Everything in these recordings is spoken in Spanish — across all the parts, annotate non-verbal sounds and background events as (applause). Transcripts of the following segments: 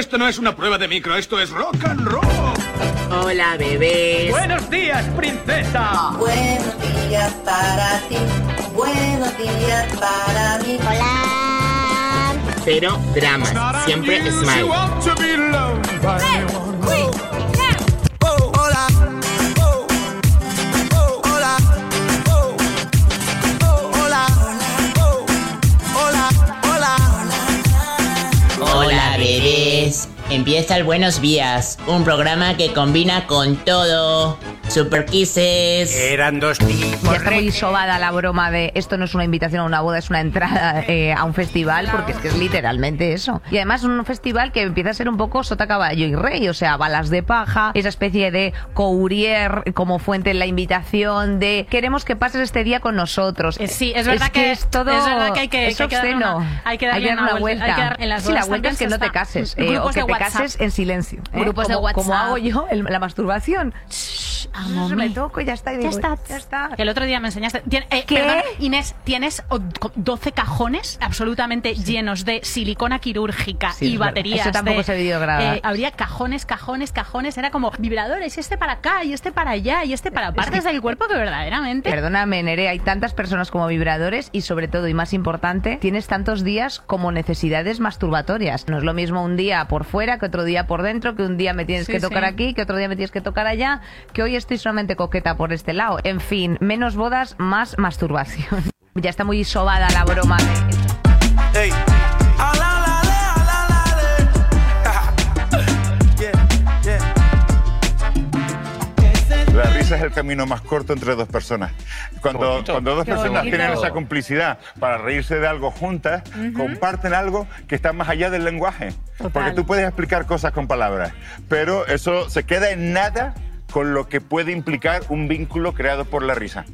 esto no es una prueba de micro, esto es rock and roll. Hola, bebés. Buenos días, princesa. Buenos días para ti, buenos días para mí. Hola. Cero drama, siempre smile. Empieza el Buenos Días, un programa que combina con todo. Super Kisses. Eran dos tipos. Ya está muy sobada la broma de esto no es una invitación a una boda, es una entrada eh, a un festival, porque es que es literalmente eso. Y además un festival que empieza a ser un poco sota caballo y rey, o sea, balas de paja, esa especie de courier como fuente en la invitación de queremos que pases este día con nosotros. Eh, sí, es verdad que- es todo es verdad que hay que- es que hay obsceno. una- hay que darle dar una vuelta, hay que dar- en las sí, la vuelta es que no te cases, eh, o que de te WhatsApp. cases en silencio. eh, Grupos de como, Como WhatsApp. hago yo, el- la masturbación. Amo Me toco y ya está. y Ya está. Ya está. El otro día me enseñaste. Tien- eh, ¿Qué? perdona, Inés, tienes o- co- 12 cajones absolutamente llenos de silicona quirúrgica Sí, y baterías. Eso tampoco de- se videograba. eh, habría cajones, cajones, cajones. Era como vibradores. Este para acá y este para allá y este para partes del cuerpo que verdaderamente. Perdóname, Nere, hay tantas personas como vibradores y sobre todo, y más importante, tienes tantos días como necesidades masturbatorias. No es lo mismo un día por fuera que otro día por dentro, que un día me tienes Sí, que tocar aquí, que otro día me tienes que tocar allá, que hoy estoy solamente coqueta por este lado. En fin, menos bodas, más masturbación. (laughs) Ya está muy sobada la broma. de- Ey. Alálale, alálale. Yeah, yeah. La risa es el camino más corto entre dos personas. Cuando, cuando dos Qué personas bonito. tienen esa complicidad para reírse de algo juntas, comparten algo que está más allá del lenguaje. Porque tú puedes explicar cosas con palabras, pero eso se queda en nada con lo que puede implicar un vínculo creado por la risa.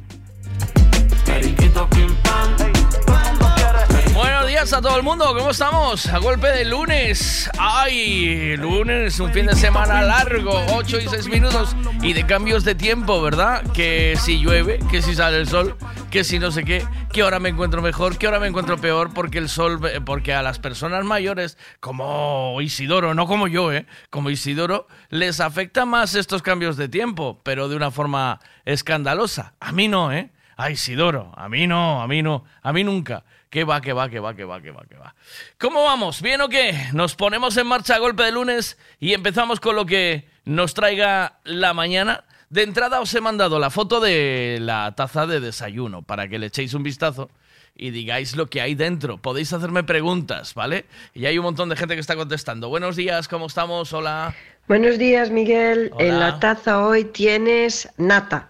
Días a todo el mundo, ¿cómo estamos? A golpe de lunes. ¡Ay! Lunes, un fin de semana largo, 8 y 6 minutos. Y de cambios de tiempo, ¿verdad? Que si llueve, que si sale el sol, que si no sé qué, que ahora me encuentro mejor, que ahora me encuentro peor, porque el sol, porque a las personas mayores, como Isidoro, no como yo, ¿eh? Como Isidoro, les afecta más estos cambios de tiempo, pero de una forma escandalosa. A mí no, ¿eh? A Isidoro, a mí no, a mí no, a mí nunca. Que va, que va, que va, que va, que va, que va. ¿Cómo vamos? ¿Bien o qué? Nos ponemos en marcha a golpe de lunes y empezamos con lo que nos traiga la mañana. De entrada os he mandado la foto de la taza de desayuno para que le echéis un vistazo y digáis lo que hay dentro. Podéis hacerme preguntas, ¿vale? Y hay un montón de gente que está contestando. Buenos días, ¿cómo estamos? Hola. Buenos días, Miguel. Hola. En la taza hoy tienes nata.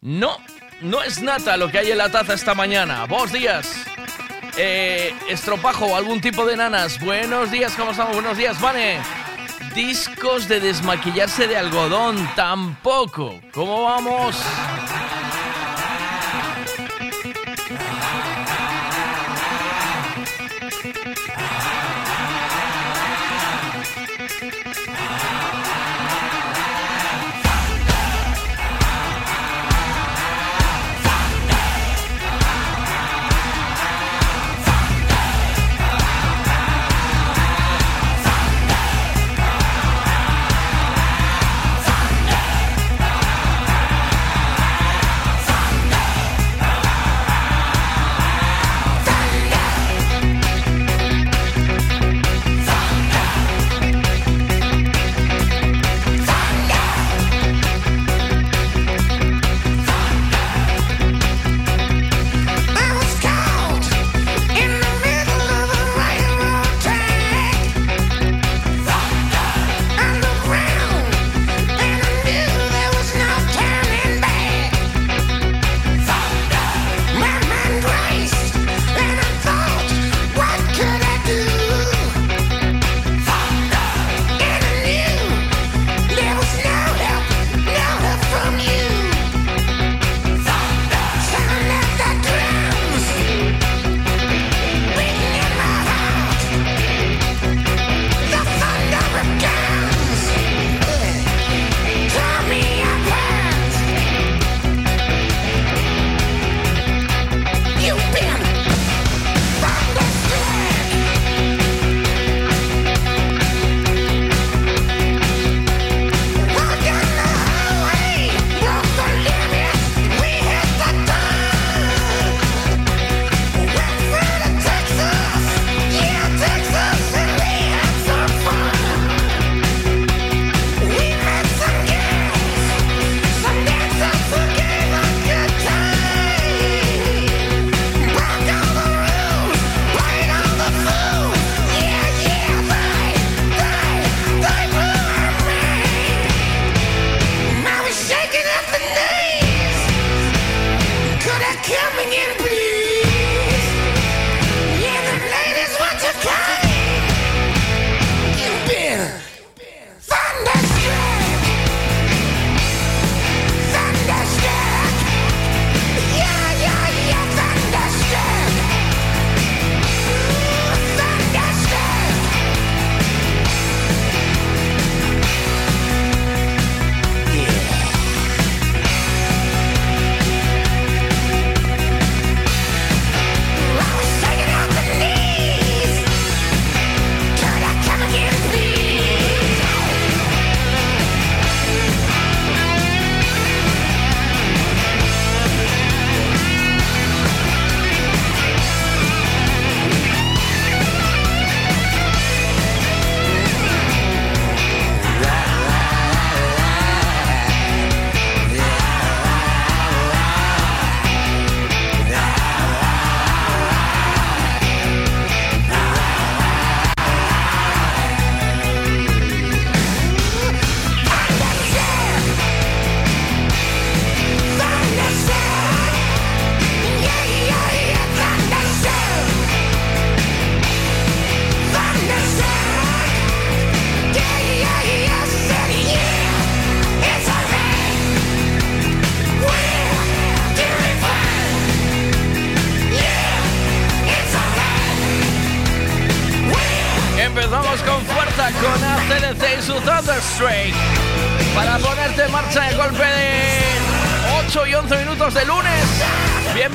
No, no es nata lo que hay en la taza esta mañana. Buenos días. Eh, estropajo o algún tipo de nanas. Buenos días, ¿cómo estamos? Buenos días, Vane. Discos de desmaquillarse de algodón, tampoco. ¿Cómo vamos?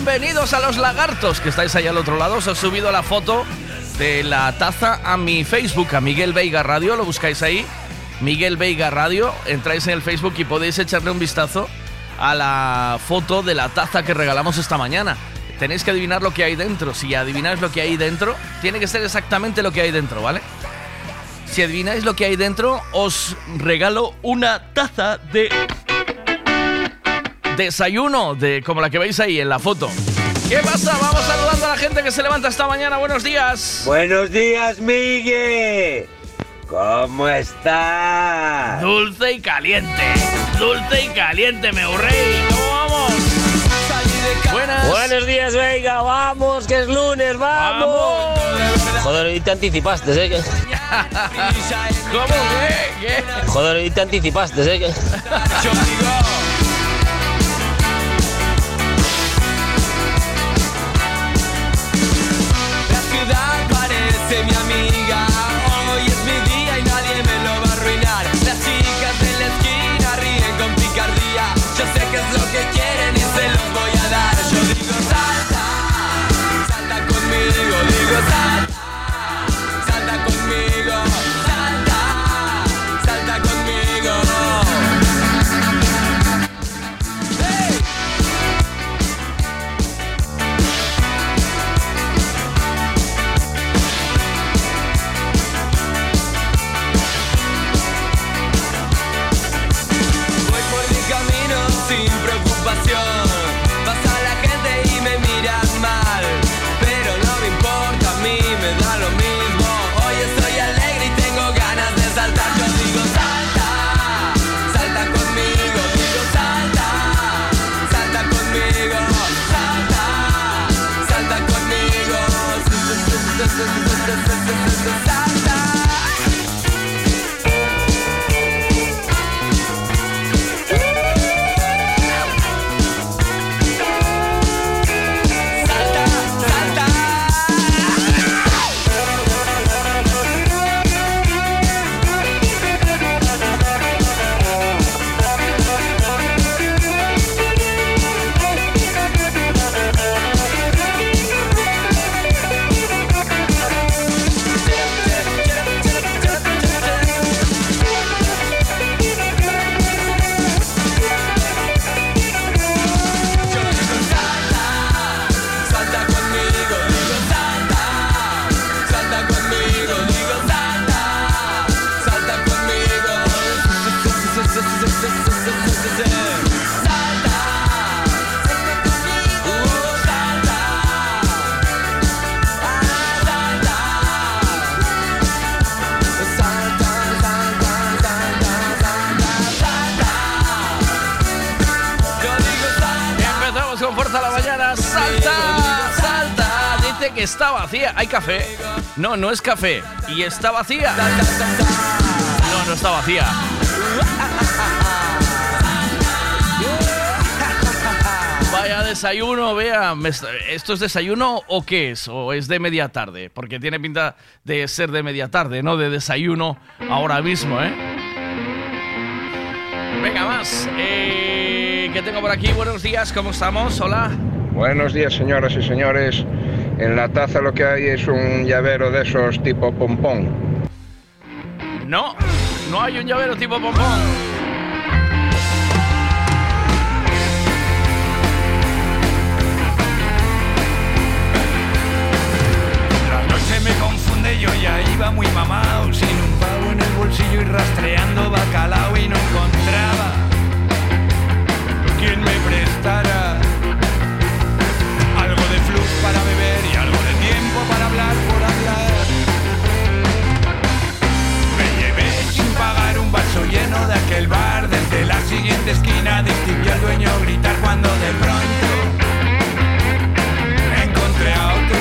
Bienvenidos a los lagartos que estáis ahí al otro lado. Os he subido la foto de la taza a mi Facebook, a Miguel Veiga Radio. Lo buscáis ahí, Miguel Veiga Radio. Entráis en el Facebook y podéis echarle un vistazo a la foto de la taza que regalamos esta mañana. Tenéis que adivinar lo que hay dentro. Si adivináis lo que hay dentro, tiene que ser exactamente lo que hay dentro, ¿vale? Si adivináis lo que hay dentro, os regalo una taza de desayuno, de como la que veis ahí en la foto. ¿Qué pasa? Vamos saludando a la gente que se levanta esta mañana. Buenos días. Buenos días, Miguel. ¿Cómo estás? Dulce y caliente. Dulce y caliente, me rey. ¿Cómo vamos? Buenas. Buenos días, venga, vamos, que es lunes, vamos. Joder, y te anticipaste, ¿eh? (laughs) ¿Cómo? ¿Qué? Joder, y te anticipaste, ¿eh? (laughs) parece mi amiga. Hoy es mi día y nadie me lo va a arruinar. Las chicas de la esquina ríen con picardía. Yo sé que es lo que quieren está vacía. ¿Hay café? No, no es café. Y está vacía. No, no está vacía. Vaya desayuno, vea. ¿Esto es desayuno o qué es? ¿O es de media tarde? Porque tiene pinta de ser de media tarde, no de desayuno ahora mismo, ¿eh? Venga, más. Eh, ¿Qué tengo por aquí? Buenos días, ¿cómo estamos? Hola. Buenos días, señoras y señores. En la taza lo que hay es un llavero de esos tipo pompón. No, no hay un llavero tipo pompón. La noche me confunde, yo ya iba muy mamado, sin un pavo en el bolsillo y rastreando bacalao y no encontraba quien me prestara aquel bar desde la siguiente esquina distinguí al dueño gritar cuando de pronto encontré a otro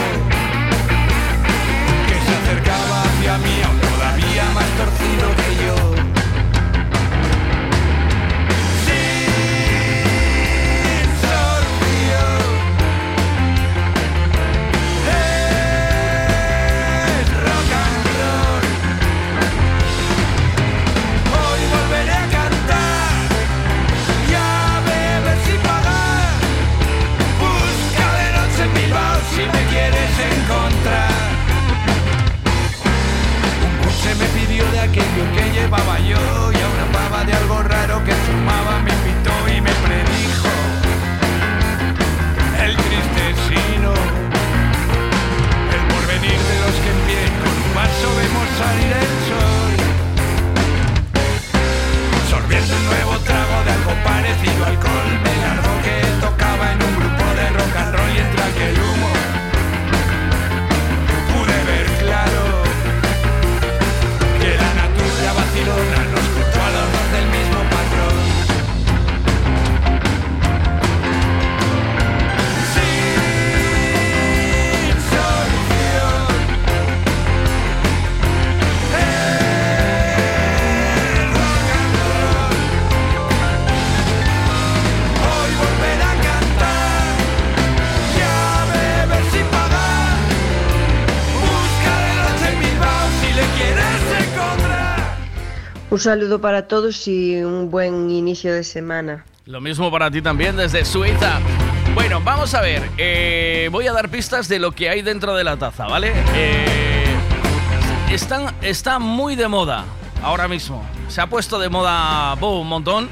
que se acercaba hacia mí, fumaba yo y a una pava de algo raro que fumaba me invitó y me predijo el triste sino, el porvenir de los que en pie con un vaso vemos salir el sol. Sorbiendo un nuevo trago de algo parecido a alcohol, Un saludo para todos y un buen inicio de semana. Lo mismo para ti también desde Suiza. Bueno, vamos a ver. eh, voy a dar pistas de lo que hay dentro de la taza, ¿vale? Eh, está muy de moda ahora mismo. Se ha puesto de moda un montón.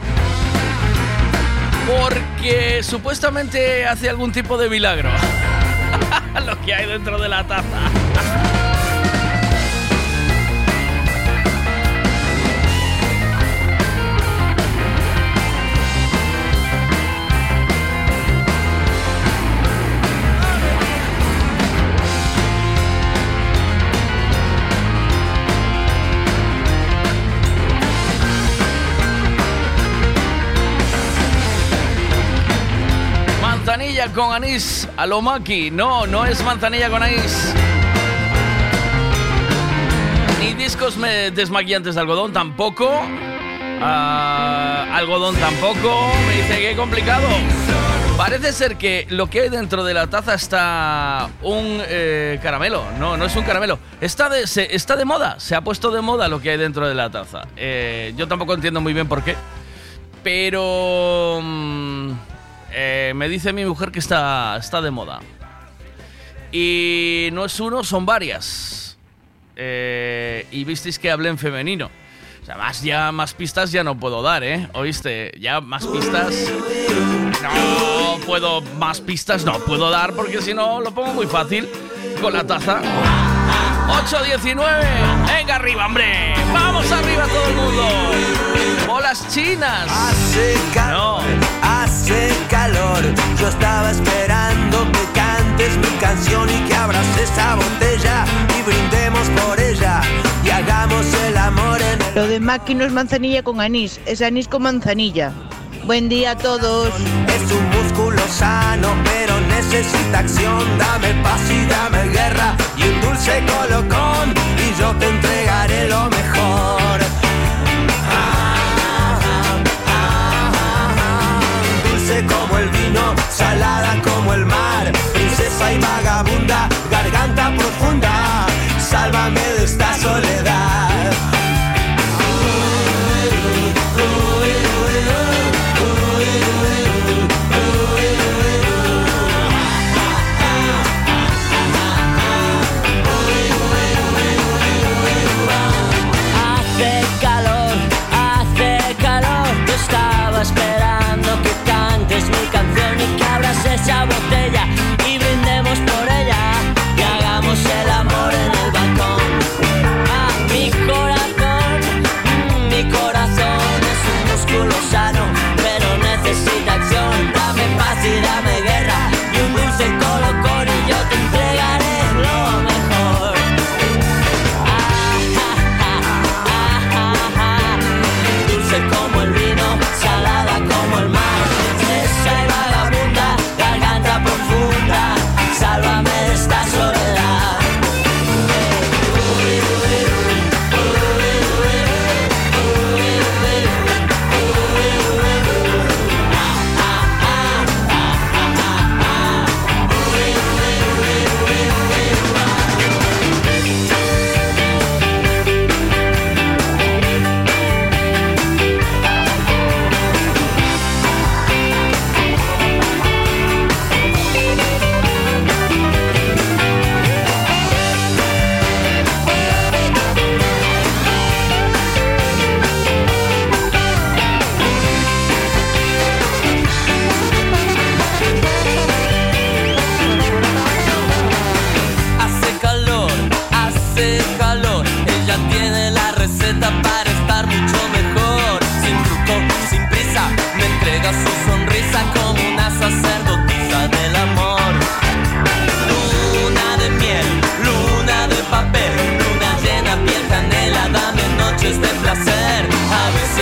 Porque supuestamente hace algún tipo de milagro. (laughs) lo que hay dentro de la taza. Con anís a. No, no es manzanilla con anís. Ni discos me- desmaquillantes de algodón tampoco. Ah, algodón tampoco. Me dice que complicado. Parece ser que lo que hay dentro de la taza está un eh, caramelo. No, no es un caramelo. Está de, está de moda. Se ha puesto de moda lo que hay dentro de la taza. Eh, yo tampoco entiendo muy bien por qué. Pero mm, eh, me dice mi mujer que está, está de moda. Y no es uno, son varias. Eh, y visteis que hablé en femenino. O sea, más, ya, más pistas ya no puedo dar, ¿eh? ¿Oíste? Ya más pistas. No puedo, más pistas no puedo dar porque si no lo pongo muy fácil con la taza. 8.19. Venga arriba, hombre. Vamos arriba todo el mundo. Bolas chinas. Calor, hace calor. Yo estaba esperando que cantes mi canción y que abras esa botella y brindemos por ella y hagamos el amor en el. Lo de Maki no es manzanilla con anís, es anís con manzanilla. Buen día a todos. Es un músculo sano, pero necesita acción. Dame paz y dame guerra y un dulce colocón y yo te entregaré lo mejor. Salada como el mar, princesa y vagabunda, garganta profunda, sálvame de esta soledad.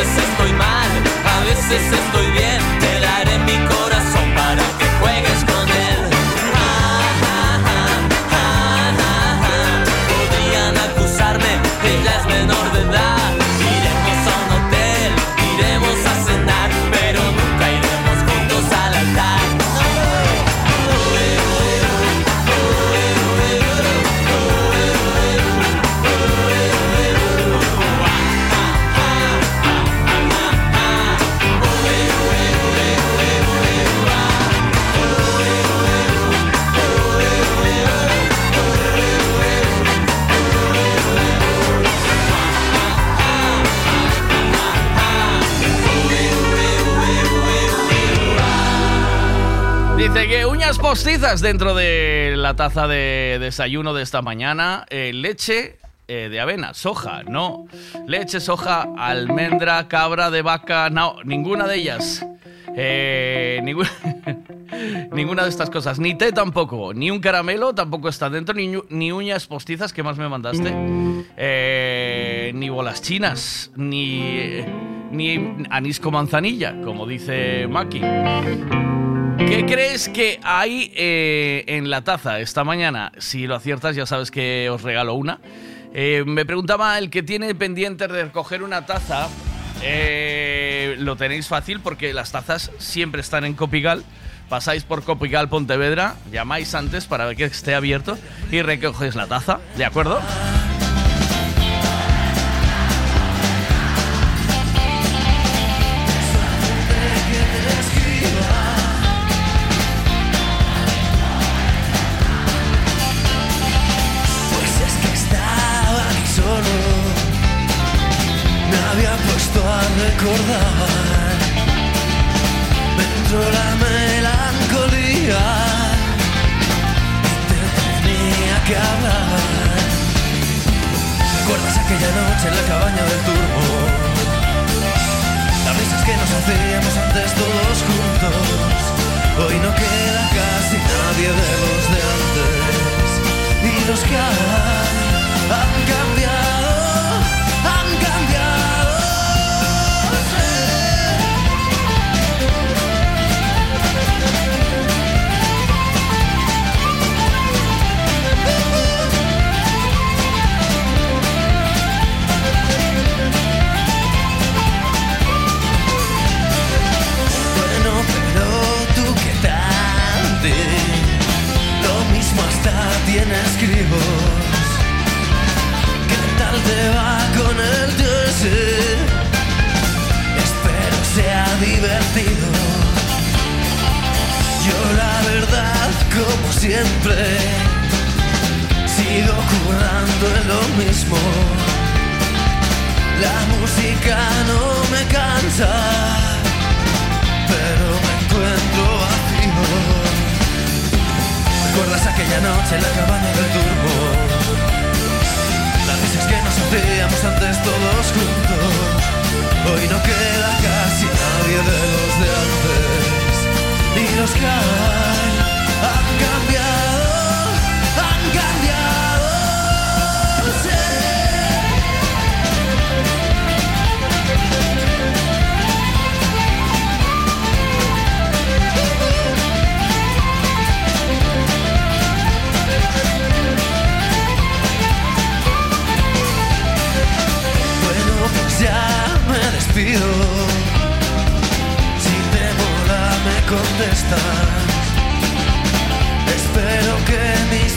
Veces estoy mal, a veces estoy bien. Postizas dentro de la taza de desayuno de esta mañana. eh, leche eh, de avena, soja, no. Leche, soja, almendra, cabra de vaca, no, ninguna de ellas. Eh, (laughs) ninguna, de estas cosas. Ni té tampoco. Ni un caramelo tampoco está dentro. Ni, ni uñas postizas que más me mandaste. Eh, ni bolas chinas. Ni, ni anís con manzanilla, como dice Maki. ¿Qué crees que hay eh, en la taza esta mañana? Si lo aciertas, ya sabes que os regalo una. Eh, me preguntaba el que tiene pendiente de recoger una taza. eh, lo tenéis fácil porque las tazas siempre están en Copigal. Pasáis por Copigal Pontevedra, llamáis antes para ver que esté abierto y recogéis la taza, ¿de acuerdo? Puesto a recordar. Me entró la melancolía y te tenía que hablar. ¿Recuerdas aquella noche en la cabaña del turbo? Las risas que nos hacíamos antes todos juntos. Hoy no queda casi nadie de los de antes. Y los que hay han cambiado, tienes críos. ¿Qué tal te va con el jersey? Espero sea divertido. Yo la verdad, como siempre, sigo currando en lo mismo. La música no me cansa, ¿Recuerdas aquella noche en la cabaña del turbo? Las risas que nos hacíamos antes todos juntos. Hoy no queda casi nadie de los de antes. Y los que han cambiado, Si te mola, me contestas. Espero que mis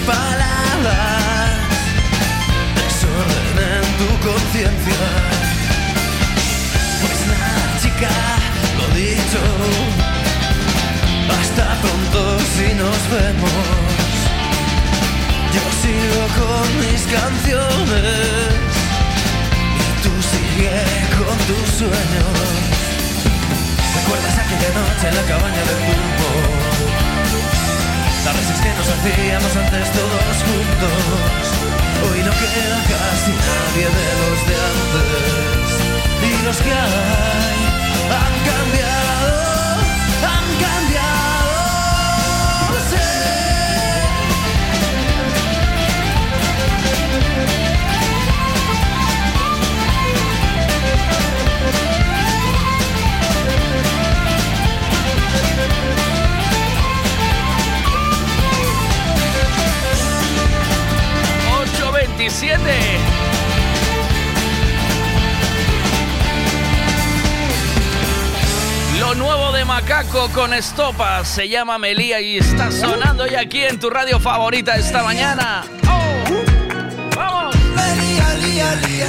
con. Se llama Melía y está sonando ya aquí en tu radio favorita esta mañana. ¡Oh! ¡Vamos! Melía, lía, lía.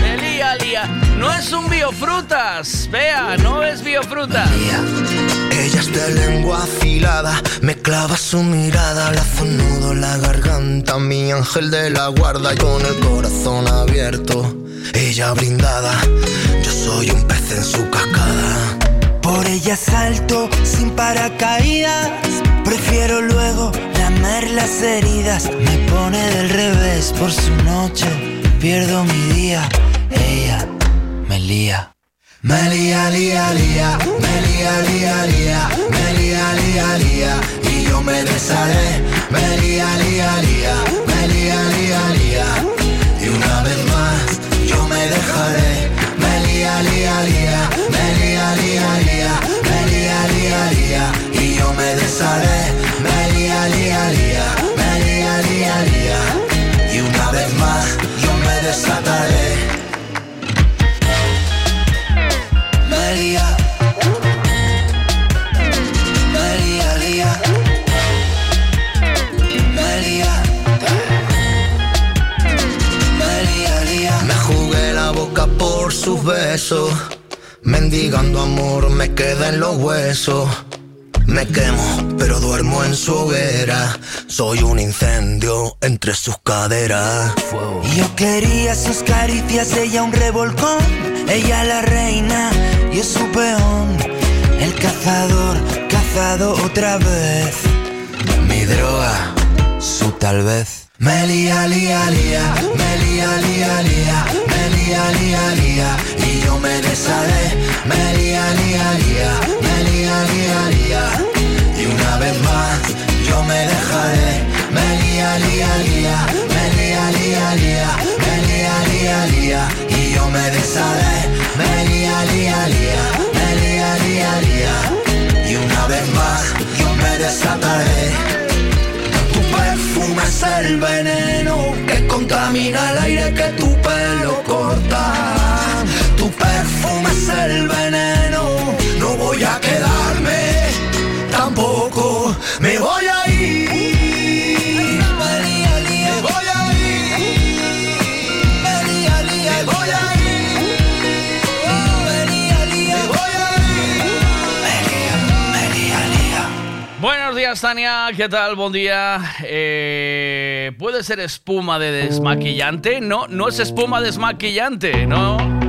Melía, lía. No es un biofrutas. Vea, no es biofrutas. Ella es de lengua afilada, me clava su mirada, hace un nudo en la garganta, mi ángel de la guarda y con el corazón abierto, ella brindada, yo soy un pez en su cascada. Por ella salto sin paracaídas, prefiero luego lamer las heridas, me pone del revés por su noche, pierdo mi día, ella me lía. Me lía, lía, lía, me lía, lía, lía, me lía, lía, lía, y yo me desharé. Me lía, lía, lía, me lía, lía, lía, y una vez más yo me dejaré. Me lía, lía, lía, me lía, lía, lía, lía, lía, lía, y yo me desharé. Me lía, lía, lía, me lía, lía, lía, y una vez más yo me desataré. María. María, Lía. María. María, Lía. Me jugué la boca por sus besos. Mendigando amor me queda en los huesos. Me quemo, pero duermo en su hoguera. Soy un incendio entre sus caderas. Yo quería sus caricias, ella un revolcón. Ella la reina, yo su peón. El cazador, cazado otra vez. Mi droga, su tal vez. Me lía, lía, lía, me lía, lía, lía, me lía, lía, lía, y yo me desharé. Me lía, lía, lía, me lía, lía, lía, y una vez más yo me dejaré. Me lía, lía, lía, me lía, lía, lía, me lía, lía, lía, y yo me desharé. Me lía, lía, lía, me lía, lía, lía, y una vez más yo me desataré. Tu perfume es el veneno que contamina el aire que tu pelo corta. Tu perfume es el veneno, no voy a quedarme, tampoco me voy a ir. Me voy a ir. Me voy a ir. Buenos días, Tania. ¿Qué tal? Buen día. Eh, ¿Puede ser espuma de desmaquillante? No, no es espuma desmaquillante, ¿no?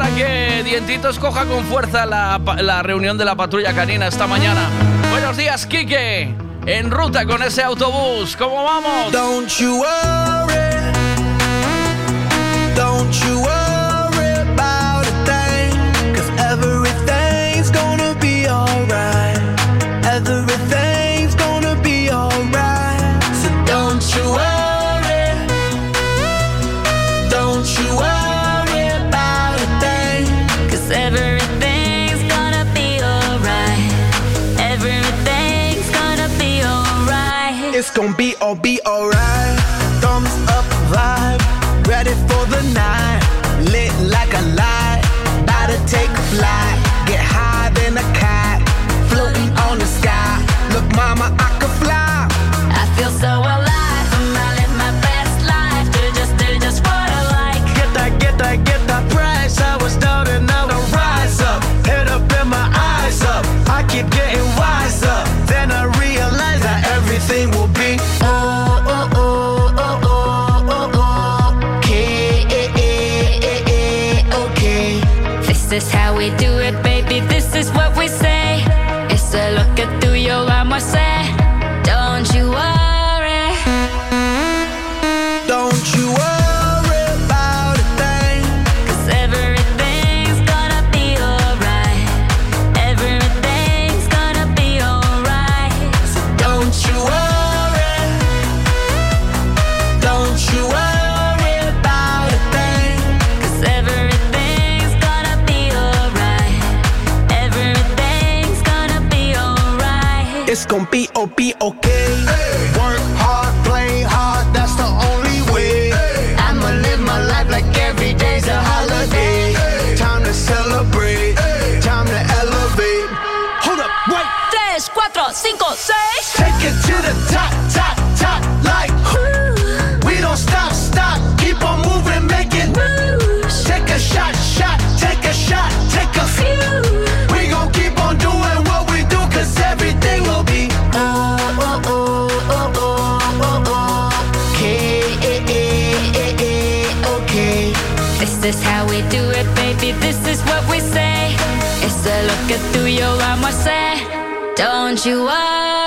Para que Dientitos coja con fuerza la, la reunión de la patrulla canina esta mañana. Buenos días, Quique. En ruta con ese autobús. ¿Cómo vamos? Don't you worry. Don't you worry gon' be, all, be alright. Say. Take it to the top, top, top, like We don't stop, stop, keep on moving, making moves. Take a shot, shot, take a shot, take a few. We gon' keep on doing what we do, cause everything will be oh, oh, oh, oh, oh, oh, oh. Okay, eh, eh, eh, eh, okay. This is how we do it, baby. This is what we say. It's a look at tuyo, vamos a hacer. Don't you worry.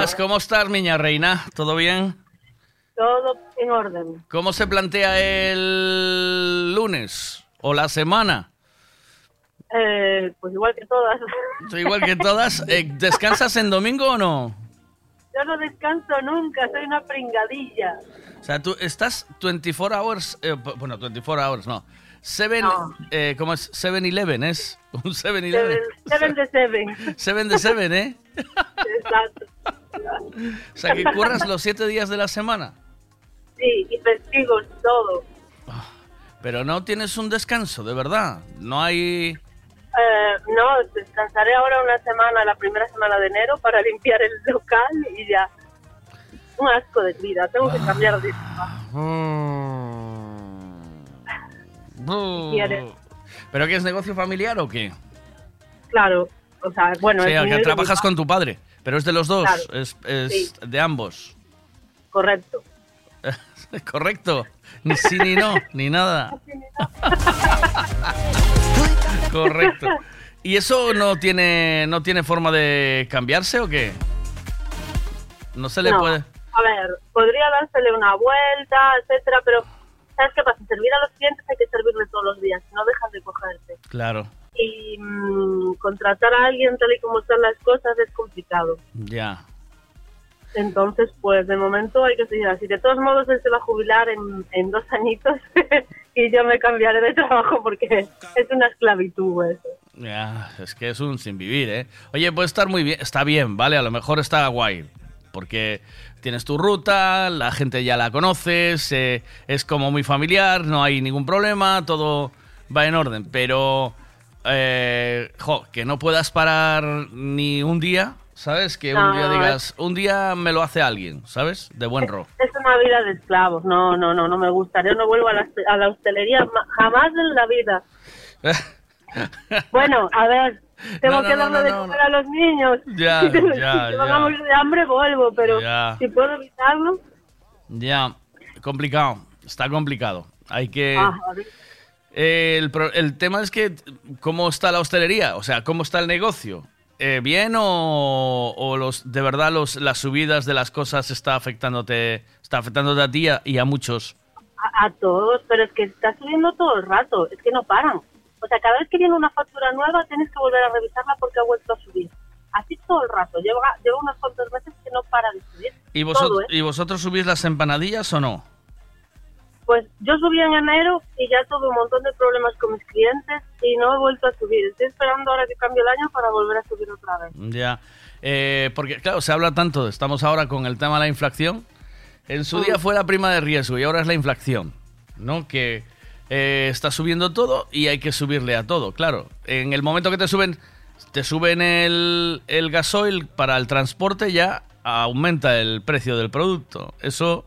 Buenos días, ¿cómo estás, niña reina? ¿Todo bien? Todo en orden. ¿Cómo se plantea el lunes o la semana? Eh, pues igual que todas. Igual que todas. (laughs) Eh, ¿Descansas en domingo o no? Yo no descanso nunca, soy una pringadilla. O sea, tú estás 24 hours, eh, bueno, 24 hours, no. 7, No. eh, ¿cómo es? 7-Eleven, ¿es? (laughs) Un 7-Eleven. Seven de seven. 7 de 7, ¿eh? (laughs) Exacto. O sea, que curras los 7 días de la semana. Sí, y festivos, todo. Pero no tienes un descanso, de verdad. No hay... Eh, no, descansaré ahora una semana, la primera semana de enero, para (laughs) limpiar el local y ya. Un asco de vida, tengo que cambiar de... quieres. ¿Pero qué es negocio familiar o qué? Claro, o sea, bueno... sí, que trabajas con tu padre. Pero es de los dos, Claro. es, es Sí. de ambos. Correcto. (laughs) Correcto. Ni sí ni no, ni nada. (laughs) (laughs) Correcto. ¿Y eso no tiene, no tiene forma de cambiarse o qué? No se le No. puede. A ver, podría dársele una vuelta, etcétera, pero ¿sabes qué pasa? Servir a los clientes hay que servirle todos los días, no dejas de cogerte. Claro, Y mm, contratar a alguien tal y como están las cosas es complicado. ya. Entonces, pues de momento hay que seguir así. De todos modos, él se va a jubilar en, en dos añitos (laughs) y yo me cambiaré de trabajo porque es una esclavitud eso. Ya, es que es un sin vivir, ¿eh? Oye, puede estar muy bien, está bien, ¿vale? A lo mejor está guay, porque tienes tu ruta, la gente ya la conoces, eh, es como muy familiar, no hay ningún problema, todo va en orden, pero, eh, jo, que no puedas parar ni un día, ¿sabes? Que un día digas, un día me lo hace alguien, ¿sabes? De buen ro. Es una vida de esclavos. No, no, no, no me gusta. Yo no vuelvo a la, a la hostelería jamás en la vida. (laughs) Bueno, a ver, tengo No, que no, darle de comer a los niños. Ya, (laughs) si ya, van a morir de hambre, vuelvo, pero Ya. si puedo evitarlo. Ya, complicado, está complicado. Hay que... ah. Eh, el, el tema es que, ¿cómo está la hostelería? O sea, ¿cómo está el negocio? Eh, ¿Bien o, o los, de verdad los, las subidas de las cosas está afectándote, está afectándote a ti y a- muchos? a, a todos, pero es que está subiendo todo el rato, es que no paran. O sea, cada vez que viene una factura nueva tienes que volver a revisarla porque ha vuelto a subir. Así todo el rato, lleva, lleva unos cuantos meses que no para de subir. ¿Y, Todo, ¿eh? ¿Y vosotros subís las empanadillas o no? Pues yo subí en enero y ya tuve un montón de problemas con mis clientes y no he vuelto a subir. Estoy esperando ahora que cambie el año para volver a subir otra vez. Ya. Eh, porque, claro, se habla tanto, estamos ahora con el tema de la inflación. En su Mm. día fue la prima de riesgo y ahora es la inflación, ¿no? Que eh, está subiendo todo y hay que subirle a todo, claro. En el momento que te suben, te suben el, el gasoil para el transporte, ya aumenta el precio del producto. Eso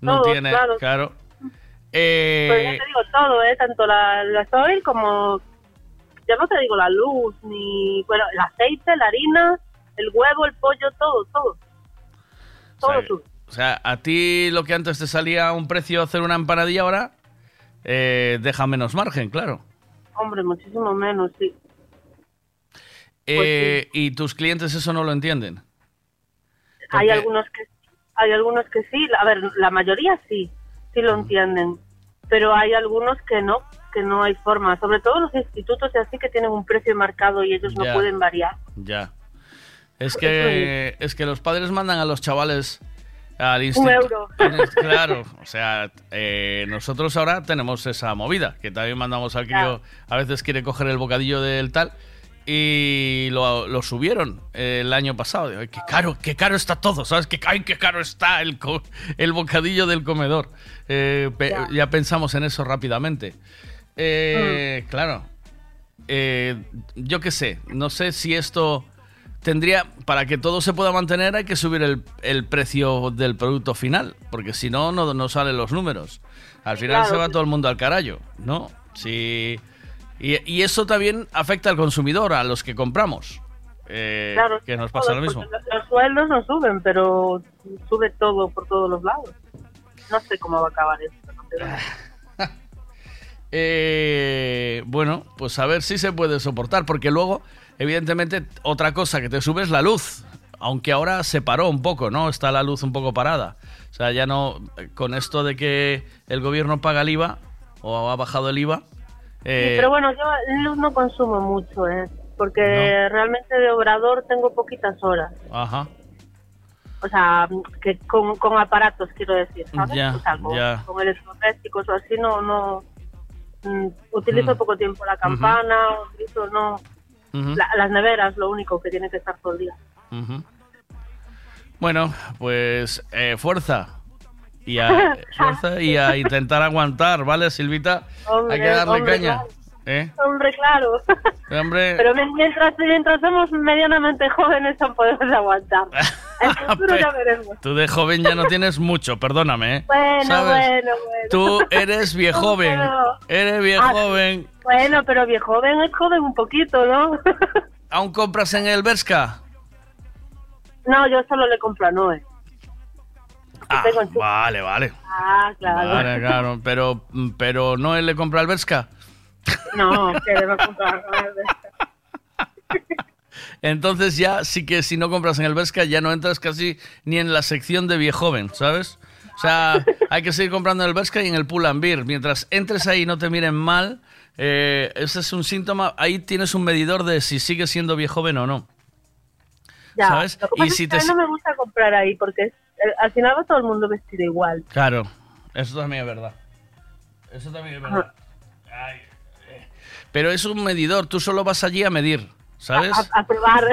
no Todo, tiene, claro. claro. Pues Eh, ya te digo todo, ¿eh? Tanto la, el gasoil como, ya no te digo la luz, ni, bueno, el aceite, la harina, el huevo, el pollo, todo, todo. Todo sea, sube. O sea, a ti lo que antes te salía un precio hacer una empanadilla ahora eh, deja menos margen, claro. Hombre, muchísimo menos, sí. Eh, Y tus clientes eso no lo entienden. Hay algunos que hay algunos que sí, a ver, la mayoría sí, sí lo entienden, pero hay algunos que no, que no hay forma, sobre todo los institutos y así que tienen un precio marcado y ellos no pueden variar. Ya. Es que, es que los padres mandan a los chavales al instituto. euro. Claro, o sea, eh, nosotros ahora tenemos esa movida, que también mandamos al crío, a veces quiere coger el bocadillo del tal, y lo, lo subieron el año pasado. Digo, "Ay, qué caro, qué caro está todo, ¿sabes? Qué, ay, qué caro está el, el bocadillo del comedor. Eh, pe- Ya. pensamos en eso rápidamente. Eh, Claro. Eh, yo qué sé, no sé si esto tendría, para que todo se pueda mantener hay que subir el, el precio del producto final, porque si no, no, no salen los números. Al final Claro. se va todo el mundo al carallo, ¿no? Si, y, y eso también afecta al consumidor, a los que compramos. Eh, Claro, que nos pasa lo mismo. Los, los sueldos no suben, pero sube todo por todos los lados. No sé cómo va a acabar esto. no sé. (laughs) Eh, bueno, pues a ver si se puede soportar, porque luego, evidentemente, otra cosa que te sube es la luz. Aunque ahora se paró un poco, ¿no? Está la luz un poco parada. O sea, ya no. Con esto de que el gobierno paga el IVA, o ha bajado el IVA. Sí, eh, pero bueno, yo luz no consumo mucho, ¿eh? Porque realmente de obrador tengo poquitas horas. Ajá. O sea, que con, con aparatos, quiero decir, ¿sabes? Ya, o sea, con, ya. con electrodomésticos o así, no, no... mm, utilizo Mm. poco tiempo la campana, utilizo, no... Ujú, la- las neveras, lo único que tiene que estar todo el día. ujú. Bueno, pues eh, fuerza. Y a, (laughs) fuerza y a intentar aguantar, ¿vale, Silvita? Hombre, Hay que darle hombre, caña. claro. ¿Eh? Hombre, claro. Hombre. Pero mi- mientras, mientras somos medianamente jóvenes, aún podemos aguantar. (laughs) Futuro ya veremos. Tú de joven ya no tienes mucho, perdóname. ¿eh? Bueno, ¿Sabes? bueno, bueno. Tú eres viejoven. Pero- Eres Ah, viejoven. Bueno, pero viejo joven es joven un poquito, ¿no? (laughs) ¿Aún compras en el Berska? no, yo solo le compro a Noé. Ah, vale, vale. Ah, claro. Vale, claro. Pero, pero no él le compra al Berska. No, que le va a comprar. Entonces ya sí que si no compras en el Berska ya no entras casi ni en la sección de viejoven, ¿sabes? O sea, hay que seguir comprando en el Berska y en el Pull and Beer. Mientras entres ahí y no te miren mal, eh, ese es un síntoma. Ahí tienes un medidor de si sigues siendo viejoven o no. Ya. ¿Sabes? Lo que pasa Y es si que te- a mí no me gusta comprar ahí porque es- al final va todo el mundo vestido igual. Claro, eso también es verdad. Eso también es verdad. Ay, eh. Pero es un medidor, tú solo vas allí a medir, ¿sabes? A, a probar.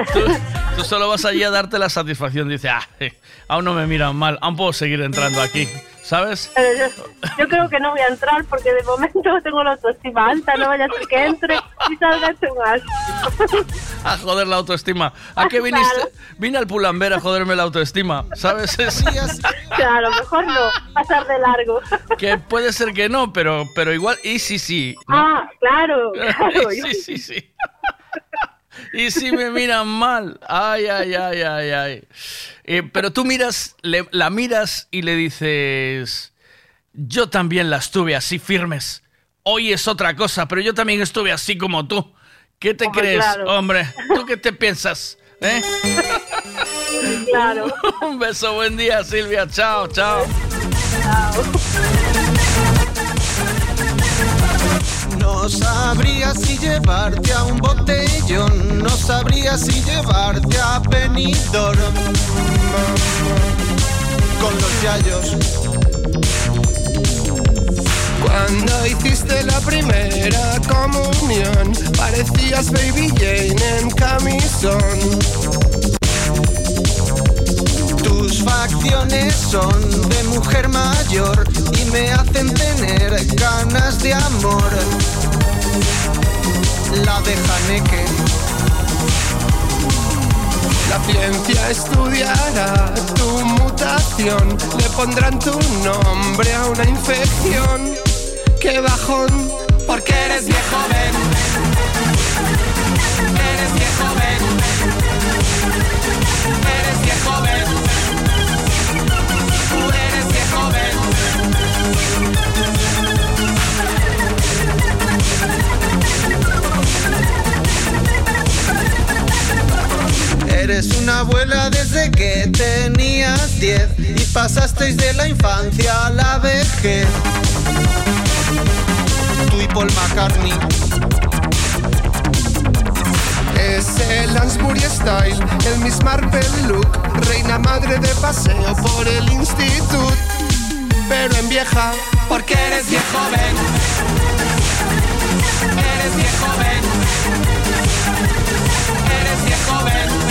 Tú solo vas allí a darte la satisfacción. Dice, ah, eh, aún no me miran mal, aún puedo seguir entrando aquí, ¿sabes? Pero yo, yo creo que no voy a entrar porque de momento (laughs) tengo la autoestima alta, no vaya a ser que entre y salga un asco. A joder la autoestima. ¿A qué viniste? Vine al Pulamber a joderme la autoestima, ¿sabes? (laughs) Es- Claro, mejor no, pasar de largo. que puede ser que no, pero, pero igual, y sí, sí. ¿no? Ah, claro, (laughs) claro. sí, sí, sí. Y si me miran mal. Ay, ay, ay, ay, ay. Eh, pero tú miras, le- la miras y le dices, yo también las tuve así firmes. Hoy es otra cosa, pero yo también estuve así como tú. ¿Qué te Hombre, crees, claro. hombre? ¿Tú qué te piensas? ¿Eh? Claro. (laughs) Un beso, buen día, Silvia. Chao, chao. No sabría si llevarte a un botellón, no sabría si llevarte a Benidorm con los yayos. Cuando hiciste la primera comunión, parecías Baby Jane en camisón. Tus facciones son de mujer mayor y me hacen tener ganas de amor. La de Haneke. La ciencia estudiará tu mutación, le pondrán tu nombre a una infección. ¡Qué bajón! Porque eres viejo, ven. Eres una abuela desde que tenías 10 y pasasteis de la infancia a la vejez. Tú y Paul McCartney. Es el Lansbury Style, el Miss Marple look, reina madre de paseo por el instituto, pero en vieja, Porque eres viejo, ven. Eres viejo, ven. Eres viejo, ven.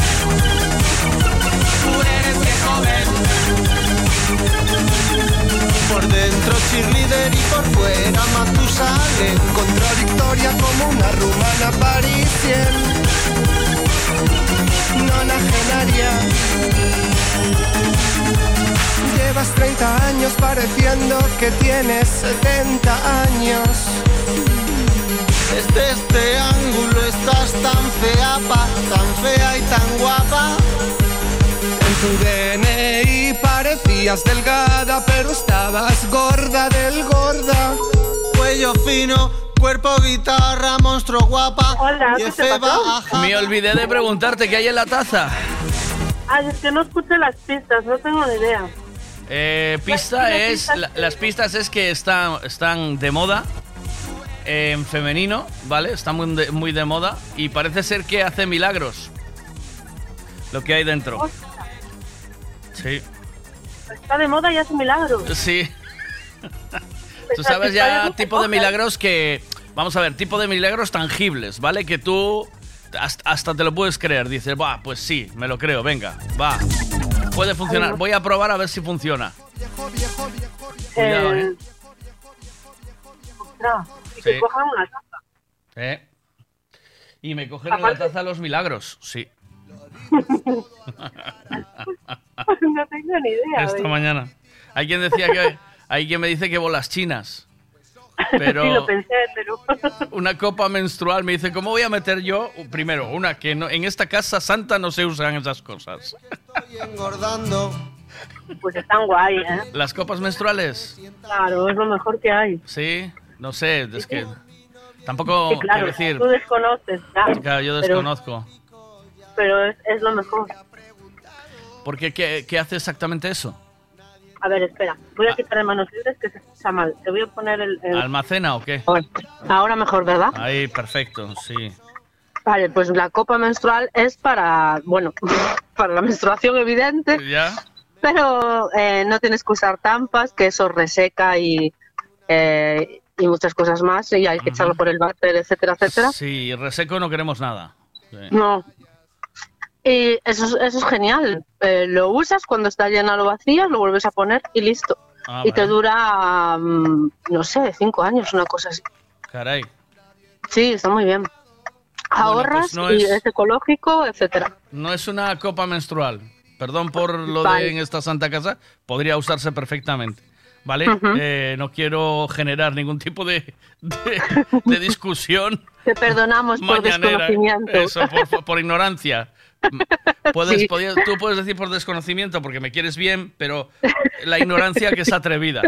Por dentro cheerleader y por fuera Matusalén, contradictoria como una rumana parisien, nonagenaria. Llevas 30 años pareciendo que tienes 70 años. Desde este ángulo estás tan fea, pa, tan fea y tan guapa. Tu DNI parecías delgada, pero estabas gorda del gorda. Cuello fino, cuerpo guitarra, monstruo guapa. Hola, ¿qué te pasó? Me olvidé de preguntarte qué hay en la taza. Ay, es que no escuché las pistas, no tengo ni idea. Eh, pista Las es. pistas la- las pistas es que están, están de moda. En femenino, ¿vale? Están muy de, muy de moda. Y parece ser que hace milagros. Lo que hay dentro. Sí. Está de moda y hace milagros. Sí. (laughs) Tú sabes ya tipo de milagros que. Vamos a ver, tipo de milagros tangibles, ¿vale? Que tú hasta, te lo puedes creer. Dices, va, pues sí, me lo creo, venga, va. Puede funcionar. Voy a probar a ver si funciona. Cuidado, ¿eh? Ostras, y que Sí. cojan una taza. ¿Eh? Y me cogen en la taza los milagros, sí. (laughs) no tengo ni idea. Esta mañana. Hay quien decía que. Hay quien me dice que bolas chinas. Pero. (laughs) Sí, lo pensé, pero... (laughs) Una copa menstrual me dice, ¿cómo voy a meter yo? Primero, una que no, en esta casa santa no se usan esas cosas. engordando. Pues están guay, ¿eh? Las copas menstruales, Claro, es lo mejor que hay. sí, no sé, es que tampoco Sí, claro, quiero decir, tú desconoces, ya. claro, yo desconozco. Pero es, es lo mejor. Porque ¿qué, qué hace exactamente eso? A ver, espera. Voy a quitar de manos libres que se escucha mal. Te voy a poner el... el- ¿Almacena o qué? Ahora mejor, ¿verdad? Ahí, perfecto, sí. Vale, pues la copa menstrual es para, bueno, (laughs) para la menstruación evidente, ¿Ya? pero eh, no tienes que usar tampas, que eso reseca y, eh, y muchas cosas más, y hay que echarlo por el váter, etcétera, etcétera. Sí, reseco no queremos nada. Sí. No. Y eso, es- eso es genial. Eh, lo usas cuando está llena lo vacías, lo vuelves a poner y listo. Ah, y te dura, mm, no sé, cinco años, una cosa así. Caray. Sí, está muy bien. Ahorras pues no y es- es ecológico, etcétera. No es una copa menstrual. Perdón por lo Vale. de en esta santa casa. Podría usarse perfectamente. ¿Vale? Eh, no quiero generar ningún tipo de, de, (laughs) de discusión Te perdonamos por desconocimiento. Eso, por, por ignorancia. (laughs) Puedes, Sí. podías- tú puedes decir por desconocimiento porque me quieres bien, pero la (laughs) ignorancia que es atrevida.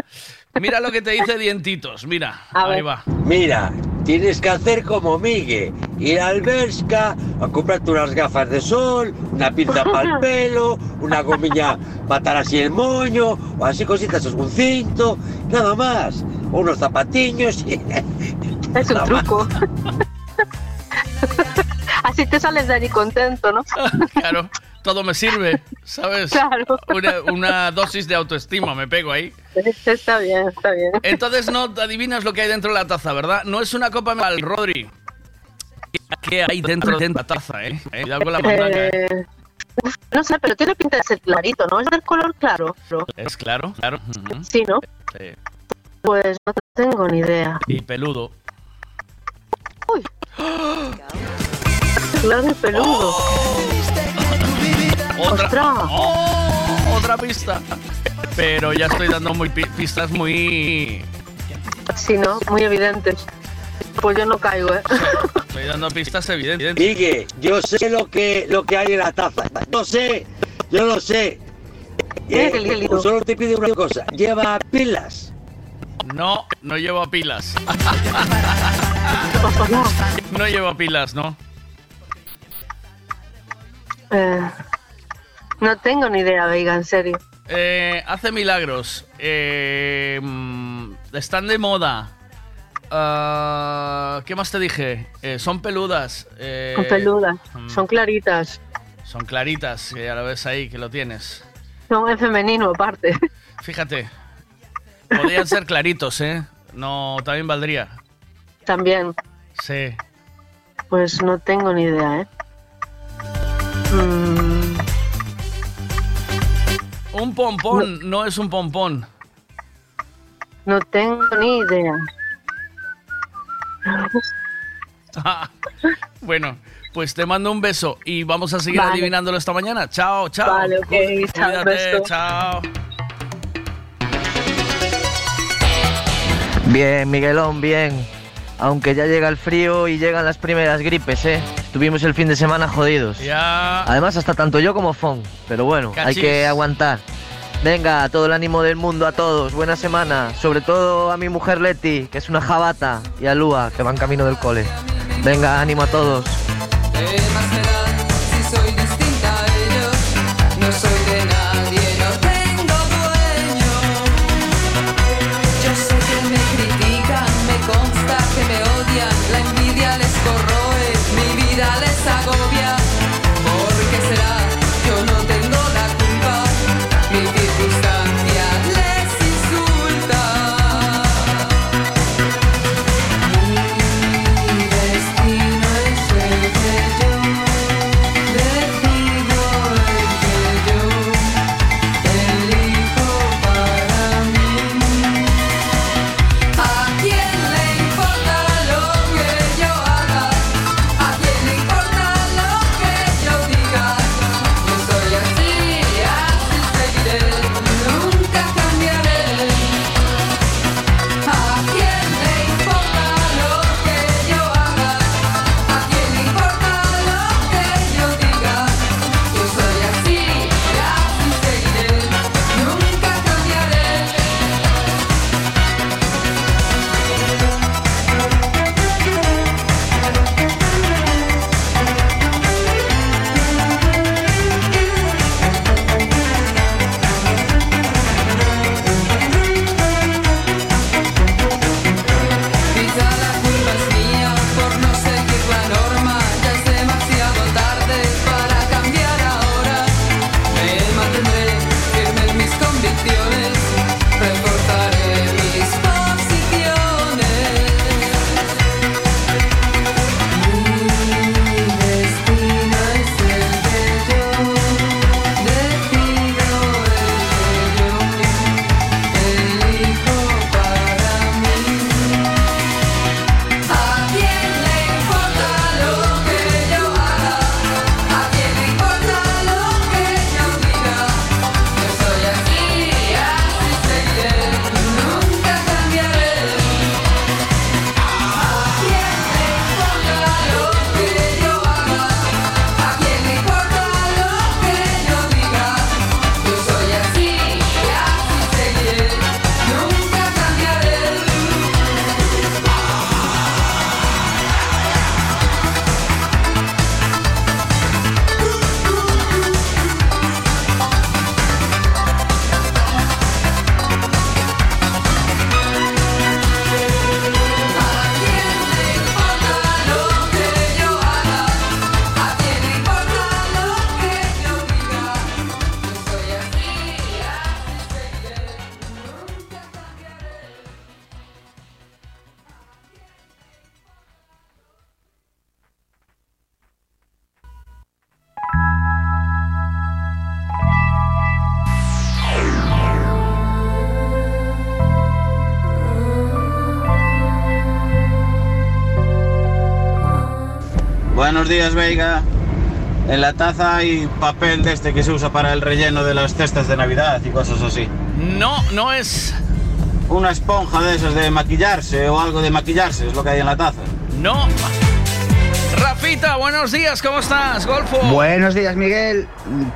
Mira lo que te dice Dientitos. Mira, ahí va. Mira, tienes que hacer como Migue, ir al Bershka a comprarte unas gafas de sol, una pinta (laughs) para el pelo, una gomilla para atar así el moño, o así cositas, un cinto, nada más, o unos zapatiños y... Es un truco. Así te sales de allí contento, ¿no? (laughs) Claro, todo me sirve, ¿sabes? Claro. Una, una dosis de autoestima me pego ahí. Está bien, está bien. Entonces no adivinas lo que hay dentro de la taza, ¿verdad? No es una copa al Rodri. ¿Qué hay dentro de la taza, eh? Eh, Cuidado con la eh. Eh, no sé, pero tiene pinta de ser clarito, ¿no? Es del color claro. Es claro, claro. Sí, ¿no? sí. Pues no tengo ni idea. Y peludo. Claro y peludo. Otra. ¡Oh! otra pista. Pero ya estoy dando muy pi- pistas muy. Sí, ¿no? Muy evidentes. Pues yo no caigo, ¿eh? Estoy dando pistas evidentes. Migue, yo sé lo que, lo que hay en la taza, yo sé, yo lo sé. Eh, solo te pido una cosa, lleva pilas. No, no llevo pilas. No llevo pilas, ¿no? Eh, no tengo ni idea, Veiga, en serio. Eh, hace milagros. Eh, mm, están de moda. ah, ¿Qué más te dije? Eh, son peludas. eh, Son peludas, mm, son claritas, Son claritas, que ya lo ves ahí, que lo tienes. son en femenino aparte. Fíjate. Podrían ser claritos, ¿eh? No, también valdría. También, Sí. pues no tengo ni idea, ¿eh? Mm, Un pompón no es un pompón. no tengo ni idea. (laughs) bueno, pues te mando un beso y vamos a seguir Vale. adivinándolo esta mañana. Chao, chao. Vale, ok, Cuídate, chao. Bien, Miguelón, bien. Aunque ya llega el frío y llegan las primeras gripes, ¿eh? Estuvimos el fin de semana jodidos. Ya. Además, hasta tanto yo como Fon. Pero bueno, hay que aguantar. Venga, todo el ánimo del mundo a todos. Buena semana. Sobre todo a mi mujer Leti, que es una jabata, y a Lua, que van camino del cole. Venga, ánimo a todos. Días, Veiga. En la taza hay papel de este que se usa para el relleno de las cestas de Navidad y cosas así. No, no es. Una esponja de esas de maquillarse o algo de maquillarse, es lo que hay en la taza. No. Rafita, buenos días, ¿cómo estás? Golfo. Buenos días, Miguel.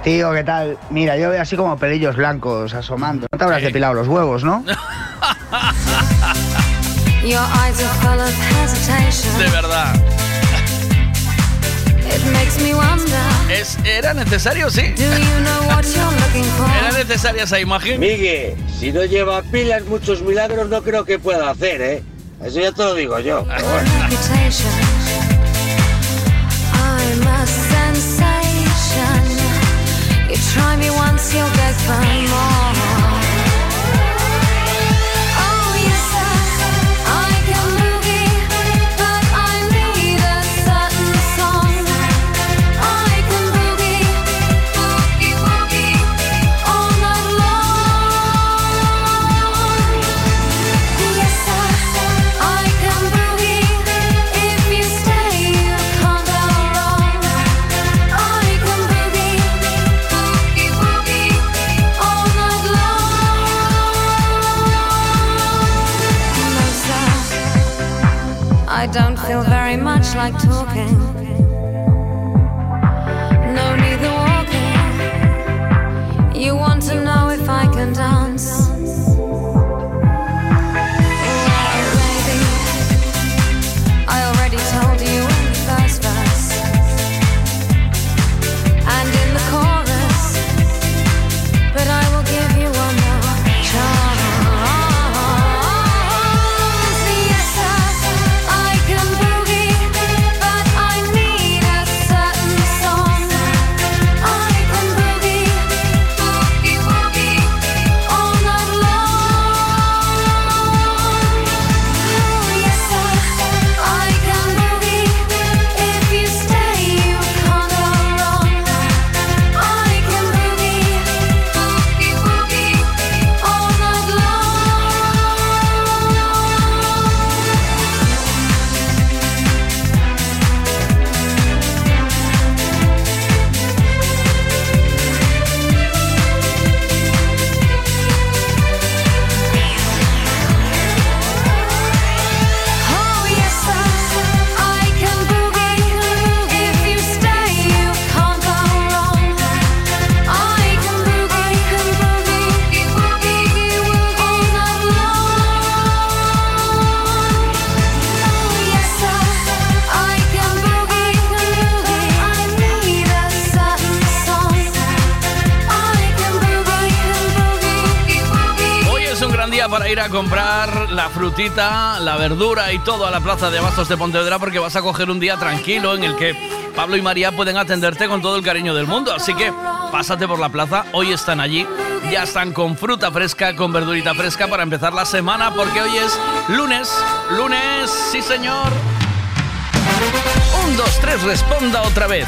Tío, ¿qué tal? Mira, yo veo así como pelillos blancos asomando. No te habrás depilado los huevos, ¿no? (laughs) De verdad. Es, ¿Era necesario, sí? Do you know what you're looking for? ¿Era necesaria esa imagen? Migue, si no lleva pilas, muchos milagros no creo que pueda hacer, ¿eh? Eso ya te lo digo yo. pero bueno. Like talking. La verdura y todo a la plaza de Abastos de Pontevedra porque vas a coger un día tranquilo en el que Pablo y María pueden atenderte con todo el cariño del mundo. Así que pásate por la plaza, hoy están allí, ya están con fruta fresca, con verdurita fresca para empezar la semana porque hoy es lunes, lunes, sí señor. Un, dos, tres, responda otra vez.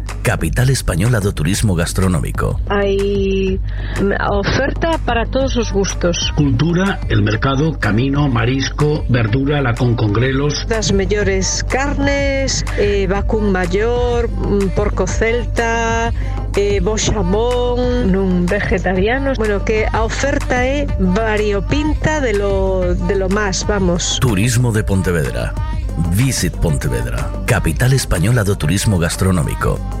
capital española do turismo gastronómico. Hay oferta para todos os gustos. Cultura, el mercado, camino, marisco, verdura, la con congrelos. Das mellores carnes, eh, vacún maior, mm, porco celta, eh, bo xamón, nun vegetarianos. Bueno, que a oferta é variopinta de lo, de lo más, vamos. Turismo de Pontevedra. Visit Pontevedra, capital española do turismo gastronómico.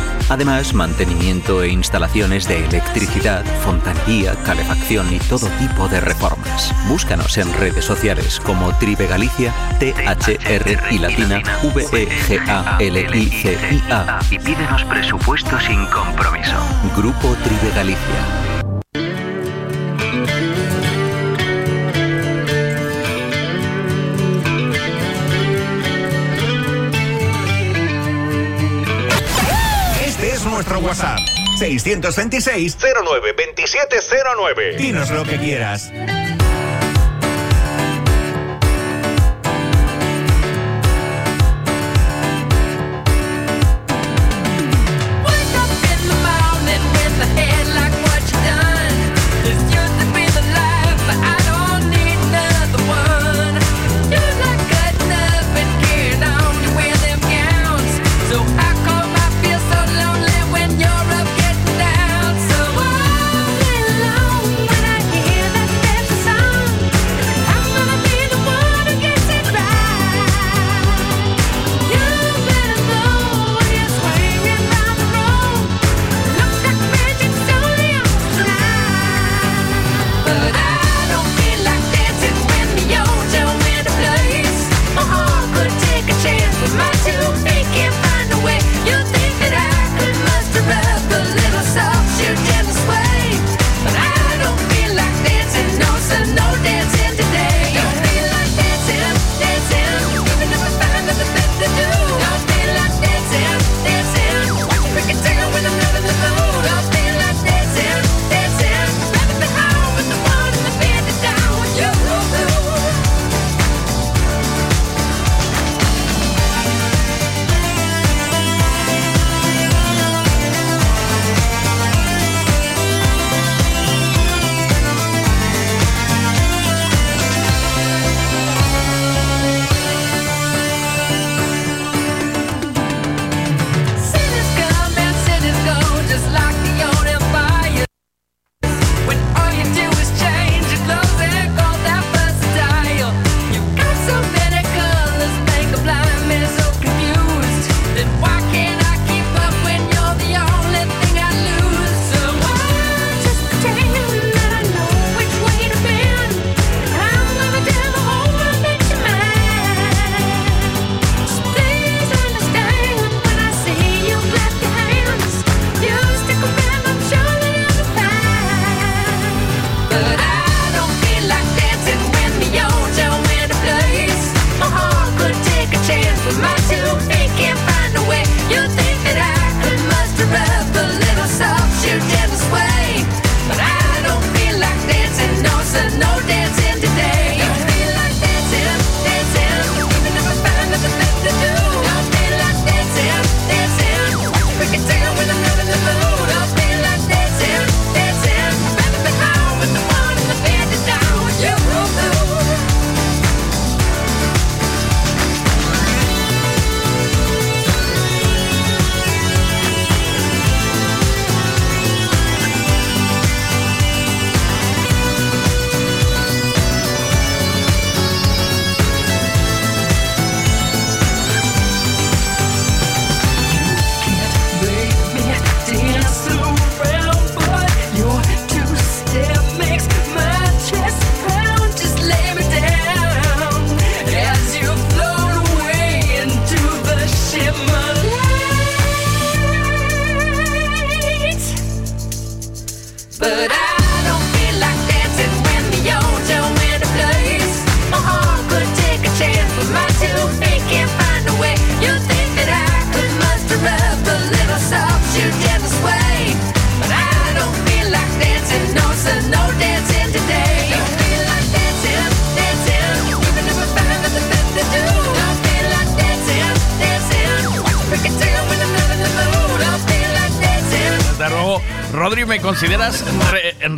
Además, mantenimiento e instalaciones de electricidad, fontanería, calefacción y todo tipo de reformas. Búscanos en redes sociales como Tribe Galicia, THR y Latina, VEGALICIA. Y pídenos presupuesto sin compromiso. Grupo Tribe Galicia WhatsApp 626 09 2709. Dinos lo que quieras.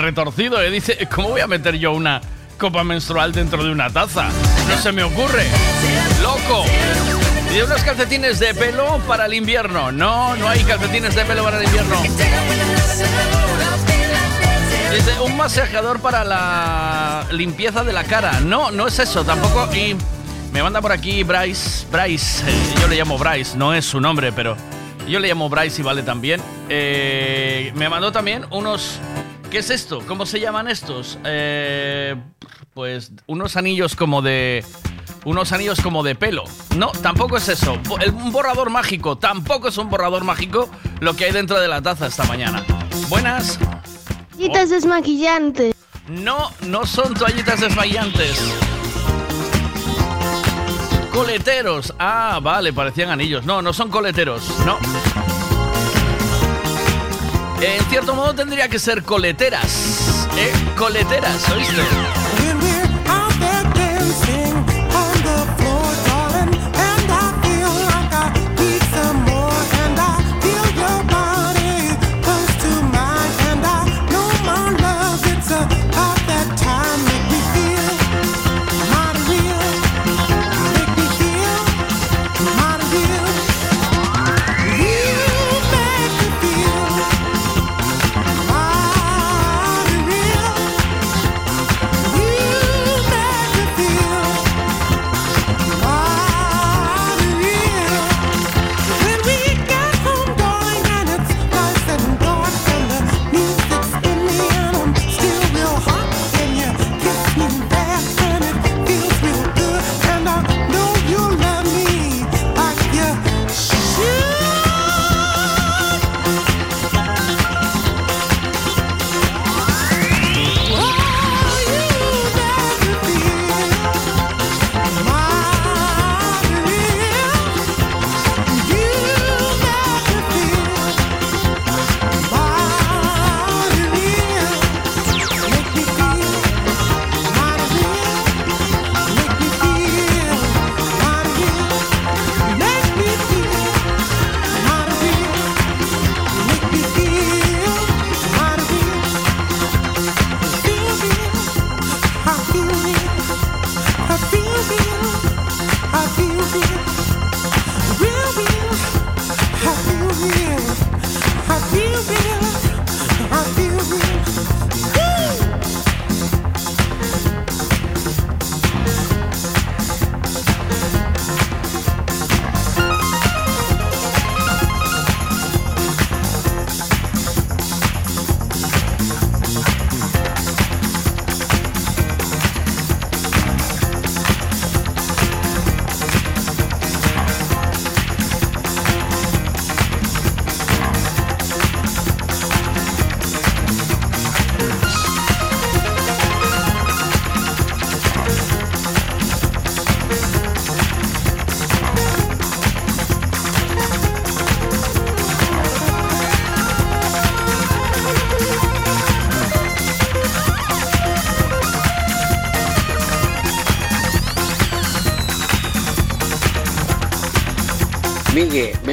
retorcido. ¿eh? Dice, ¿cómo voy a meter yo una copa menstrual dentro de una taza? No se me ocurre. ¡Loco! Y unos calcetines de pelo para el invierno. No, no hay calcetines de pelo para el invierno. Un masajeador para la limpieza de la cara. No, no es eso tampoco. Y me manda por aquí Bryce. Bryce, eh, yo le llamo Bryce, no es su nombre, pero yo le llamo Bryce y vale también. Eh, me mandó también unos ¿Qué es esto? ¿Cómo se llaman estos? Eh, pues unos anillos como de. Unos anillos como de pelo. No, tampoco es eso. Un borrador mágico. Tampoco es un borrador mágico lo que hay dentro de la taza esta mañana. Buenas. Toallitas desmaquillantes. No, no son toallitas desmaquillantes. Coleteros. Ah, vale, parecían anillos. No, no son coleteros. No. En cierto modo tendría que ser coleteras. ¿Eh? Coleteras, ¿oíste?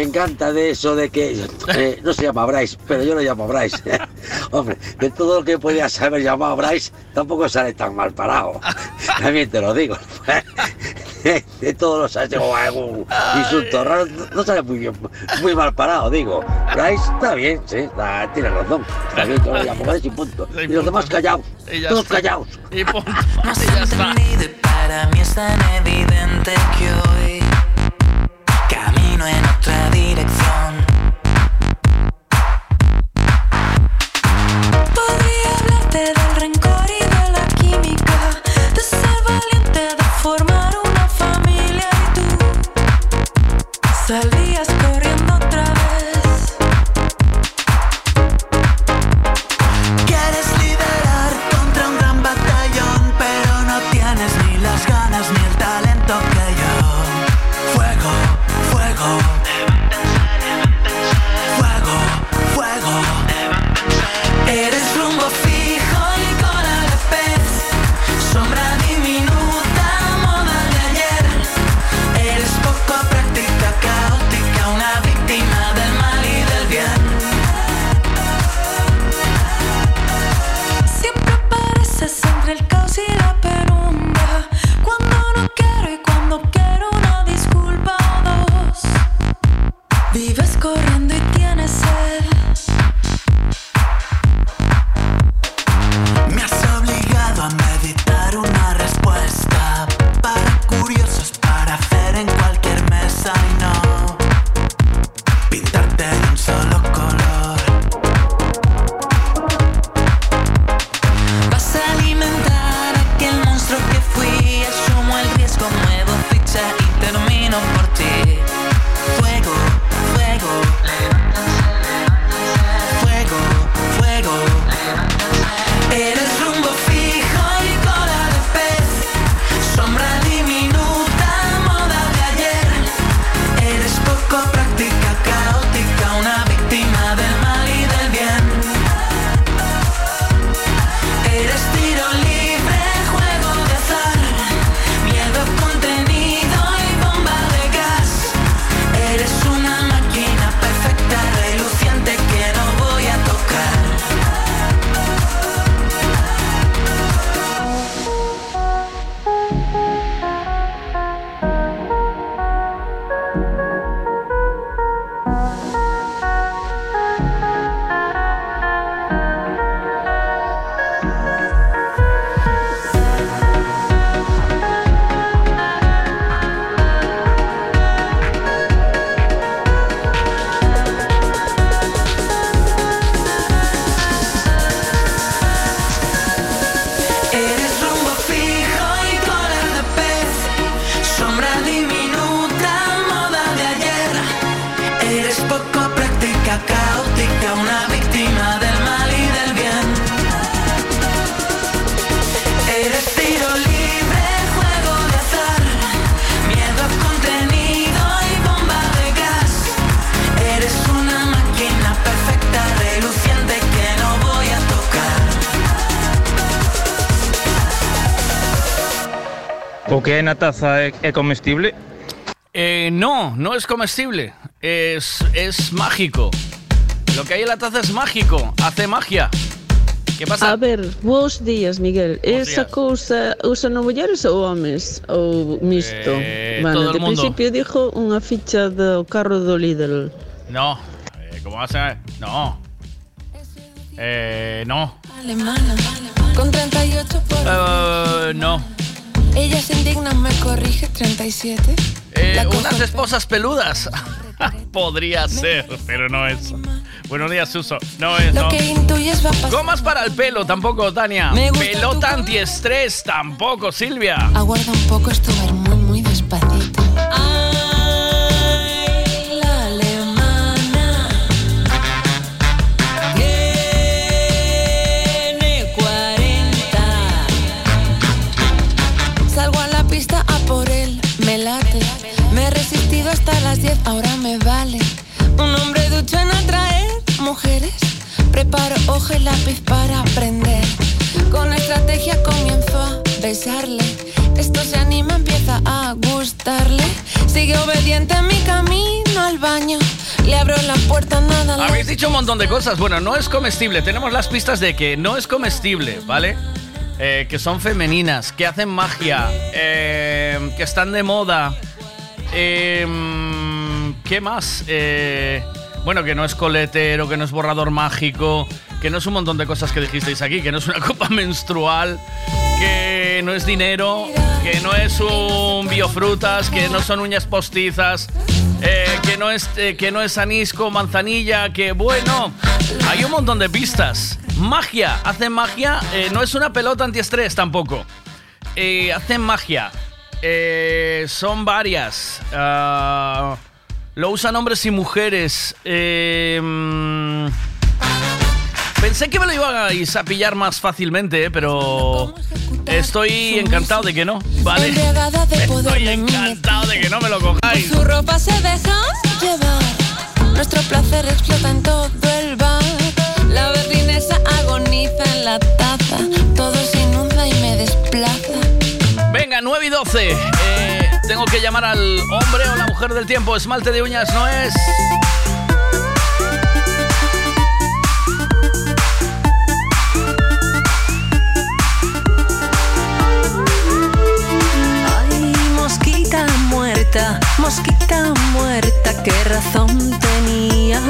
Me encanta de eso de que eh, no se llama Bryce, pero yo lo llamo Bryce. (laughs) Hombre, de todo lo que podías haber llamado Bryce, tampoco sale tan mal parado. (laughs) También te lo digo. (laughs) De todos los has llegado a algún insulto raro, no sale muy bien, muy mal parado, digo. Bryce está bien, sí, está- tiene razón. Está bien, yo lo llamo Bryce y punto. Y los demás callados, todos callados. Y punto. Y ya está. Para mí es tan evidente que O que hai na taza é, é comestible? Eh, no, no es comestible. Es, es mágico. Lo que hay en la taza es mágico. Hace magia. ¿Qué pasa? A ver, bons días, Miguel. Esa días. cousa usan mulleres ou homes? Ou mixto? Eh, todo el de principio dijo unha ficha do carro do Lidl. No. Eh, ¿Cómo vas a No. Eh, no. Alemana, con 38 por... Eh, no. Ella se indigna, me corrige, 37. Eh, unas esposas peludas. (laughs) Podría ser, pero no es. Buenos días, Suso. No es, Lo no. que intuyes va a pasar. Gomas para el pelo, tampoco, Tania. Pelota antiestrés, tampoco, Silvia. Aguarda un poco, esto montón de cosas. Bueno, no es comestible. Tenemos las pistas de que no es comestible, ¿vale? Eh, que son femeninas, que hacen magia, eh, que están de moda. Eh, ¿Qué más? Eh, bueno, que no es coletero, que no es borrador mágico, que no es un montón de cosas que dijisteis aquí, que no es una (laughs) copa menstrual, que no es dinero, que no es un biofrutas, que no son uñas postizas, eh, que, no es, eh, que no es anís con manzanilla, que bueno, hay un montón de pistas. Magia, hacen magia, eh, no es una pelota antiestrés tampoco. Eh, hacen magia. Son varias. Ah, lo usan hombres y mujeres. Eh, mm, pensé que me lo ibais a pillar más fácilmente, eh, pero estoy encantado de que no, ¿vale? Estoy encantado de que no me lo cojáis. Su ropa se deja llevar. Nuestro placer explota en todo el bar. La berlinesa agoniza en la taza. Todo se inunda y me desplaza. Venga, 9 y 12. Eh, tengo que llamar al hombre o la mujer del tiempo. Esmalte de uñas no es. Mosquita muerta, qué razón tenía.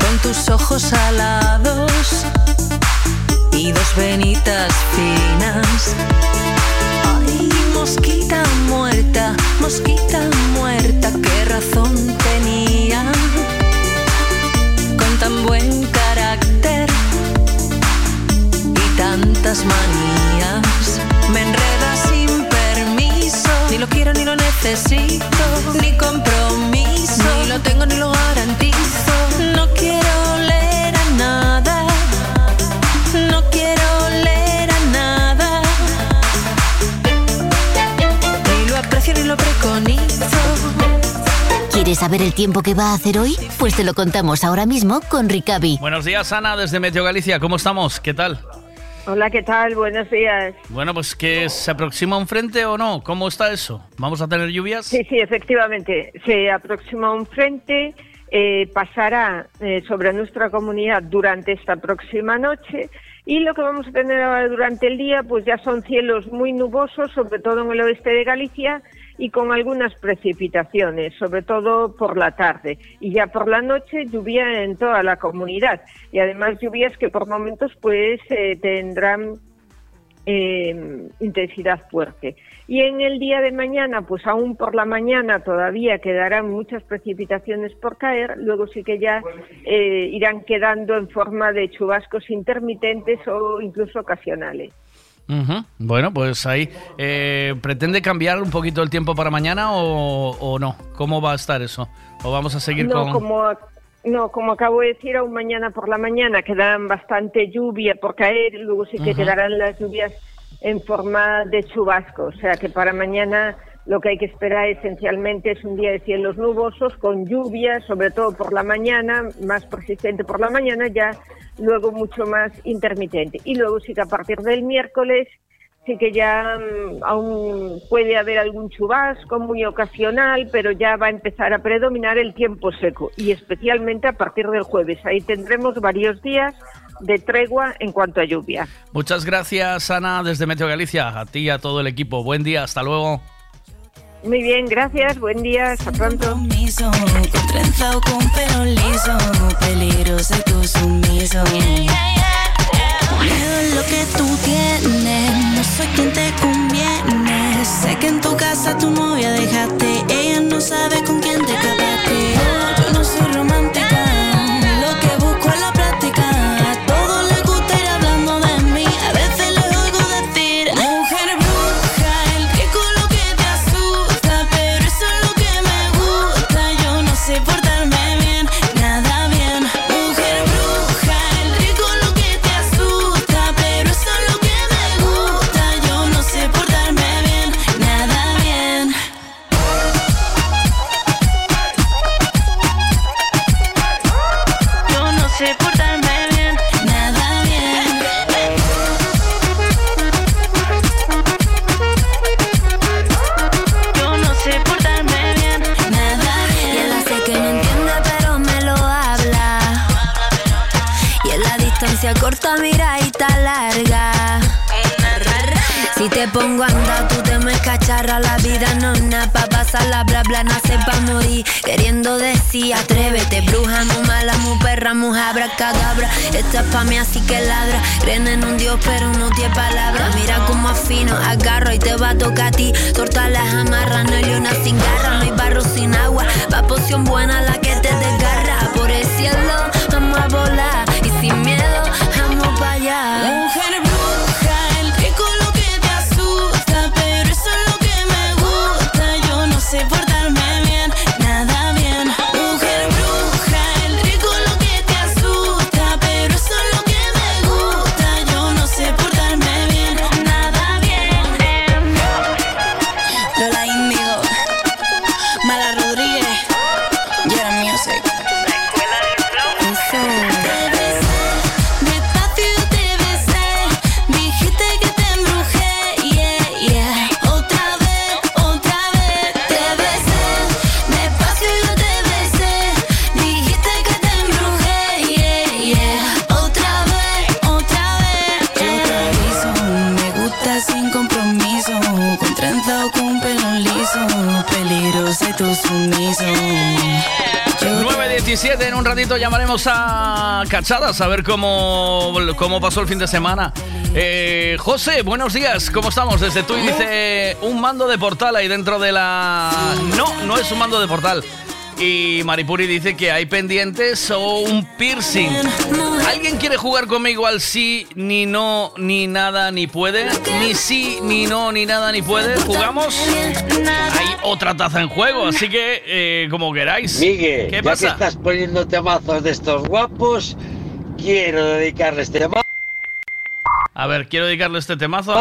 Con tus ojos alados y dos venitas finas. Ay, mosquita muerta, mosquita muerta, qué razón tenía. Con tan buen carácter y tantas manías. Me permiso. Ni lo quiero ni lo necesito. Ni compromiso. Ni lo tengo ni lo garantizo. No quiero leer a nada. No quiero leer a nada. Ni lo aprecio ni lo preconizo. ¿Quieres saber el tiempo que va a hacer hoy? Pues te lo contamos ahora mismo con Ricavi. Buenos días, Ana, desde Meteo Galicia. ¿Cómo estamos? ¿Qué tal? Hola, ¿qué tal? Buenos días. Bueno, pues que se aproxima un frente o no. ¿Cómo está eso? ¿Vamos a tener lluvias? Sí, sí, efectivamente. Se aproxima un frente, eh, pasará eh, sobre nuestra comunidad durante esta próxima noche y lo que vamos a tener ahora durante el día pues ya son cielos muy nubosos, sobre todo en el oeste de Galicia y con algunas precipitaciones, sobre todo por la tarde. Y ya por la noche lluvia en toda la comunidad y además lluvias que por momentos pues eh, tendrán eh, intensidad fuerte. Y en el día de mañana, pues aún por la mañana todavía quedarán muchas precipitaciones por caer, luego sí que ya eh, irán quedando en forma de chubascos intermitentes o incluso ocasionales. Bueno, pues ahí. eh, ¿Pretende cambiar un poquito el tiempo para mañana o, o no? ¿Cómo va a estar eso? ¿O vamos a seguir No, con.? como, no, como acabo de decir, aún mañana por la mañana quedarán bastante lluvia por caer, y luego sí que quedarán las lluvias en forma de chubasco. O sea que para mañana lo que hay que esperar esencialmente es un día de cielos nubosos con lluvia, sobre todo por la mañana, más persistente por la mañana, ya luego mucho más intermitente. Y luego sí que a partir del miércoles sí que ya mm, aún puede haber algún chubasco muy ocasional, pero ya va a empezar a predominar el tiempo seco y especialmente a partir del jueves. Ahí tendremos varios días de tregua en cuanto a lluvia. Muchas gracias, Ana, desde Meteo Galicia. A ti y a todo el equipo. Buen día, hasta luego. Muy bien, gracias, buen día, hasta pronto. Con trenza o con pelo liso, peligroso y tú sumiso. Es lo que tú tienes, no soy quien te conviene. Sé que en tu casa tu novia dejaste, ella no sabe con quién te distancia corta, mira y está larga. Si te pongo a andar, tú te me cacharra. La vida no nada pa' pasarla, bla bla, nace pa' morir. Queriendo decir, atrévete, bruja, muy mala, muy perra, muy abracadabra. Esta es pa' así que ladra. Creen en un dios, pero no tiene palabra. Mira cómo afino, agarro y te va a tocar a ti. Torta las amarras, no hay leona sin garra, no hay barro sin agua. Va poción buena la que te desgarra. Por el cielo, 9.17, en un ratito llamaremos a Cachadas a ver cómo, cómo pasó el fin de semana. Eh, José, buenos días, ¿cómo estamos? Desde tú dice un mando de portal ahí dentro de la... No, no es un mando de portal. Y Maripuri dice que hay pendientes o un piercing. ¿Alguien quiere jugar conmigo al sí, ni no, ni nada, ni puede? Ni sí, ni no, ni nada, ni puede. ¿Jugamos? Hay otra taza en juego, así que eh, como queráis. Miguel, ¿Qué ya pasa? que estás poniendo temazos de estos guapos, quiero dedicarle este temazo A ver, quiero dedicarle este temazo.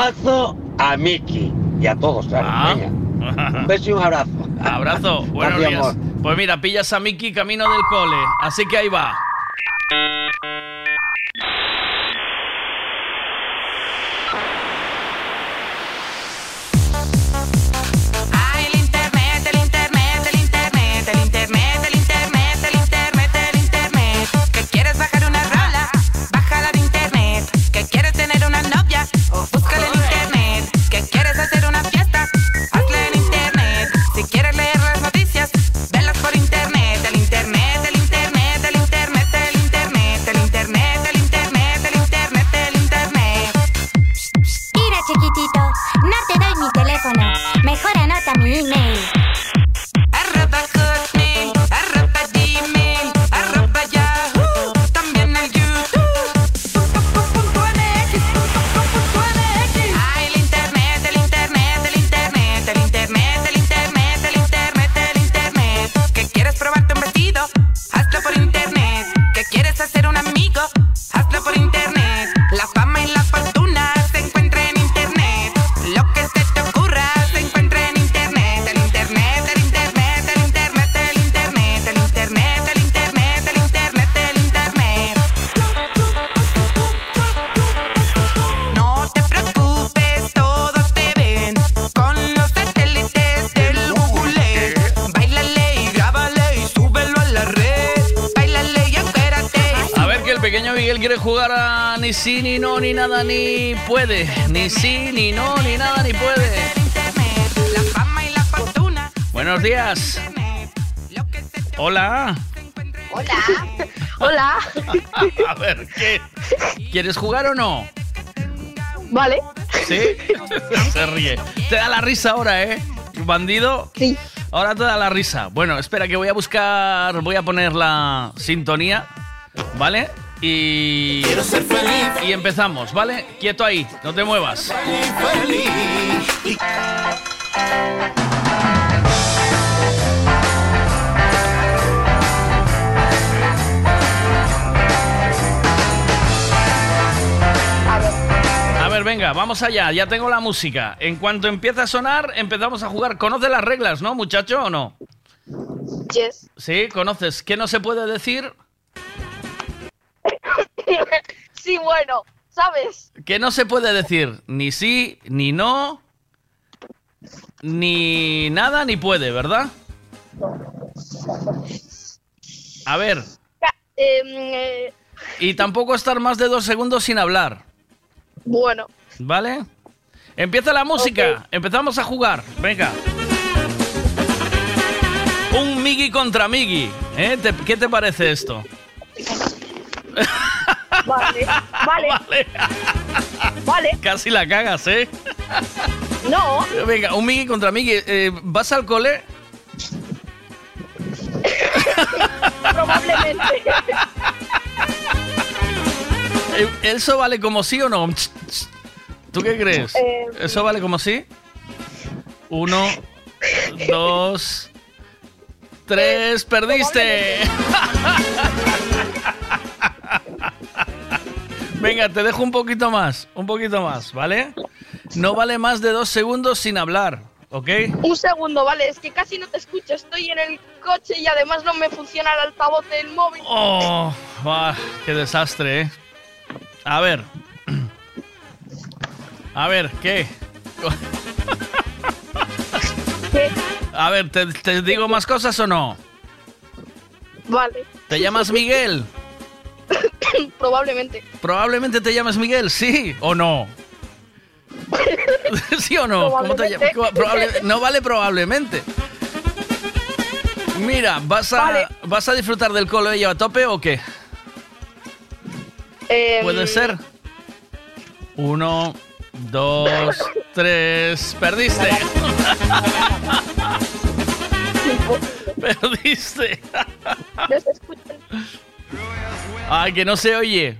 a Miki y a todos, claro. Ah. venga. Un beso y un abrazo. Abrazo, (laughs) buenos días. amor. Pues mira, pillas a Miki camino del cole, así que ahí va. Sí, ni no, ni nada, ni puede. Ni sí, ni no, ni nada, ni puede. Buenos días. Hola. Hola. Hola. (laughs) A ver, ¿qué? ¿Quieres jugar o no? Vale. ¿Sí? (laughs) Se ríe. Te da la risa ahora, ¿eh? Bandido. Sí. Ahora te da la risa. Bueno, espera que voy a buscar, voy a poner la sintonía, ¿vale? Y... Quiero ser feliz. Y empezamos, ¿vale? Quieto ahí, no te muevas. A ver, venga, vamos allá, ya tengo la música. En cuanto empieza a sonar, empezamos a jugar. ¿Conoces las reglas, no, muchacho, o no? Yes. Sí, conoces. ¿Qué no se puede decir? Sí, bueno, ¿sabes? ¿Qué no se puede decir? Ni sí, ni no, ni nada, ni puede, ¿verdad? A ver, Em, eh, y tampoco estar más de dos segundos sin hablar, bueno, ¿vale? Empieza la música, empezamos a jugar, venga. Un Migi contra Migi, ¿eh? ¿Te- ¿Qué te parece esto? (laughs) vale, vale, vale. Casi la cagas, ¿eh? No, Venga, un Migi contra Migi. Eh, ¿Vas al cole? probablemente. Eh, ¿Eso vale como sí o no? ¿Tú qué crees? Eh, ¿Eso vale como sí? Uno, dos, tres, perdiste. (laughs) Venga, te dejo un poquito más, un poquito más, ¿vale? No vale más de dos segundos sin hablar, ¿ok? Un segundo, vale, es que casi no te escucho. Estoy en el coche y además no me funciona el altavoz del móvil. Oh, qué desastre, ¿eh? A ver. A ver, ¿qué? A ver, ¿te, te digo más cosas o no? Vale, ¿Te llamas Miguel? (coughs) probablemente. Probablemente te llamas Miguel, ¿sí o no? (laughs) ¿Sí o no? ¿Cómo te llamas? No vale probablemente. Mira, ¿vas a, Vale. ¿vas a disfrutar del colegio a tope o qué? Em, Puede ser. Uno, dos, (coughs) tres. Perdiste. (laughs) (laughs) Perdiste. Ay, que no se oye.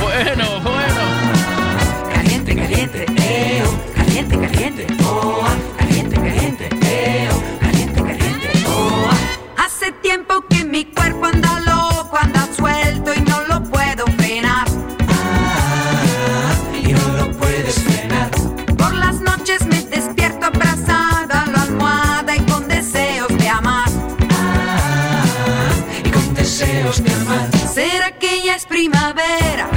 Bueno, bueno. Caliente, caliente, eo, caliente, caliente, ah, caliente, caliente, eo, caliente, caliente, ah. Hace tiempo que mi cuerpo anda ¿Será que ya es primavera?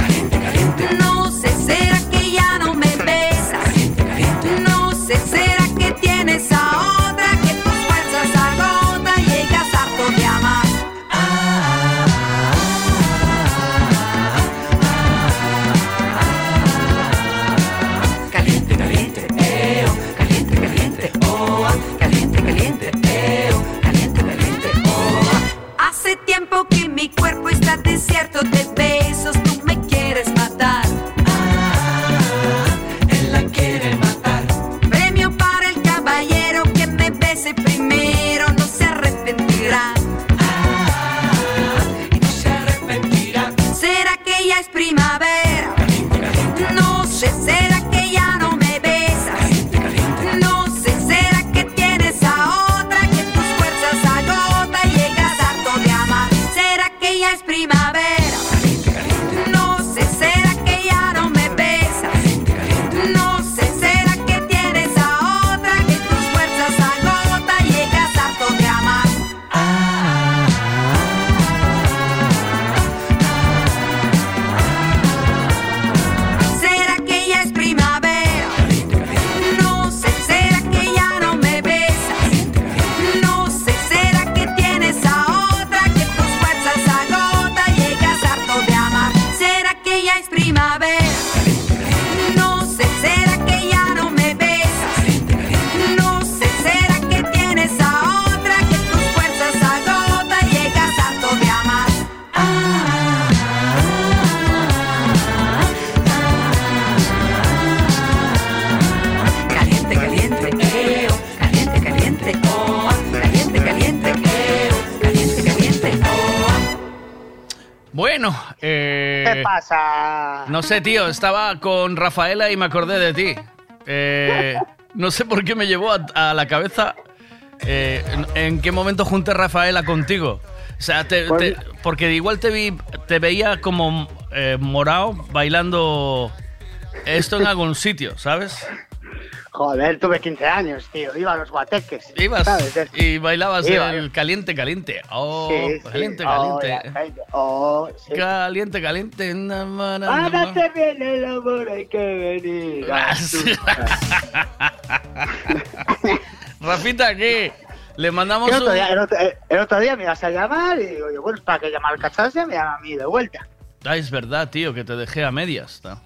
Desierto de pasa? no sé, tío, estaba con Rafaela y me acordé de ti. Eh, no sé por qué me llevó a, a la cabeza eh, en, en qué momento junté Rafaela contigo. O sea, te- te- porque igual te vi, te veía como eh, morado bailando esto en algún sitio, ¿sabes? Joder, tuve 15 años, tío. Iba a los guateques. Ibas ¿sabes? y bailabas Iba. el caliente, caliente. Oh, Sí, sí. caliente, Oh, caliente. oh, sí. Caliente, caliente. na, na, na. Ahora te viene el amor, hay que venir. (laughs) Rafita, ¿qué? Le mandamos El otro, un... día, el, otro, el otro día me ibas a llamar y digo, yo, bueno, es para que llamar al cacharse me llama a mí de vuelta. Ah, es verdad, tío, que te dejé a medias. ¿no?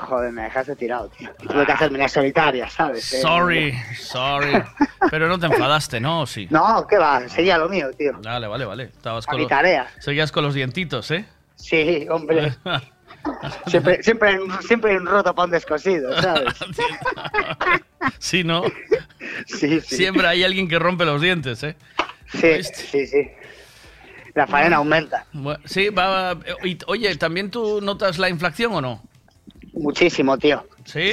Joder, me dejaste tirado, tío. Y tuve que hacerme una solitaria, ¿sabes? Eh, Sorry, sorry. Pero no te enfadaste, ¿no? ¿O Sí. No, ¿qué va? Seguía lo mío, tío. Vale, vale, vale. Estabas A con mi los- tarea. Seguías con los dientitos, ¿eh? Sí, hombre. (laughs) siempre, siempre, siempre hay un roto para un descosido, ¿sabes? (laughs) Sí, ¿no? Sí, sí. Siempre hay alguien que rompe los dientes, ¿eh? Sí, sí, sí. La faena aumenta. Sí, va, oye, ¿también tú notas la inflación o no? Muchísimo, tío. ¿Sí?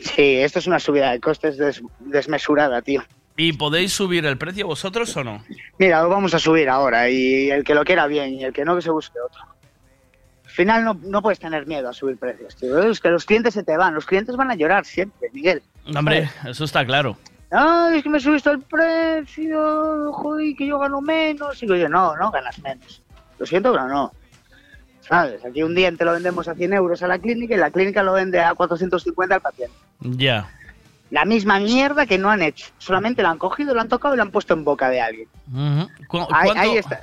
Sí, esto es una subida de costes des- desmesurada, tío. ¿Y podéis subir el precio vosotros o no? Mira, lo vamos a subir ahora y el que lo quiera bien y el que no, que se busque otro. Al final no, no puedes tener miedo a subir precios, tío. Es que los clientes se te van, los clientes van a llorar siempre, Miguel. Hombre, eso está claro. Ay, es que me subiste el precio, joder, que yo gano menos. Y digo yo, no, no ganas menos. Lo siento, pero no. ¿Sabes? Aquí un diente lo vendemos a 100 euros a la clínica y la clínica lo vende a 450 al paciente. Ya. La misma mierda que no han hecho. Solamente la han cogido, la han tocado y la han puesto en boca de alguien. Ujú. ¿Cu- Ahí, está,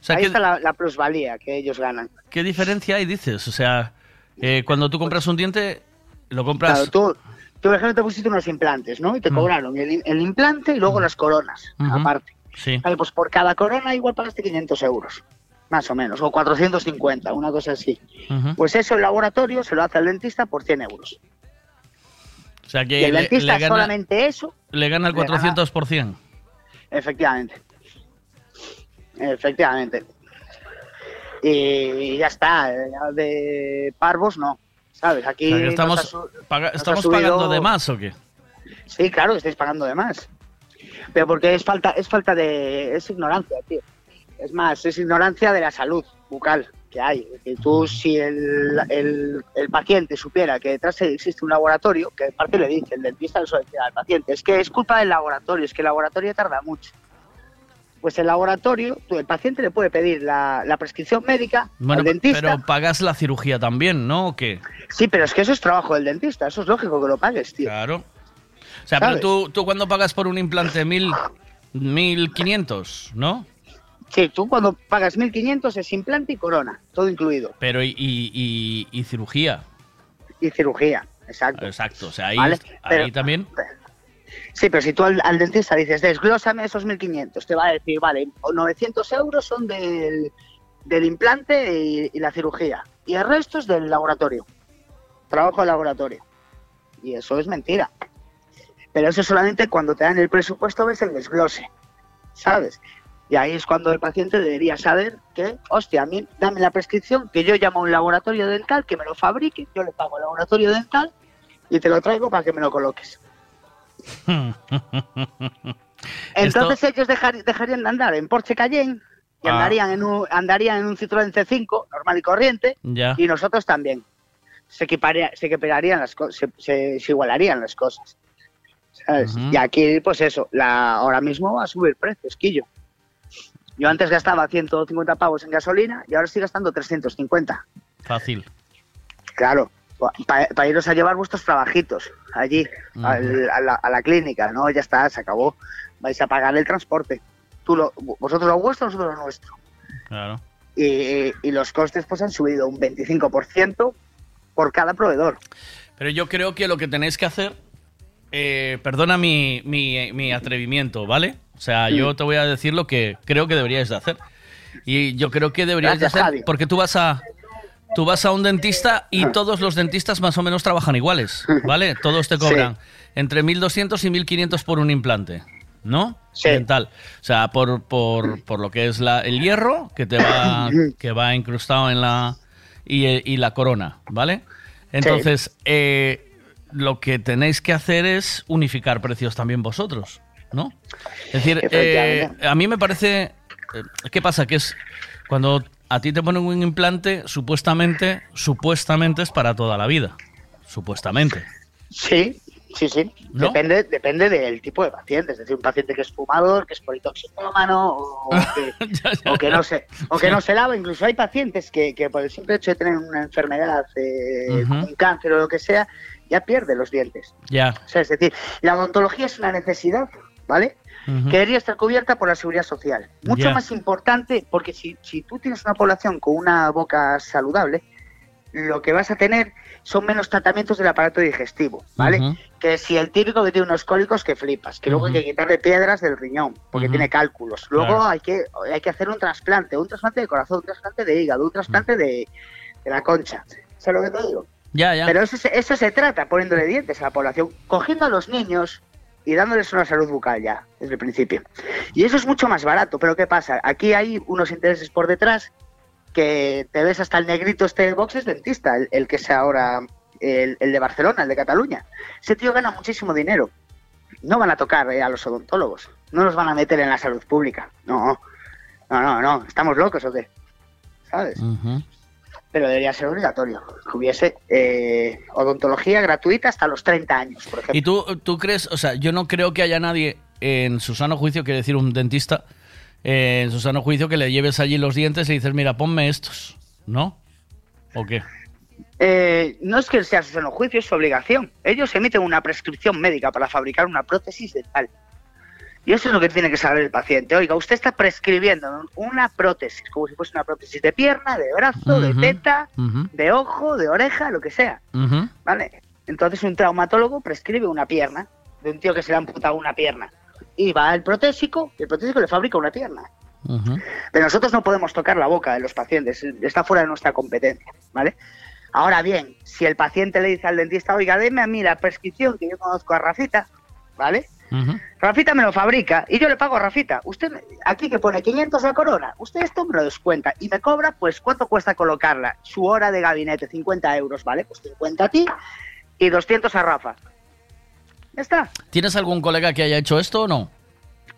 o sea, ahí ¿qué, está la, la plusvalía que ellos ganan. qué diferencia hay, dices? O sea, eh, cuando tú compras un diente, lo compras... Claro, tú, tú, por ejemplo, te pusiste unos implantes, ¿no? Y te Mm. cobraron el, el implante y luego las coronas, aparte. Sí. Vale, pues por cada corona igual pagaste 500 euros, más o menos, o 450, una cosa así. Pues eso el laboratorio se lo hace al dentista por 100 euros. O sea, Y que el le, dentista le gana, solamente eso, le gana el le gana- 400%. efectivamente. Efectivamente. Y ya está, de parvos no, ¿sabes? O Aquí sea, que nos estamos, ha su- paga- nos ha ¿estamos subido- pagando de más o qué? Sí, claro, que estáis pagando de más. Pero porque es falta, es falta de. es ignorancia, tío. Es más, es ignorancia de la salud bucal que hay. Que tú, si el, el, el paciente supiera que detrás existe un laboratorio, que parte le dice, el dentista le suele decir al paciente, es que es culpa del laboratorio, es que el laboratorio tarda mucho. Pues el laboratorio, tú, el paciente le puede pedir la, la prescripción médica Bueno, al dentista. pero pagas la cirugía también, ¿no? ¿O qué? Sí, pero es que eso es trabajo del dentista, eso es lógico que lo pagues, tío. Claro. O sea, ¿Sabes? pero tú, tú cuando pagas por un implante mil, 1500, ¿no? Sí, tú cuando pagas 1.500 es implante y corona, todo incluido. Pero y, y, y- y cirugía. Y cirugía, exacto. Exacto. O sea, ahí, Vale, ahí pero- también. Sí, pero si tú al, al dentista dices, desglósame esos 1.500, te va a decir, vale, 900 euros son del, del implante y, y la cirugía. Y el resto es del laboratorio. Trabajo de laboratorio. Y eso es mentira. Pero eso solamente cuando te dan el presupuesto ves el desglose. ¿Sabes? Y ahí es cuando el paciente debería saber que, hostia, a mí dame la prescripción, que yo llamo a un laboratorio dental que me lo fabrique, yo le pago al laboratorio dental y te lo traigo para que me lo coloques. (laughs) Entonces ellos dejar- dejarían de andar en Porsche Cayenne y Ah. andarían, en un, andarían en un Citroën C5 normal y corriente Ya. y nosotros también. Se, equiparía- se equipararían las se, se- se igualarían las cosas. Y aquí, pues eso, la, ahora mismo va a subir precios, quillo. Yo antes gastaba 150 pavos en gasolina y ahora estoy gastando 350. Fácil. Claro, para iros a llevar vuestros trabajitos allí, al- a, la, a la clínica, ¿no? Ya está, se acabó. Vais a pagar el transporte. Tú lo, vosotros lo vuestro, nosotros lo nuestro. Claro. Y, y los costes pues han subido un 25% por cada proveedor. Pero yo creo que lo que tenéis que hacer, eh, perdona mi, mi- mi atrevimiento, ¿vale? O sea, yo te voy a decir lo que creo que deberíais de hacer. Y yo creo que deberíais Gracias, de hacer, Javi. porque tú vas a tú vas a un dentista y todos los dentistas más o menos trabajan iguales, ¿vale? Todos te cobran entre 1.200 y 1.500 por un implante, ¿no? Dental. O sea, por, por, por lo que es la, el hierro que te va, que va incrustado en la. y, y la corona, ¿vale? Entonces, eh, lo que tenéis que hacer es unificar precios también vosotros, ¿no? Es decir, eh, a mí me parece. eh, ¿Qué pasa? Que es cuando a ti te ponen un implante, supuestamente, supuestamente es para toda la vida. Supuestamente. Sí, sí, sí. ¿No? Depende, depende del tipo de paciente. Es decir, un paciente que es fumador, que es politoxicómano, o que, (laughs) o que no se, o que no se lava. Incluso hay pacientes que, que por el simple hecho de tener una enfermedad, eh, un cáncer o lo que sea, ya pierde los dientes. Ya. O sea, es decir, la odontología es una necesidad, ¿vale? Ujú. Que debería estar cubierta por la seguridad social. Mucho más importante, porque si, si tú tienes una población con una boca saludable, lo que vas a tener son menos tratamientos del aparato digestivo, ¿vale? Que si el típico que tiene unos cólicos que flipas, que luego hay que quitarle piedras del riñón, porque tiene cálculos. Luego Claro. hay, que, hay que hacer un trasplante, un trasplante de corazón, un trasplante de hígado, un trasplante de, de la concha. ¿Sabes lo que te digo? Ya, ya. Pero eso, eso se trata, poniéndole dientes a la población, cogiendo a los niños y dándoles una salud bucal ya, desde el principio. Y eso es mucho más barato, pero ¿qué pasa? Aquí hay unos intereses por detrás que te ves hasta el negrito este Vox es dentista, el, el que es ahora el, el de Barcelona, el de Cataluña. Ese tío gana muchísimo dinero. No van a tocar eh, a los odontólogos, no los van a meter en la salud pública. No, no, no, no, ¿estamos locos o qué? ¿Sabes? Pero debería ser obligatorio que hubiese eh, odontología gratuita hasta los 30 años, por ejemplo. ¿Y tú, tú crees, o sea, yo no creo que haya nadie en su sano juicio, quiere decir un dentista, eh, en su sano juicio que le lleves allí los dientes y dices, mira, ponme estos, ¿no? ¿O qué? Eh, no es que sea su sano juicio, es su obligación. Ellos emiten una prescripción médica para fabricar una prótesis dental. Y eso es lo que tiene que saber el paciente. Oiga, usted está prescribiendo una prótesis, como si fuese una prótesis de pierna, de brazo, de teta, de ojo, de oreja, lo que sea. ¿Vale? Entonces un traumatólogo prescribe una pierna de un tío que se le ha amputado una pierna. Y va al protésico y el protésico le fabrica una pierna. Pero nosotros no podemos tocar la boca de los pacientes, está fuera de nuestra competencia, ¿vale? Ahora bien, si el paciente le dice al dentista, oiga, deme a mí la prescripción que yo conozco a Rafita, ¿vale? Rafita me lo fabrica y yo le pago a Rafita. Usted, aquí que pone 500 la corona, usted esto me lo descuenta y me cobra, pues, ¿cuánto cuesta colocarla? Su hora de gabinete, 50 euros, ¿vale? Pues 50 a ti y 200 a Rafa. Ya está. ¿Tienes algún colega que haya hecho esto o no?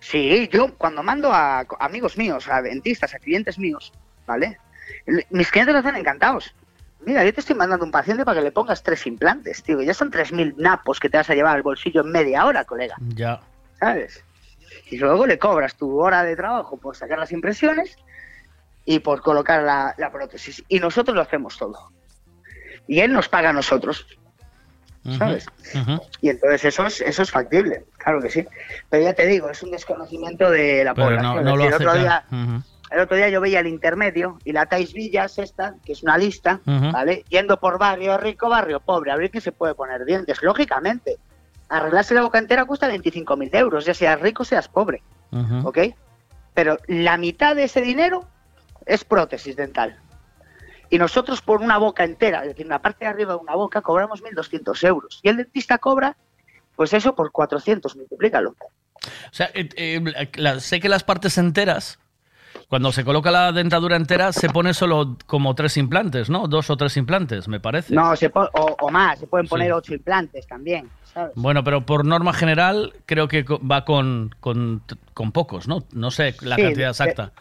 Sí, yo cuando mando a amigos míos, a dentistas, a clientes míos, ¿vale? Mis clientes lo hacen encantados. Mira, yo te estoy mandando un paciente para que le pongas tres implantes, tío. Ya son 3.000 napos que te vas a llevar al bolsillo en media hora, colega, Ya. ¿sabes? Y luego le cobras tu hora de trabajo por sacar las impresiones y por colocar la, la prótesis. Y nosotros lo hacemos todo. Y él nos paga a nosotros, ¿sabes? Y entonces eso es, eso es factible, claro que sí. Pero ya te digo, es un desconocimiento de la Pero población. no, no lo el, otro día. El otro día yo veía el intermedio y la Tais Villas esta, que es una lista. ¿vale? Yendo por barrio rico, barrio pobre, a ver quién se puede poner dientes. Lógicamente, arreglarse la boca entera cuesta 25.000 euros, ya seas rico, seas pobre, Ujú. ¿ok? Pero la mitad de ese dinero es prótesis dental. Y nosotros por una boca entera, es decir, una parte de arriba de una boca, cobramos 1.200 euros. Y el dentista cobra, pues eso por 400, multiplícalo. O sea, eh, eh, la- sé que las partes enteras, cuando se coloca la dentadura entera, se pone solo como tres implantes, ¿no? Dos o tres implantes, me parece. No, se po- o, o más, se pueden Sí. poner ocho implantes también, ¿sabes? Bueno, pero por norma general creo que va con, con, con pocos, ¿no? No sé la Sí, cantidad de- exacta.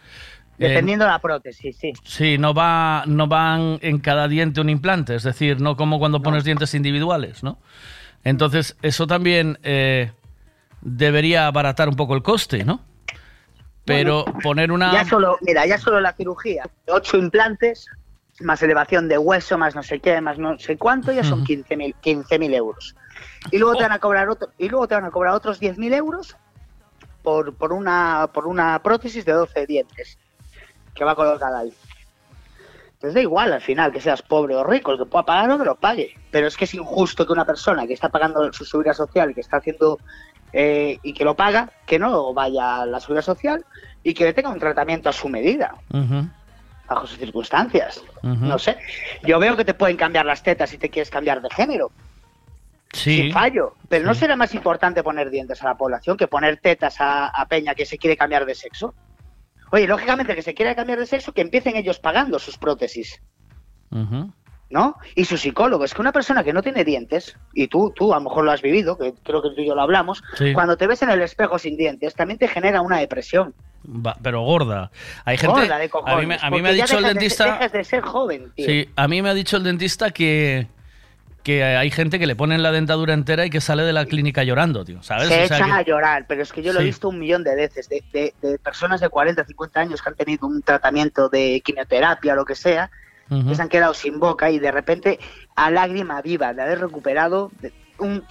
Eh, Dependiendo de la prótesis, sí. sí, no va, no van en cada diente un implante, es decir, no como cuando pones dientes individuales, ¿no? Entonces, eso también eh, debería abaratar un poco el coste, ¿no? Pero poner una... Ya solo, mira, ya solo la cirugía, ocho implantes, más elevación de hueso, más no sé qué, más no sé cuánto, ya son 15.000 15.000 euros. Y luego te van a cobrar otro, y luego te van a cobrar otros 10.000 euros por, por una por una prótesis de 12 dientes que va colocada ahí. Entonces da igual al final que seas pobre o rico, el que pueda pagar o que lo pague. Pero es que es injusto que una persona que está pagando su seguridad social, que está haciendo eh, y que lo paga, que no vaya a la seguridad social y que le tenga un tratamiento a su medida, bajo sus circunstancias. No sé. Yo veo que te pueden cambiar las tetas si te quieres cambiar de género. Sí. sin fallo. Pero ¿no será más importante poner dientes a la población que poner tetas a, a Peña que se quiere cambiar de sexo? Oye, lógicamente que se quiere cambiar de sexo, que empiecen ellos pagando sus prótesis, Ujú. ¿No? Y su psicólogo. Es que una persona que no tiene dientes, y tú, tú a lo mejor lo has vivido, que creo que tú y yo lo hablamos, Sí. cuando te ves en el espejo sin dientes, también te genera una depresión. Va- pero gorda. Hay gente. Gorda de cojones, a mí me, a mí me porque ha dicho el de- dentista. dejas de ser joven, tío. Sí, a mí me ha dicho el dentista que que hay gente que le ponen la dentadura entera y que sale de la clínica llorando, tío, ¿sabes? Se O sea echan que- a llorar, pero es que yo lo he visto un millón de veces, de, de- de personas de 40, 50 años que han tenido un tratamiento de quimioterapia o lo que sea, Que se han quedado sin boca y de repente a lágrima viva de haber recuperado un,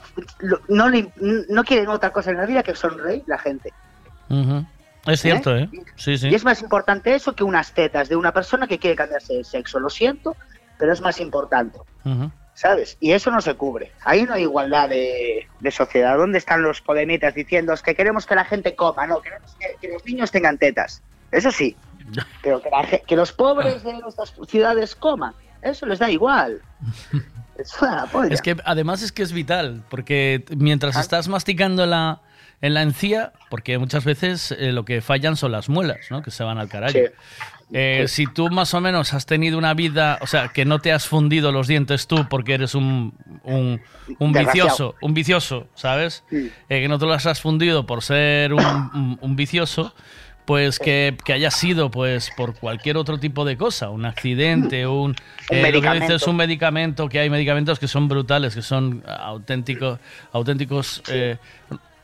no, le- no quieren otra cosa en la vida que sonreír la gente. Es cierto, ¿eh? Sí, sí. Y es más importante eso que unas tetas de una persona que quiere cambiarse de sexo. Lo siento, pero es más importante. ¿Sabes? Y eso no se cubre. Ahí no hay igualdad de, de sociedad. ¿Dónde están los podemitas diciendo "Es que queremos que la gente coma? No, queremos que, que los niños tengan tetas. Eso sí. Pero que, la que los pobres de nuestras ciudades coman. Eso les da igual. (laughs) Es una polla. Es que además es que es vital, porque mientras estás masticando en la, en la encía, porque muchas veces eh, lo que fallan son las muelas, ¿no? Que se van al carajo. Sí. Eh, Si tú más o menos has tenido una vida, o sea, que no te has fundido los dientes tú porque eres un, un, vicioso, un vicioso, ¿sabes? Eh, que no te los has fundido por ser un vicioso, pues que, que haya sido pues por cualquier otro tipo de cosa, un accidente, (laughs) un, Un eh, medicamento. dices, un medicamento, que hay medicamentos que son brutales, que son auténticos, auténticos, eh,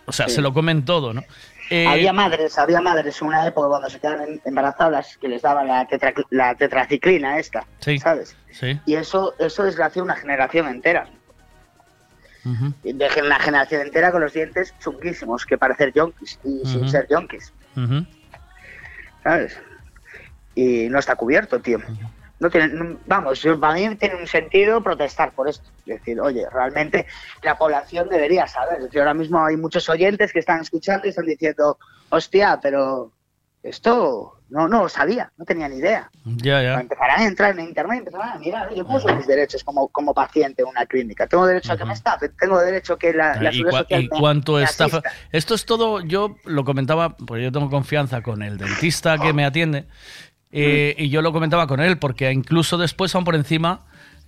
o sea, Sí. se lo comen todo, ¿no? Eh, había madres, había madres en una época cuando se quedaban em- embarazadas que les daban la, tetra- la tetraciclina esta, Sí. ¿sabes? Sí. Y eso, eso desgració una generación entera. Ujú, Y Dejen una generación entera con los dientes chunguísimos, que parecer yonkis y sin ser yonkis. ¿Sabes? Y no está cubierto, tío. No tiene, no- vamos, para mí tiene un sentido protestar por esto. Es decir, oye, realmente la población debería saber. Es decir, ahora mismo hay muchos oyentes que están escuchando y están diciendo, hostia, pero esto no, no lo sabía, no tenía ni idea. Ya, ya. Empezarán a entrar en internet y empezarán a mirar, yo puedo mis derechos como, como paciente en una clínica. Tengo derecho a que me estafen, tengo derecho a que la, la y, cua- y me- cuánto me estafa. asista. Esto es todo, yo lo comentaba, pues yo tengo confianza con el dentista que me atiende, eh, y yo lo comentaba con él, porque incluso después, aún por encima,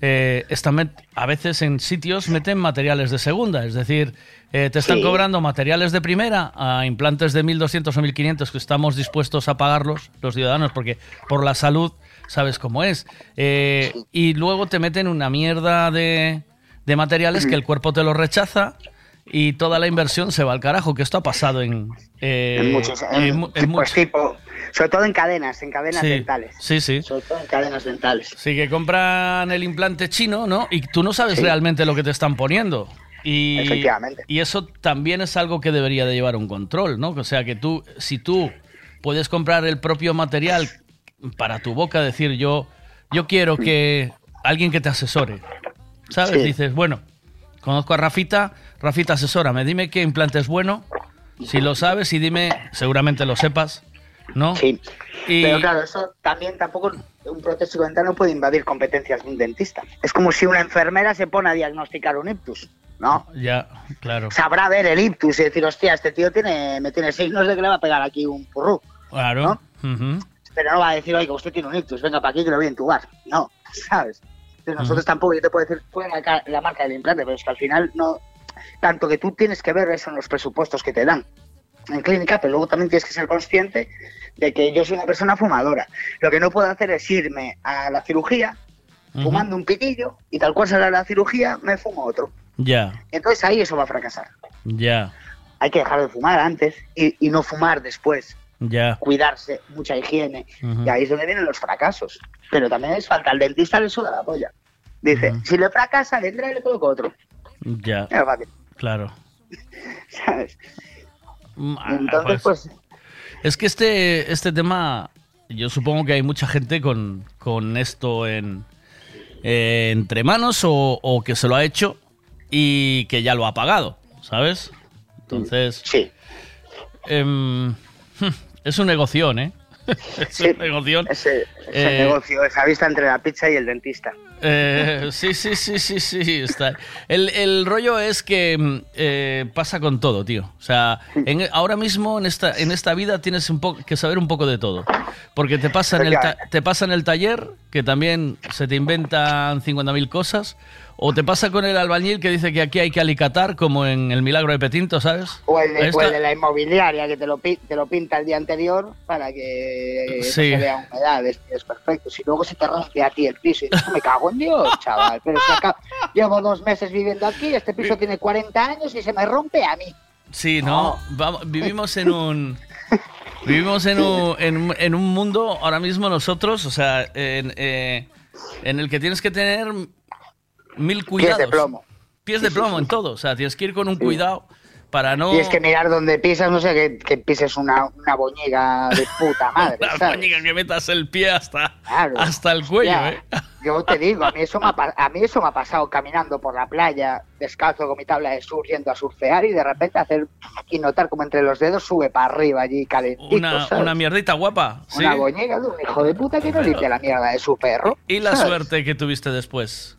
eh, están a veces en sitios meten materiales de segunda, es decir, eh, te están Sí. cobrando materiales de primera a implantes de 1.200 o 1.500 que estamos dispuestos a pagarlos los ciudadanos, porque por la salud sabes cómo es. Eh, y luego te meten una mierda de, de materiales que el cuerpo te lo rechaza y toda la inversión se va al carajo, que esto ha pasado en... eh, en muchos, en- pues tipo, sobre todo en cadenas, en cadenas Sí, dentales. Sí, sí. Sobre todo en cadenas dentales. Sí, que compran el implante chino, ¿no? Y tú no sabes Sí. realmente lo que te están poniendo. Y, Efectivamente. y eso también es algo que debería de llevar un control, ¿no? O sea, que tú, si tú puedes comprar el propio material para tu boca, decir yo, yo quiero que alguien que te asesore, ¿sabes? Sí. Dices, bueno, conozco a Rafita, Rafita asesórame, dime qué implante es bueno, si lo sabes y dime, seguramente lo sepas, ¿no? Sí. Y- Pero claro, eso también tampoco un protésico dental no puede invadir competencias de un dentista. Es como si una enfermera se pone a diagnosticar un ictus. No. Ya, claro. Sabrá ver el ictus y decir, hostia, este tío tiene, me tiene signos de que le va a pegar aquí un purrú. Claro. Pero no va a decir, oiga, usted tiene un ictus, venga para aquí que lo voy a entubar. No, (laughs) ¿sabes? Entonces nosotros tampoco, yo te puedo decir, puede marcar la marca del implante, pero es que al final no. Tanto que tú tienes que ver eso en los presupuestos que te dan en clínica, pero luego también tienes que ser consciente de que yo soy una persona fumadora. Lo que no puedo hacer es irme a la cirugía fumando un pitillo y tal cual será la cirugía, me fumo otro. Ya, Entonces ahí eso va a fracasar. ya, Hay que dejar de fumar antes y, y no fumar después. ya. Cuidarse, mucha higiene. Y ahí es donde vienen los fracasos. Pero también es falta. Al dentista le suda la polla. Dice, si le fracasa, le entra y le coloco otro. Ya, claro. (laughs) ¿sabes? Mm, ah, Entonces, pues, Es que este, este tema, yo supongo que hay mucha gente con, con esto en, eh, entre manos o, o que se lo ha hecho y que ya lo ha pagado, ¿sabes? Entonces... Sí. es un negoción, ¿eh? (laughs) es un negoción. Es el Eh, negocio, esa vista entre la pizza y el dentista. Eh, sí, sí, sí, sí, sí, está. El, el rollo es que mm, eh, pasa con todo, tío. O sea, en- ahora mismo en esta, en esta vida tienes un poco que saber un poco de todo. Porque te pasa, en el ta- te pasa en el taller, que también se te inventan 50.000 cosas. O te pasa con el albañil que dice que aquí hay que alicatar, como en el milagro de Petinto, ¿sabes? O el, de, Ahí o está. el de la inmobiliaria que te lo, te lo pinta el día anterior para que Sí. no se vea humedad. Es, es perfecto. Si luego se te rompe a ti el piso y dices, me cago en Dios, (laughs) chaval. Pero si acá llevo dos meses viviendo aquí, este piso tiene 40 años y se me rompe a mí. Sí, ¿no? Vamos, vivimos en un... Vivimos en un, en, un- en un mundo ahora mismo nosotros, o sea, en, eh, en el que tienes que tener mil cuidados. Pies de plomo. Pies de plomo en todo, o sea, tienes que ir con un cuidado para no... Tienes que mirar donde pisas, no sé, que, que pises una, una boñiga de puta (laughs) madre, ¿sabes? boñiga que metas el pie hasta, Claro. hasta el cuello, Ya. ¿eh? Yo te digo, a mí, eso me ha, a mí eso me ha pasado caminando por la playa, descalzo con mi tabla de surf, yendo a surfear y de repente hacer y notar como entre los dedos sube para arriba allí calentito, Una, ¿sabes? una mierdita guapa, ¿sí? Una boñiga de un hijo de puta que no limpia la mierda de su perro. ¿Y la ¿sabes? suerte que tuviste después?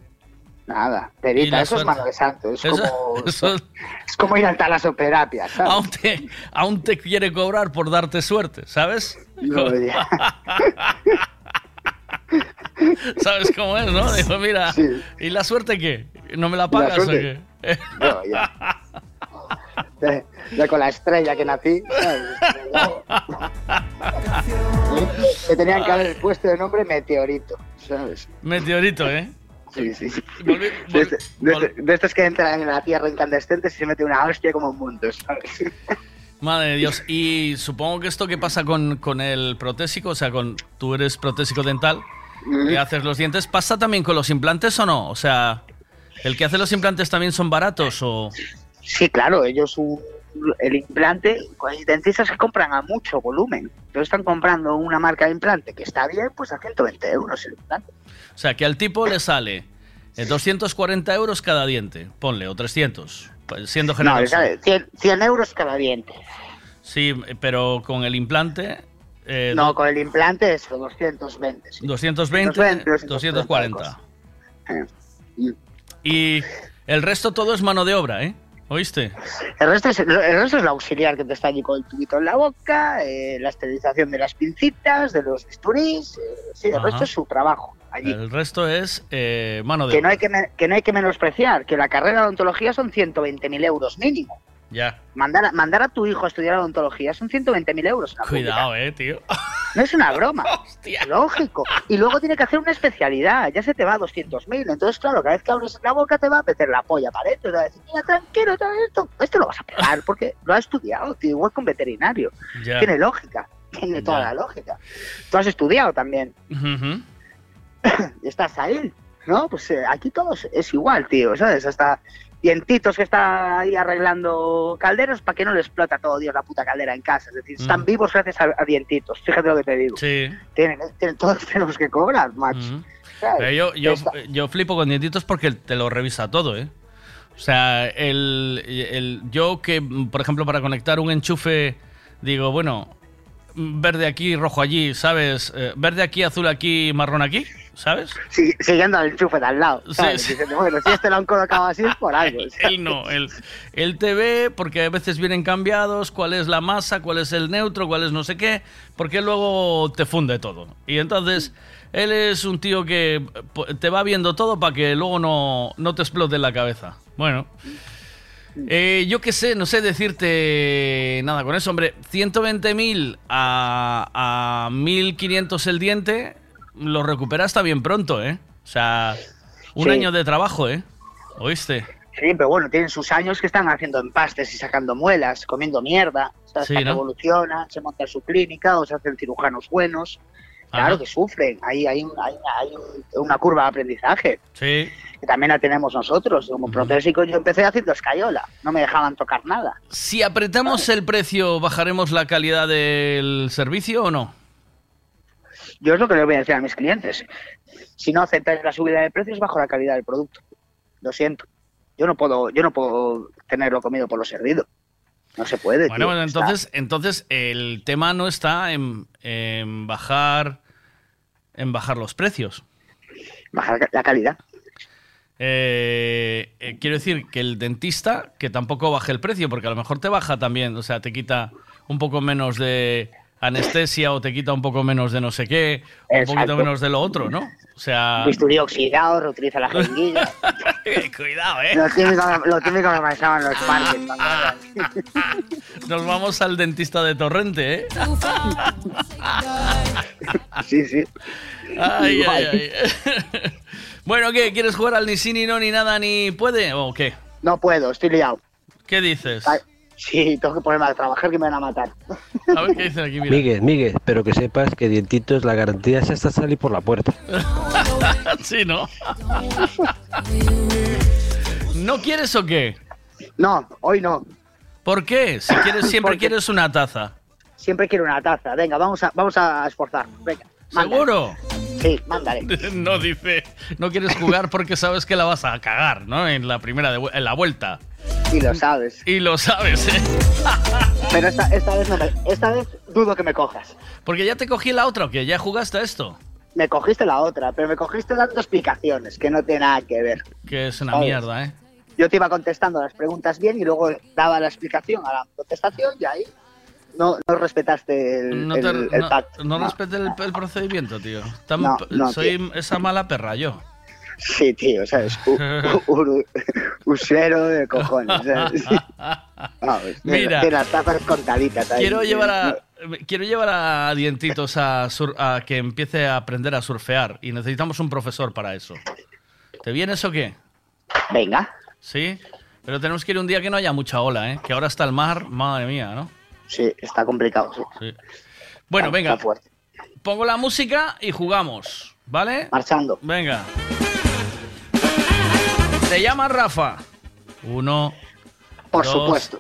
Nada, ¿Y perita, eso es mano de santo, es, Eso- como, (laughs) eso- es como ir al talasoterapia, ¿sabes? aún, te, aún te quiere cobrar por darte suerte, ¿sabes? No, ya. (laughs) ¿Sabes cómo es, no? Dijo, mira, ¿y la suerte qué? ¿No me la pagas o qué? No, ya. Ya- ya con la estrella que nací, ¿sabes? (laughs) Me tenían que haber puesto de nombre Meteorito, ¿sabes? Meteorito, ¿eh? Sí, sí. Este- de este- de estos que entran en la tierra incandescentes y se mete una hostia como un mundo, ¿sabes? Madre de Dios. Y supongo que esto que pasa con, con el protésico, o sea, con tú eres protésico dental y haces los dientes, ¿pasa también con los implantes o no? O sea, ¿el que hace los implantes también son baratos o...? Sí, claro, ellos un- el implante, hay dentistas que compran a mucho volumen. Entonces están comprando una marca de implante que está bien, pues a 120 euros el implante. O sea, que al tipo le sale eh, 240 euros cada diente, ponle, o 300, pues, siendo No, generoso. sale 100, 100 euros cada diente. Sí, pero con el implante... eh, No, con el implante es 220. sí. 220, 220, 240. Eh. Y el resto todo es mano de obra, ¿eh? ¿Oíste? El resto, es, el resto es el auxiliar que te está allí con el tubito en la boca, eh, la esterilización de las pincitas, de los bisturís. eh, sí, el Ajá. resto es su trabajo allí. El resto es eh, mano de Que obra. no, hay que, que no hay que menospreciar, que la carrera de odontología son 120.000 euros mínimo. Ya. Mandar a, mandar a tu hijo a estudiar odontología son 120.000 euros. Cuidado, eh, tío. No es una broma. (laughs) Lógico. Y luego tiene que hacer una especialidad. Ya se te va a 200.000. Entonces, claro, cada vez que abres la boca te va a meter la polla para adentro. Te va a decir, mira, tranquilo, esto, esto lo vas a pegar porque lo has estudiado, tío, igual con veterinario. Ya. Tiene lógica. Tiene toda la lógica. Tú has estudiado también. Y (coughs) estás ahí, ¿no? Pues eh, aquí todo es, igual, tío, ¿sabes? Hasta dientitos que está ahí arreglando calderos para que no le explota todo Dios la puta caldera en casa. Es decir, están Mm. vivos gracias a, a dientitos. Fíjate lo que te digo. Sí. Tienen, tienen- todos tenemos que cobrar, macho. yo, yo, yo flipo con dientitos porque te lo revisa todo, ¿eh? O sea, el, el- yo que, por ejemplo, para conectar un enchufe, digo, bueno, verde aquí, rojo allí, ¿sabes? Eh, verde aquí, azul aquí, marrón aquí, ¿sabes? Sí, siguiendo al enchufe de al lado. ¿sabes? Sí, bueno, si este lo han colocado así es por algo. ¿sabes? (laughs) Él no, él, él te ve porque a veces vienen cambiados, cuál es la masa, cuál es el neutro, cuál es no sé qué, porque luego te funde todo. Y entonces, él es un tío que te va viendo todo para que luego no, no te explote en la cabeza. Bueno. Eh, yo qué sé, no sé decirte nada con eso, hombre. 120.000 a, a 1.500 el diente, lo recuperas está bien pronto, ¿eh? O sea, un Sí. año de trabajo, ¿eh? ¿Oíste? Sí, pero bueno, tienen sus años que están haciendo empastes y sacando muelas, comiendo mierda. Hasta que ¿no? evolucionan, se monta su clínica o se hacen cirujanos buenos. Claro Ajá. que sufren, hay, hay, hay, hay un- una curva de aprendizaje. Sí. Que también la tenemos nosotros. Como protésico yo empecé haciendo escayola, no me dejaban tocar nada. Si apretamos el precio, ¿bajaremos la calidad del servicio o no? Yo es lo que le voy a decir a mis clientes. Si no aceptáis la subida de precios, bajo la calidad del producto. Lo siento. Yo no puedo, yo no puedo tenerlo comido por lo servido. No se puede. Bueno, tío. bueno, Está- entonces, entonces el tema no está en, en bajar en bajar los precios. Bajar la calidad. Eh, eh, quiero decir que el dentista que tampoco baje el precio, porque a lo mejor te baja también, o sea, te quita un poco menos de anestesia o te quita un poco menos de no sé qué, o un poquito Exacto. menos de lo otro, ¿no? O sea, Bisturí oxidado, reutiliza la (laughs) jeringuilla. cuidado, ¿eh? Lo típico, lo típico que pasaban en los parques. ¿te acuerdas? (laughs) (laughs) Nos vamos al dentista de Torrente, ¿eh? Sí, sí. Ay, ay, ay. Bueno, ¿qué? ¿Quieres jugar al ni sí, ni no, ni nada, ni puede? ¿O qué? No puedo, estoy liado. ¿Qué dices? Ay, Sí, tengo que ponerme a trabajar que me van a matar. A ver qué dicen aquí, mira. Miguel, Miguel, pero que sepas que dientitos la garantía es hasta salir por la puerta. (laughs) sí, ¿no? ¿No quieres o qué? No, hoy no. ¿Por qué? Si quieres, siempre Porque- quieres una taza. Siempre quiero una taza. Venga, vamos a, vamos a esforzar. Venga. mándale. ¿Seguro? Sí, mándale. (laughs) No dice, no quieres jugar porque sabes que la vas a cagar, ¿no? En la primera, de en la vuelta. Y lo sabes. Y lo sabes, ¿eh? (laughs) Pero esta, esta vez no me, esta vez dudo que me cojas. Porque ya te cogí la otra, ¿o qué? ¿Ya jugaste a esto? Me cogiste la otra, pero me cogiste dando explicaciones que no tiene nada que ver. Que es una ¿Sabes? mierda, ¿eh? Yo te iba contestando las preguntas bien y luego daba la explicación a la contestación y ahí no, no respetaste el, No, te- el- el no- pacto. no respete el, el procedimiento, tío. Tan- soy esa mala perra yo. Sí, tío, ¿sabes? Un, (laughs) un, usurero de cojones, ¿sabes? (laughs) Vamos, Mira. de las tazas contaditas. Quiero llevar a quiero llevar a Dientitos a, sur- a que empiece a aprender a surfear y necesitamos un profesor para eso. ¿Te vienes o qué? Venga. Sí, pero tenemos que ir un día que no haya mucha ola, ¿eh? Que ahora está el mar, madre mía, ¿no? Sí, está complicado, sí. Sí. Bueno, Está- venga. está fuerte. Pongo la música y jugamos, ¿vale? Marchando. Venga. Te llama Rafa. Uno. Por dos. supuesto.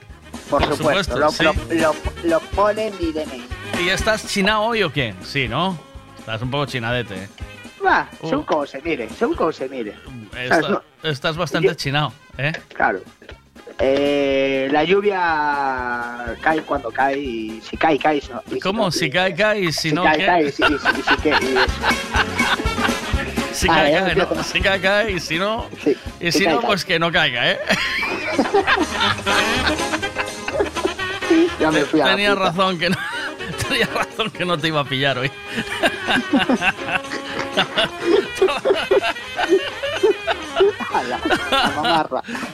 Por, Por supuesto. supuesto, lo, sí. lo, lo, DNI. ¿Y estás chinado hoy o qué? Sí, ¿no? Estás un poco chinadete, ¿eh? Va, Uh. cómo se mire, cómo se mire. Está- estás bastante chinado, ¿eh? claro. Eh, la lluvia cae cuando cae y si cae, cae. Si no, y si ¿Cómo? no, Si cae, cae y si si no, cae, ¿qué? cae y si, si- cae, ya cae, empiezo. ¿no? Si cae, cae y si no... y si cae, no, pues que no caiga, ¿eh? (laughs) Ya me fui a la Tenía razón que no... (laughs) Tenía razón que no te iba a pillar hoy. (laughs)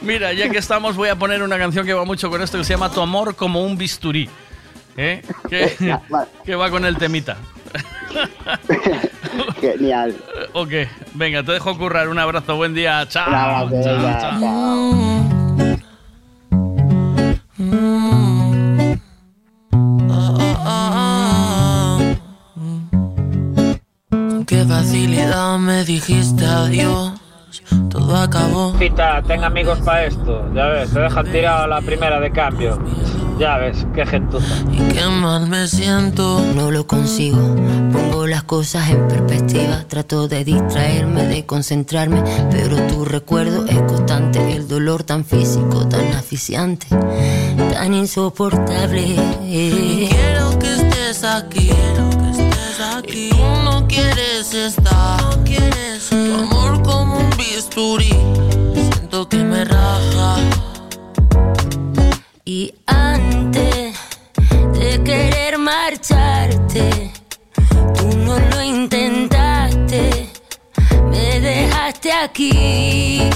Mira, ya que estamos, voy a poner una canción que va mucho con esto que se llama Tu amor como un bisturí. ¿Eh? Que, que va con el temita. (laughs) Genial. Ok, venga, te dejo currar. Un abrazo, buen día. Chao. Chao, me dijiste adiós. Todo acabó. Pita, ten amigos para esto. Ya ves, se dejan tirado a la primera de cambio. Ya ves, qué gentuza. Qué mal me siento. No lo consigo, pongo las cosas en perspectiva, trato de distraerme, de concentrarme, pero tu recuerdo es constante, el dolor tan físico, tan asfixiante, tan insoportable. Quiero que estés aquí. Tu amor como un bisturí. Siento que me raja. Y antes de querer marcharte, tú no lo intentaste, me dejaste aquí.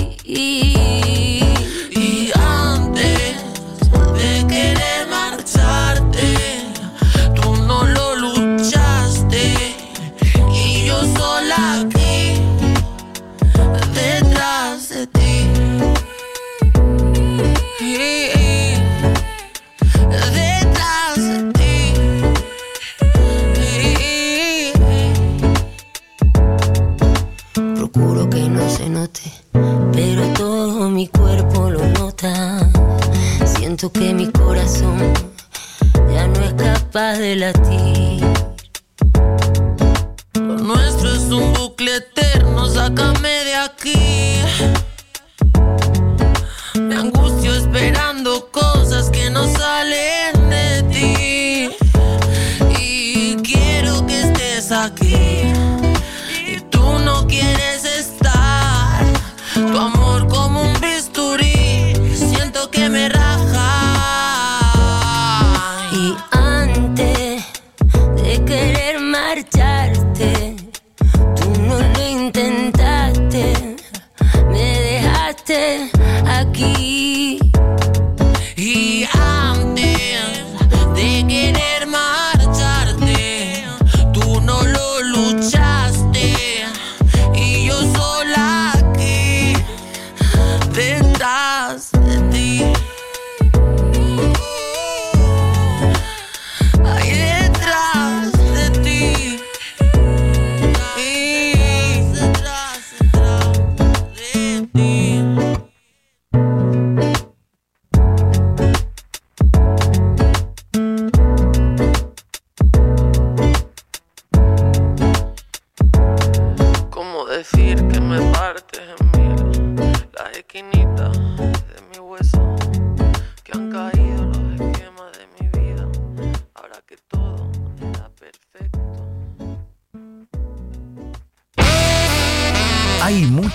Que mi corazón ya no es capaz de latir. Lo nuestro es un bucle eterno, sácame de aquí. Me angustio esperando cosas que no salen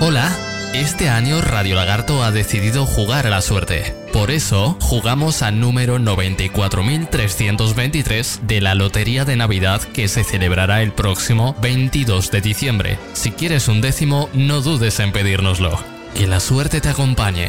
Hola, este año Radio Lagarto ha decidido jugar a la suerte. Por eso, jugamos al número 94.323 de la Lotería de Navidad que se celebrará el próximo 22 de diciembre. Si quieres un décimo, no dudes en pedírnoslo. Que la suerte te acompañe.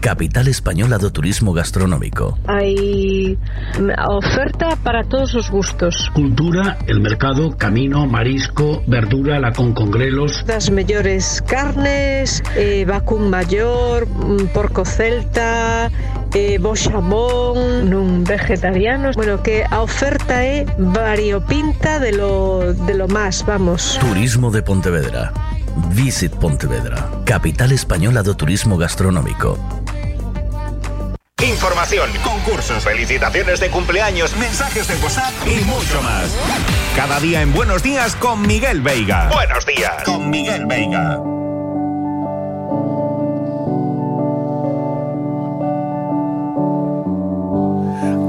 capital española do turismo gastronómico. Hay oferta para todos os gustos. Cultura, el mercado, camino, marisco, verdura, la concongrelos. Das mellores carnes, eh, vacún maior, mm, porco celta, eh, bo xamón, nun vegetarianos. Bueno, que a oferta é variopinta de lo, de lo más, vamos. Turismo de Pontevedra. Visit Pontevedra, capital española do turismo gastronómico. Información, concursos, felicitaciones de cumpleaños, mensajes de WhatsApp y mucho más. Cada día en Buenos Días con Miguel Veiga. Buenos días con Miguel Veiga.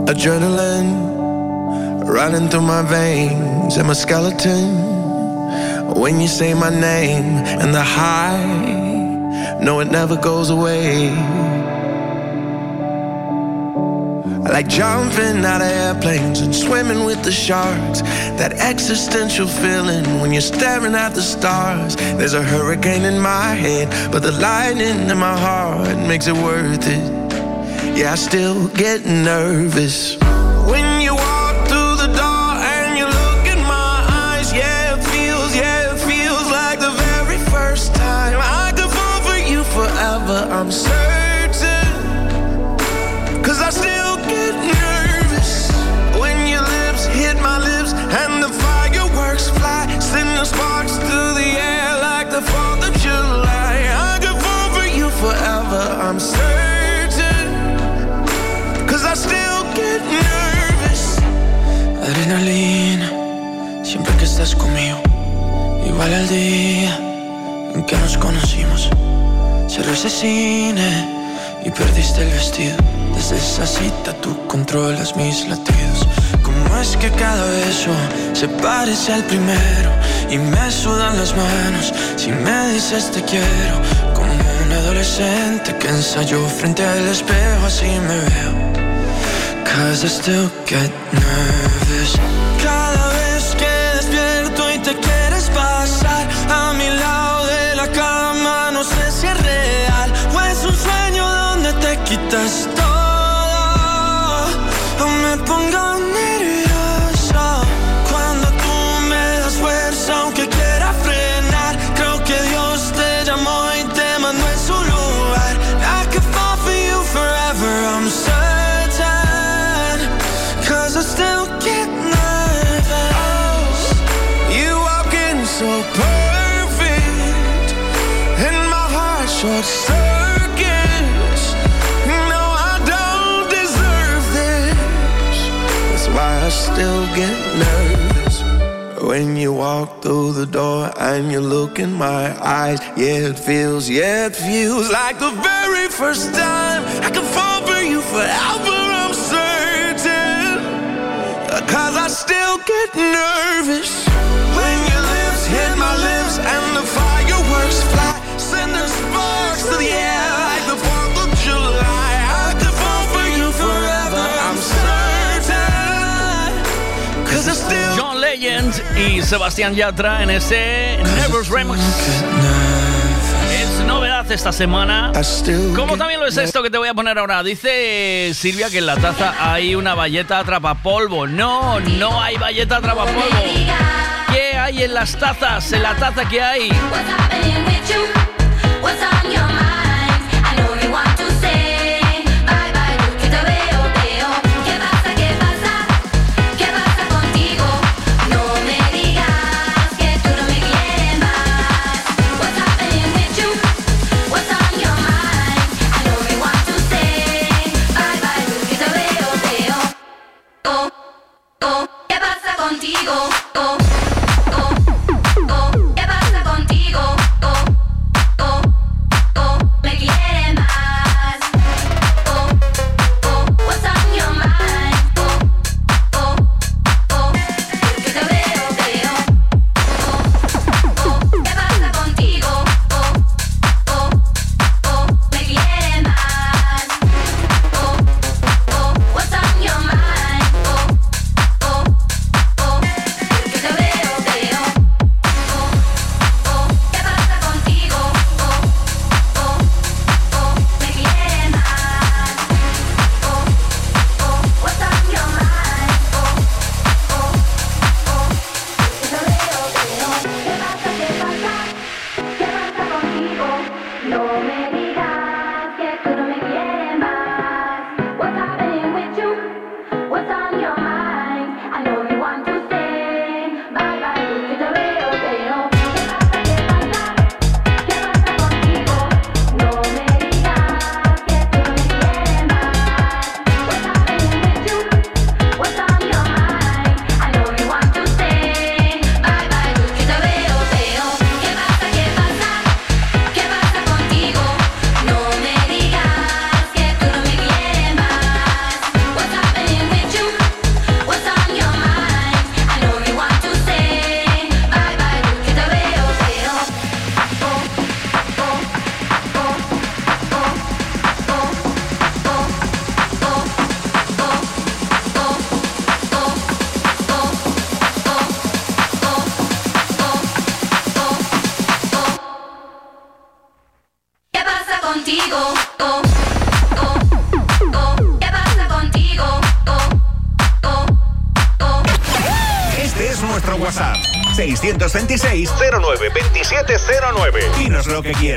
Adrenaline running through my veins and my skeleton. When you say my name and the high, no, it never goes away. I like jumping out of airplanes and swimming with the sharks. That existential feeling when you're staring at the stars. There's a hurricane in my head, but the lightning in my heart makes it worth it. Yeah, I still get nervous. When you walk through the door and you look in my eyes, yeah, it feels, yeah, it feels like the very first time. I could fall for you forever, I'm certain. Adrenalina, siempre que estás conmigo. Igual al día en que nos conocimos. Cerró ese cine y perdiste el vestido. Desde esa cita tú controlas mis latidos. ¿Cómo es que cada beso se parece al primero? Y me sudan las manos si me dices te quiero. Como un adolescente que ensayó frente al espejo, así me veo. Cause I still get nervous. The door and you look in my eyes, yeah, it feels, yeah, it feels like the very first time I can fall for you forever, I'm certain. Cause I still get nervous when your lips hit my lips and the Y Sebastián Yatra en ese Nervous Remix. Es novedad esta semana. Como también lo es esto que te voy a poner ahora. Dice Silvia que en la taza hay una valleta atrapapolvo. No, no hay valleta atrapapolvo. ¿Qué hay en las tazas? En la taza que hay. Lo que quieras.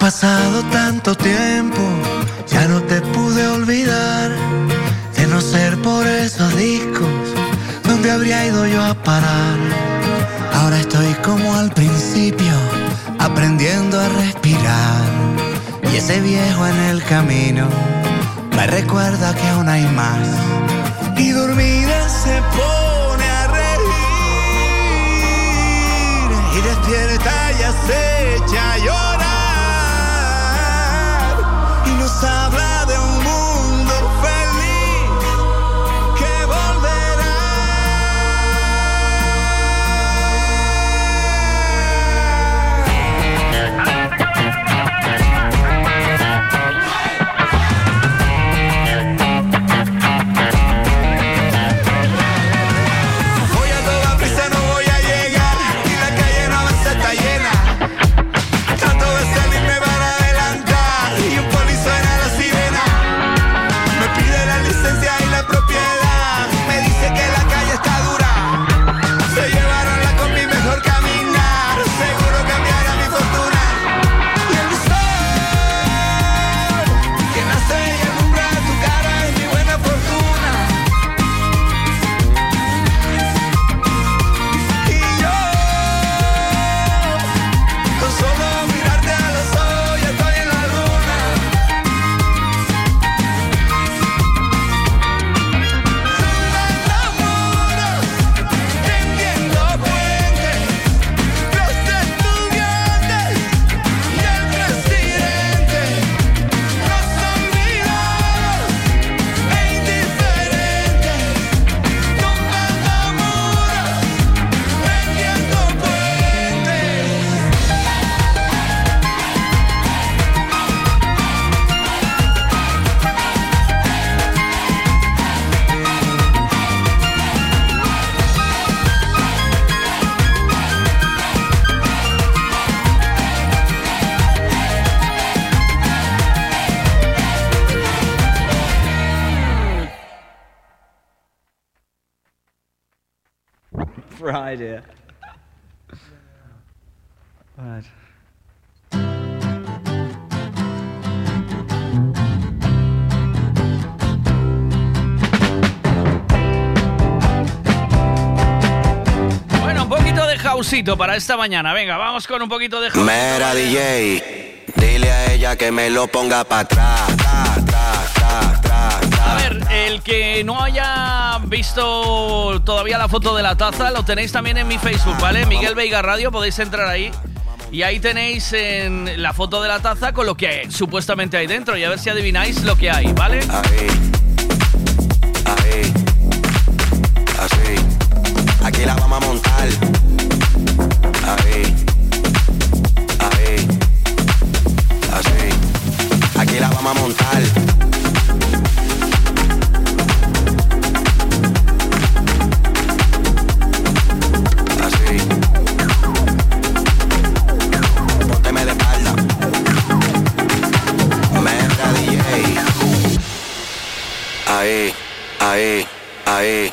Pasado tanto tiempo, ya no te pude olvidar. De no ser por esos discos, ¿dónde habría ido yo a parar? Ahora estoy como al principio, aprendiendo a respirar. Y ese viejo en el camino me recuerda que aún hay más. Y dormida se pone a reír. Y despierta y acecha llorar. Para esta mañana. Venga, vamos con un poquito de. Mera DJ, dile a ella que me lo ponga para atrás. A ver, el que no haya visto todavía la foto de la taza, lo tenéis también en mi Facebook, ¿vale? Miguel Veiga Radio, podéis entrar ahí. Y ahí tenéis en la foto de la taza con lo que supuestamente hay dentro. Y a ver si adivináis lo que hay, ¿vale? Ahí, ahí, así. Aquí la vamos a montar. Ahí, ahí, así. Aquí la vamos a montar. Así. Pónteme de espalda. Mera DJ. Ahí, ahí, ahí,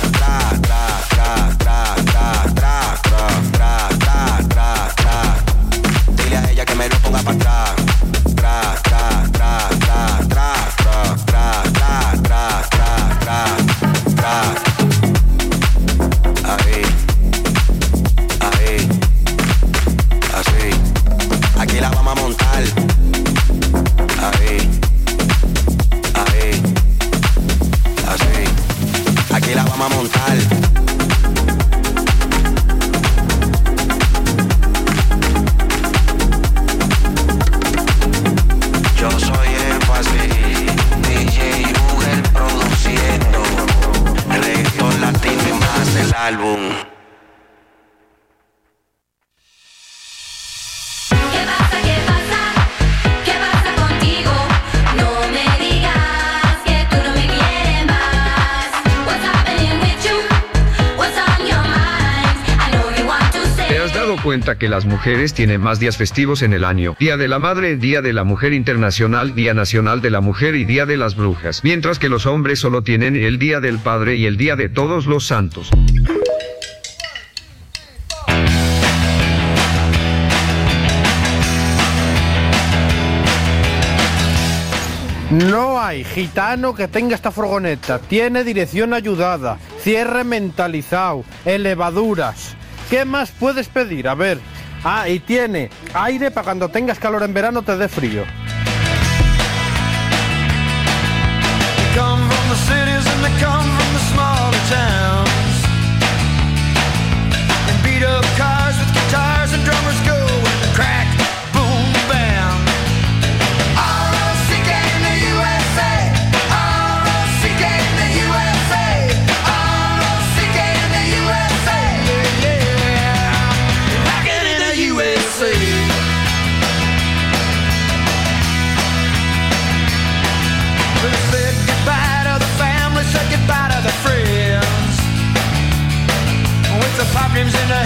que me lo ponga para atrás. Tra, tra, tra, tra, álbum. Cuenta que las mujeres tienen más días festivos en el año. Día de la Madre, Día de la Mujer Internacional, Día Nacional de la Mujer y Día de las Brujas. Mientras que los hombres solo tienen el Día del Padre y el Día de Todos los Santos. No hay gitano que tenga esta furgoneta. Tiene dirección ayudada, cierre mentalizado, elevaduras. ¿Qué más puedes pedir? A ver. Ah, y tiene aire para cuando tengas calor en verano te dé frío. dreams and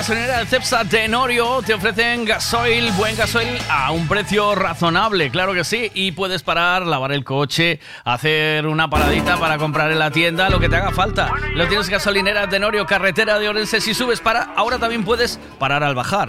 gasolinera de Cepsa Tenorio te ofrecen gasoil, buen gasoil a un precio razonable, claro que sí, y puedes parar, lavar el coche, hacer una paradita para comprar en la tienda, lo que te haga falta. Lo tienes gasolinera Tenorio, carretera de Orense, si subes para, ahora también puedes parar al bajar.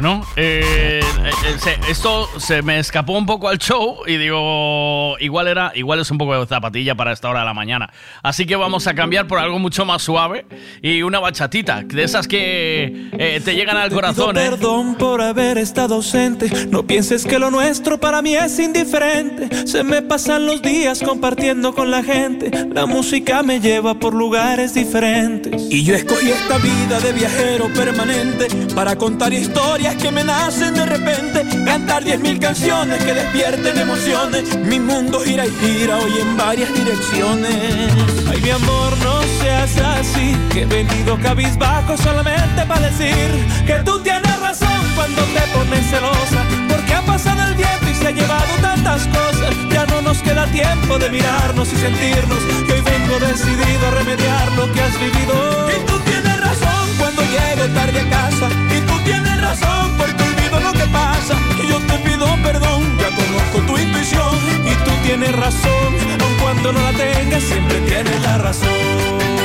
¿No? Eh, se- esto se me escapó un poco al show y digo, igual era, igual es un poco de zapatilla para esta hora de la mañana. Así que vamos a cambiar por algo mucho más suave y una bachatita, de esas que eh, te llegan al corazón, ¿eh? Perdón por haber estado ausente. No pienses que lo nuestro para mí es indiferente. Se me pasan los días compartiendo con la gente. La música me lleva por lugares diferentes. Y yo escogí esta vida de viajero permanente para contar historias que me nacen de repente. Cantar diez mil canciones que despierten emociones. Mi mundo gira y gira hoy en varias direcciones. Ay, mi amor, no seas así. Que he venido cabizbajo solamente para decir que tú tienes razón cuando te pones celosa. Porque ha pasado el viento y se ha llevado tantas cosas. Ya no nos queda tiempo de mirarnos y sentirnos. Que hoy vengo decidido a remediar lo que has vivido. Y tú tienes razón cuando llego tarde a casa. Y tú tienes razón porque pasa. Yo te pido perdón, ya conozco tu intuición. Y tú tienes razón, aun cuando no la tengas, siempre tienes la razón.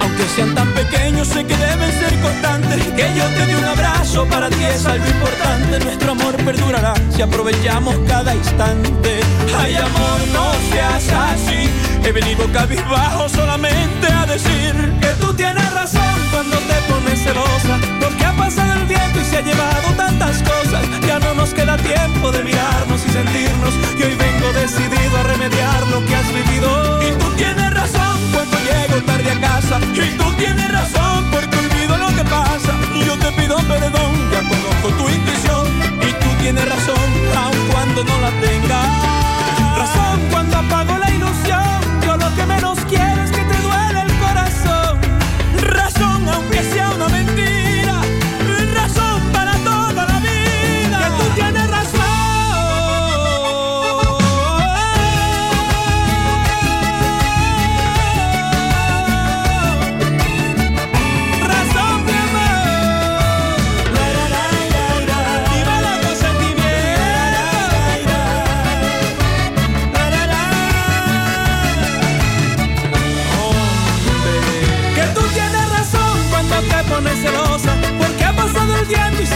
Aunque sean tan pequeños, sé que deben ser constantes. Que yo te dé un abrazo para ti es algo importante. Nuestro amor perdurará si aprovechamos cada instante. Ay, amor, no seas así. He venido cabizbajo solamente a decir que tú tienes razón cuando te pones celosa. Porque ha pasado y se ha llevado tantas cosas. Ya no nos queda tiempo de mirarnos y sentirnos. Y hoy vengo decidido a remediar lo que has vivido. Y tú tienes razón cuando llego tarde a casa. Y tú tienes razón porque olvido lo que pasa. Y yo te pido perdón, ya conozco tu intuición. Y tú tienes razón, aun cuando no la tengas. Razón cuando apago la ilusión. Yo lo que menos quiero es que te duele el corazón. Razón aunque sea una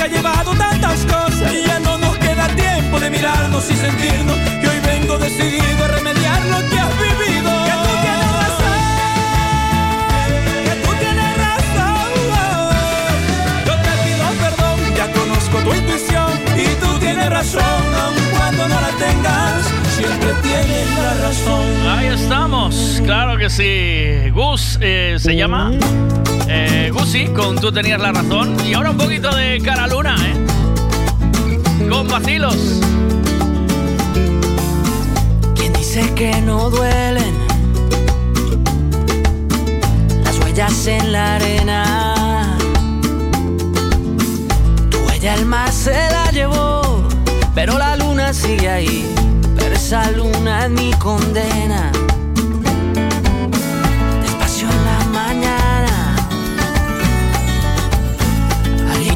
ha llevado tantas cosas Y ya no nos queda tiempo de mirarnos y sentirnos Y hoy vengo decidido a remediar lo que has vivido Que tú tienes razón Que tú tienes razón Yo te pido perdón, ya conozco tu intuición Y tú tienes razón, aun cuando no la tengas Siempre tienes la razón Ahí estamos, claro que sí. Gus eh, se llama. Eh, Gusi, con tú tenías la razón. Y ahora un poquito de cara luna, ¿eh? Con vacilos. ¿Quién dice que no duelen las huellas en la arena? Tu huella el mar se la llevó, pero la luna sigue ahí. Pero esa luna es mi condena.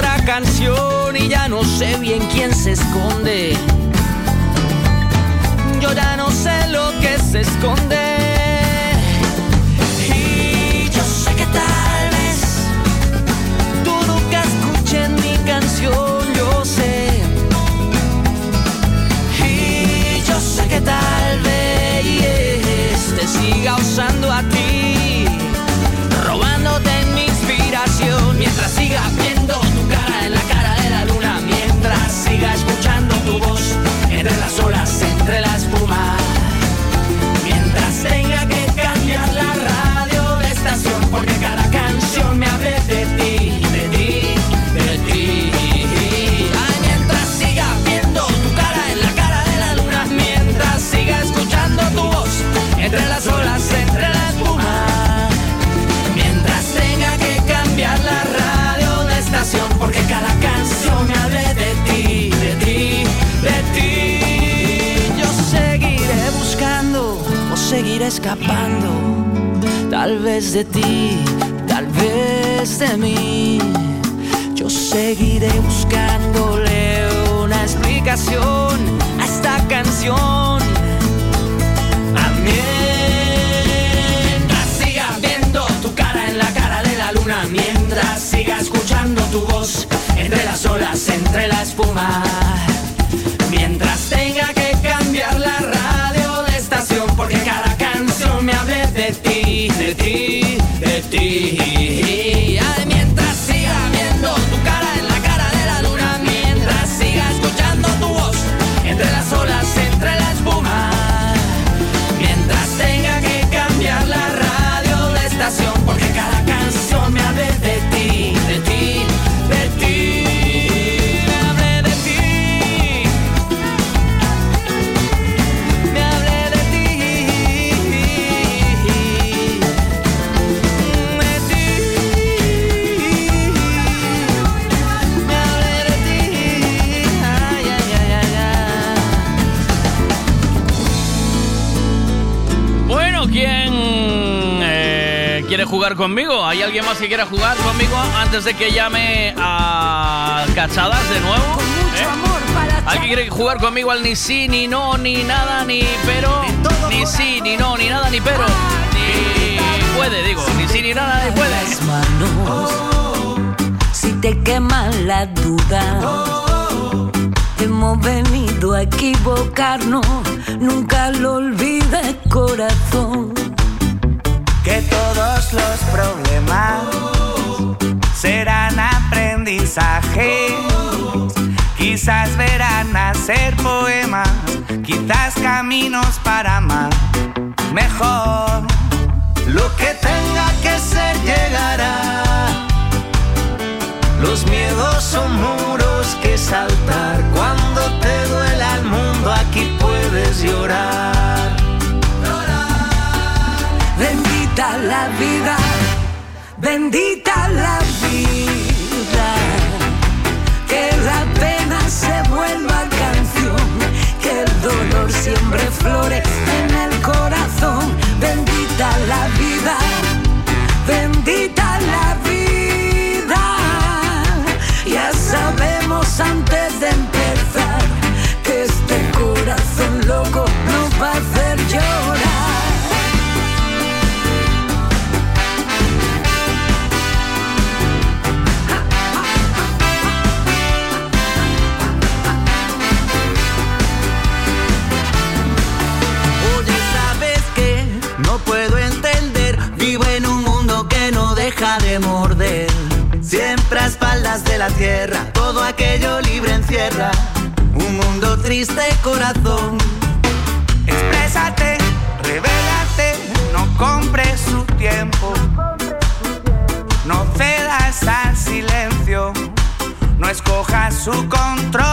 otra canción y ya no sé bien quién se esconde. Yo ya no sé lo que se esconde. Y yo sé que tal vez tú nunca escuches mi canción, yo sé. Y yo sé que tal vez te siga usando a ti, robándote mi inspiración. Mientras siga mientras conmigo? ¿Hay alguien más que quiera jugar conmigo antes de que llame a Cachadas de nuevo? ¿Eh? ¿Alguien quiere jugar conmigo al ni sí, ni no, ni nada, ni pero? Ni sí, ni no, ni nada, ni pero. Ni puede, digo. Ni sí, ni nada, ni puede. las manos si te queman la duda. Hemos venido a equivocarnos, nunca lo olvides, corazón. Todos los problemas serán aprendizajes. Quizás verán nacer poemas, quizás caminos para amar mejor. Lo que tenga que ser llegará. Los miedos son muros que saltar. Cuando te duela el mundo, aquí puedes llorar. Bendita de morder. Siempre a espaldas de la tierra, todo aquello libre encierra. Un mundo triste, corazón. Exprésate, revélate, no compres su tiempo. No cedas al silencio, no escojas su control.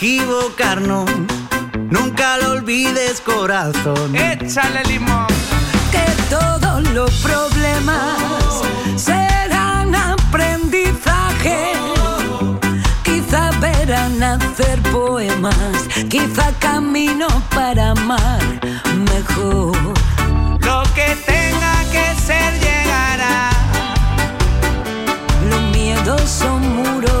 Equivocarnos. Nunca lo olvides, corazón. Échale limón. que todos los problemas serán aprendizaje. Quizá verán hacer poemas, quizá camino para amar mejor. Lo que tenga que ser llegará. Los miedos son muros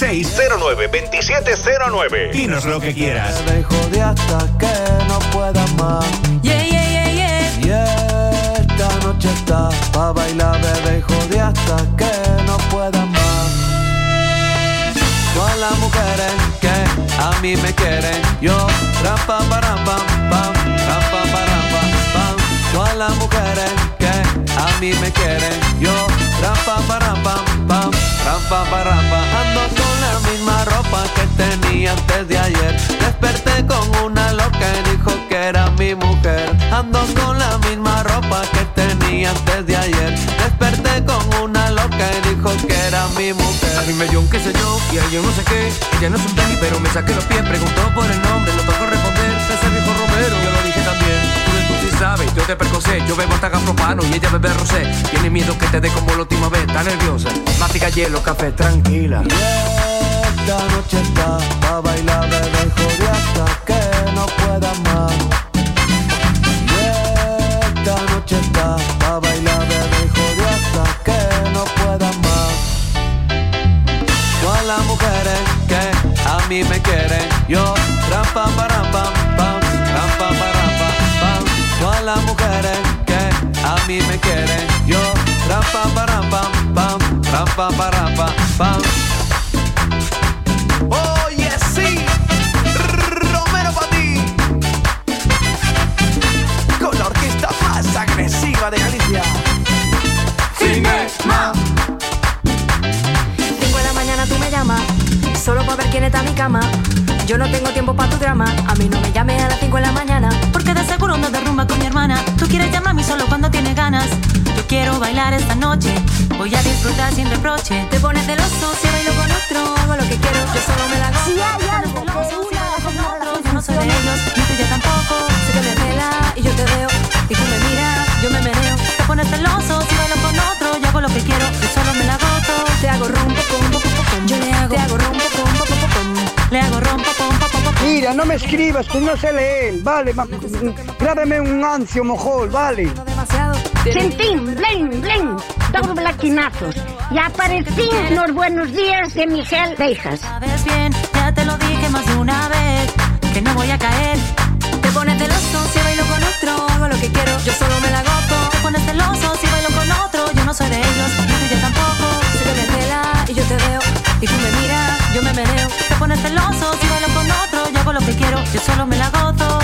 2709. Dinos lo que quieras. de hasta que no pueda más. Yeah, yeah, yeah, yeah. Y esta noche está pa' bailar, bebé, de hasta que no pueda más. Todas las mujeres que a mí me quieren, yo ram pam param pam pam, ram pam las mujeres que a mí me quieren, yo ram pam param pam pam, ram pam param pam. Ando con la misma ropa que tenía antes de ayer. Desperté con una loca y dijo que era mi mujer. Ando con la misma ropa que tenía antes de ayer. Desperté con una loca y dijo que era mi mujer. A mí me dio un qué sé yo y a yo no sé qué. Ella no es un tenis, pero me saqué los pies. Preguntó por el nombre, no tocó responder. César dijo Romero, yo lo dije también. Sabes, yo te percocé. Yo bebo hasta gafropano y ella bebe rosé. Tiene miedo que te dé como la última vez, está nerviosa. Mática hielo, café, tranquila. Esta noche está pa' bailar, bebé, hijo de hasta que no pueda más. Y esta noche está pa' bailar, bebé, hijo de hasta que no pueda más. Todas las mujeres que a mí me quieren, yo ram pam param pam pam, las mujeres que a mí me quieren, yo ram pam param pam pam, ram pam param pam pam. Oye, sí, Romero para ti. Con la orquesta más agresiva de Galicia. Cinema. Cinco de la mañana tú me llamas, solo para ver quién está en mi cama. Yo no tengo tiempo para tu drama, a mí no me llames a las 5 de la mañana. Porque de seguro no derrumba con mi hermana. Tú quieres llamarme solo cuando tienes ganas. Yo quiero bailar esta noche. Voy a disfrutar sin reproche. Te pones celoso si bailo con otro, hago lo que quiero, yo solo me la gozo. Si hay algo que Yo no soy de ellos, ni tuya tampoco. Sé que me cela y yo te veo, y tú me miras, yo me meneo. Te pones celoso si bailo con otro. Yo hago lo que quiero, yo solo me la gozo. Te hago rompo, pom, pom. Yo le hago, Te hago rompo, le hago rompo, pom, pom, pom, pom. Mira, no me escribas, que no sé leer, vale, ma- grábame un ancio mojol, vale. Sentín, blen, blen, todos blaquinazos. Y aparecí en los buenos días de Miguel Beijas. Sabes bien, ya te lo dije más de una vez. Que no voy a caer. Te pones celoso si bailo con otro, hago lo que quiero, yo solo me la gozo. Te pones celoso si bailo con otro. Yo no soy de ellos, ni tuya tampoco. Sé que me cela y yo te veo, y tú me miras, yo me meneo. Te pones celoso si bailo con otro. Yo hago lo que quiero, yo solo me la gozo.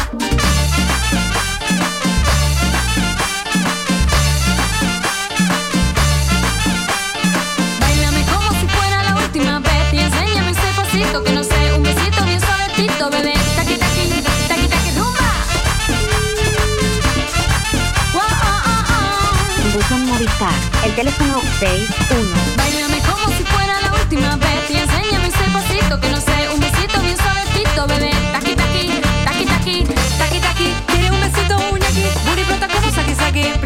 Bailame como si fuera la última vez y enséñame ese pasito que no sé, un besito bien suavecito, bebé. Taqui taqui, taqui taqui rumba. Wow, oh, oh, oh. Movistar, el teléfono 61 última vez y enséñame ese pasito que no sé, un besito bien suavecito, bebé. Taqui taqui, taqui taqui, taqui taqui. Quiere un besito, un yaqui, booty plata como saqui saqui.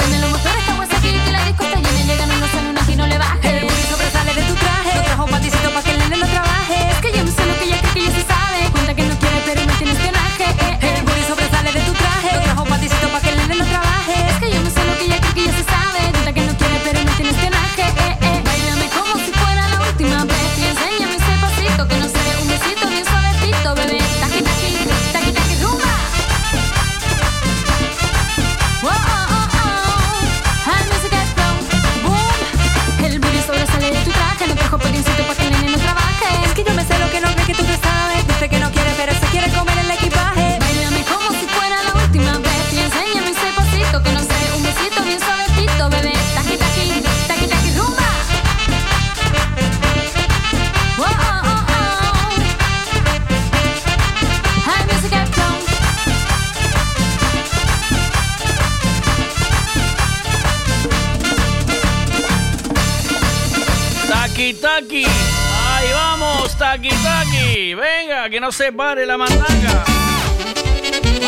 Se pare la mandanga.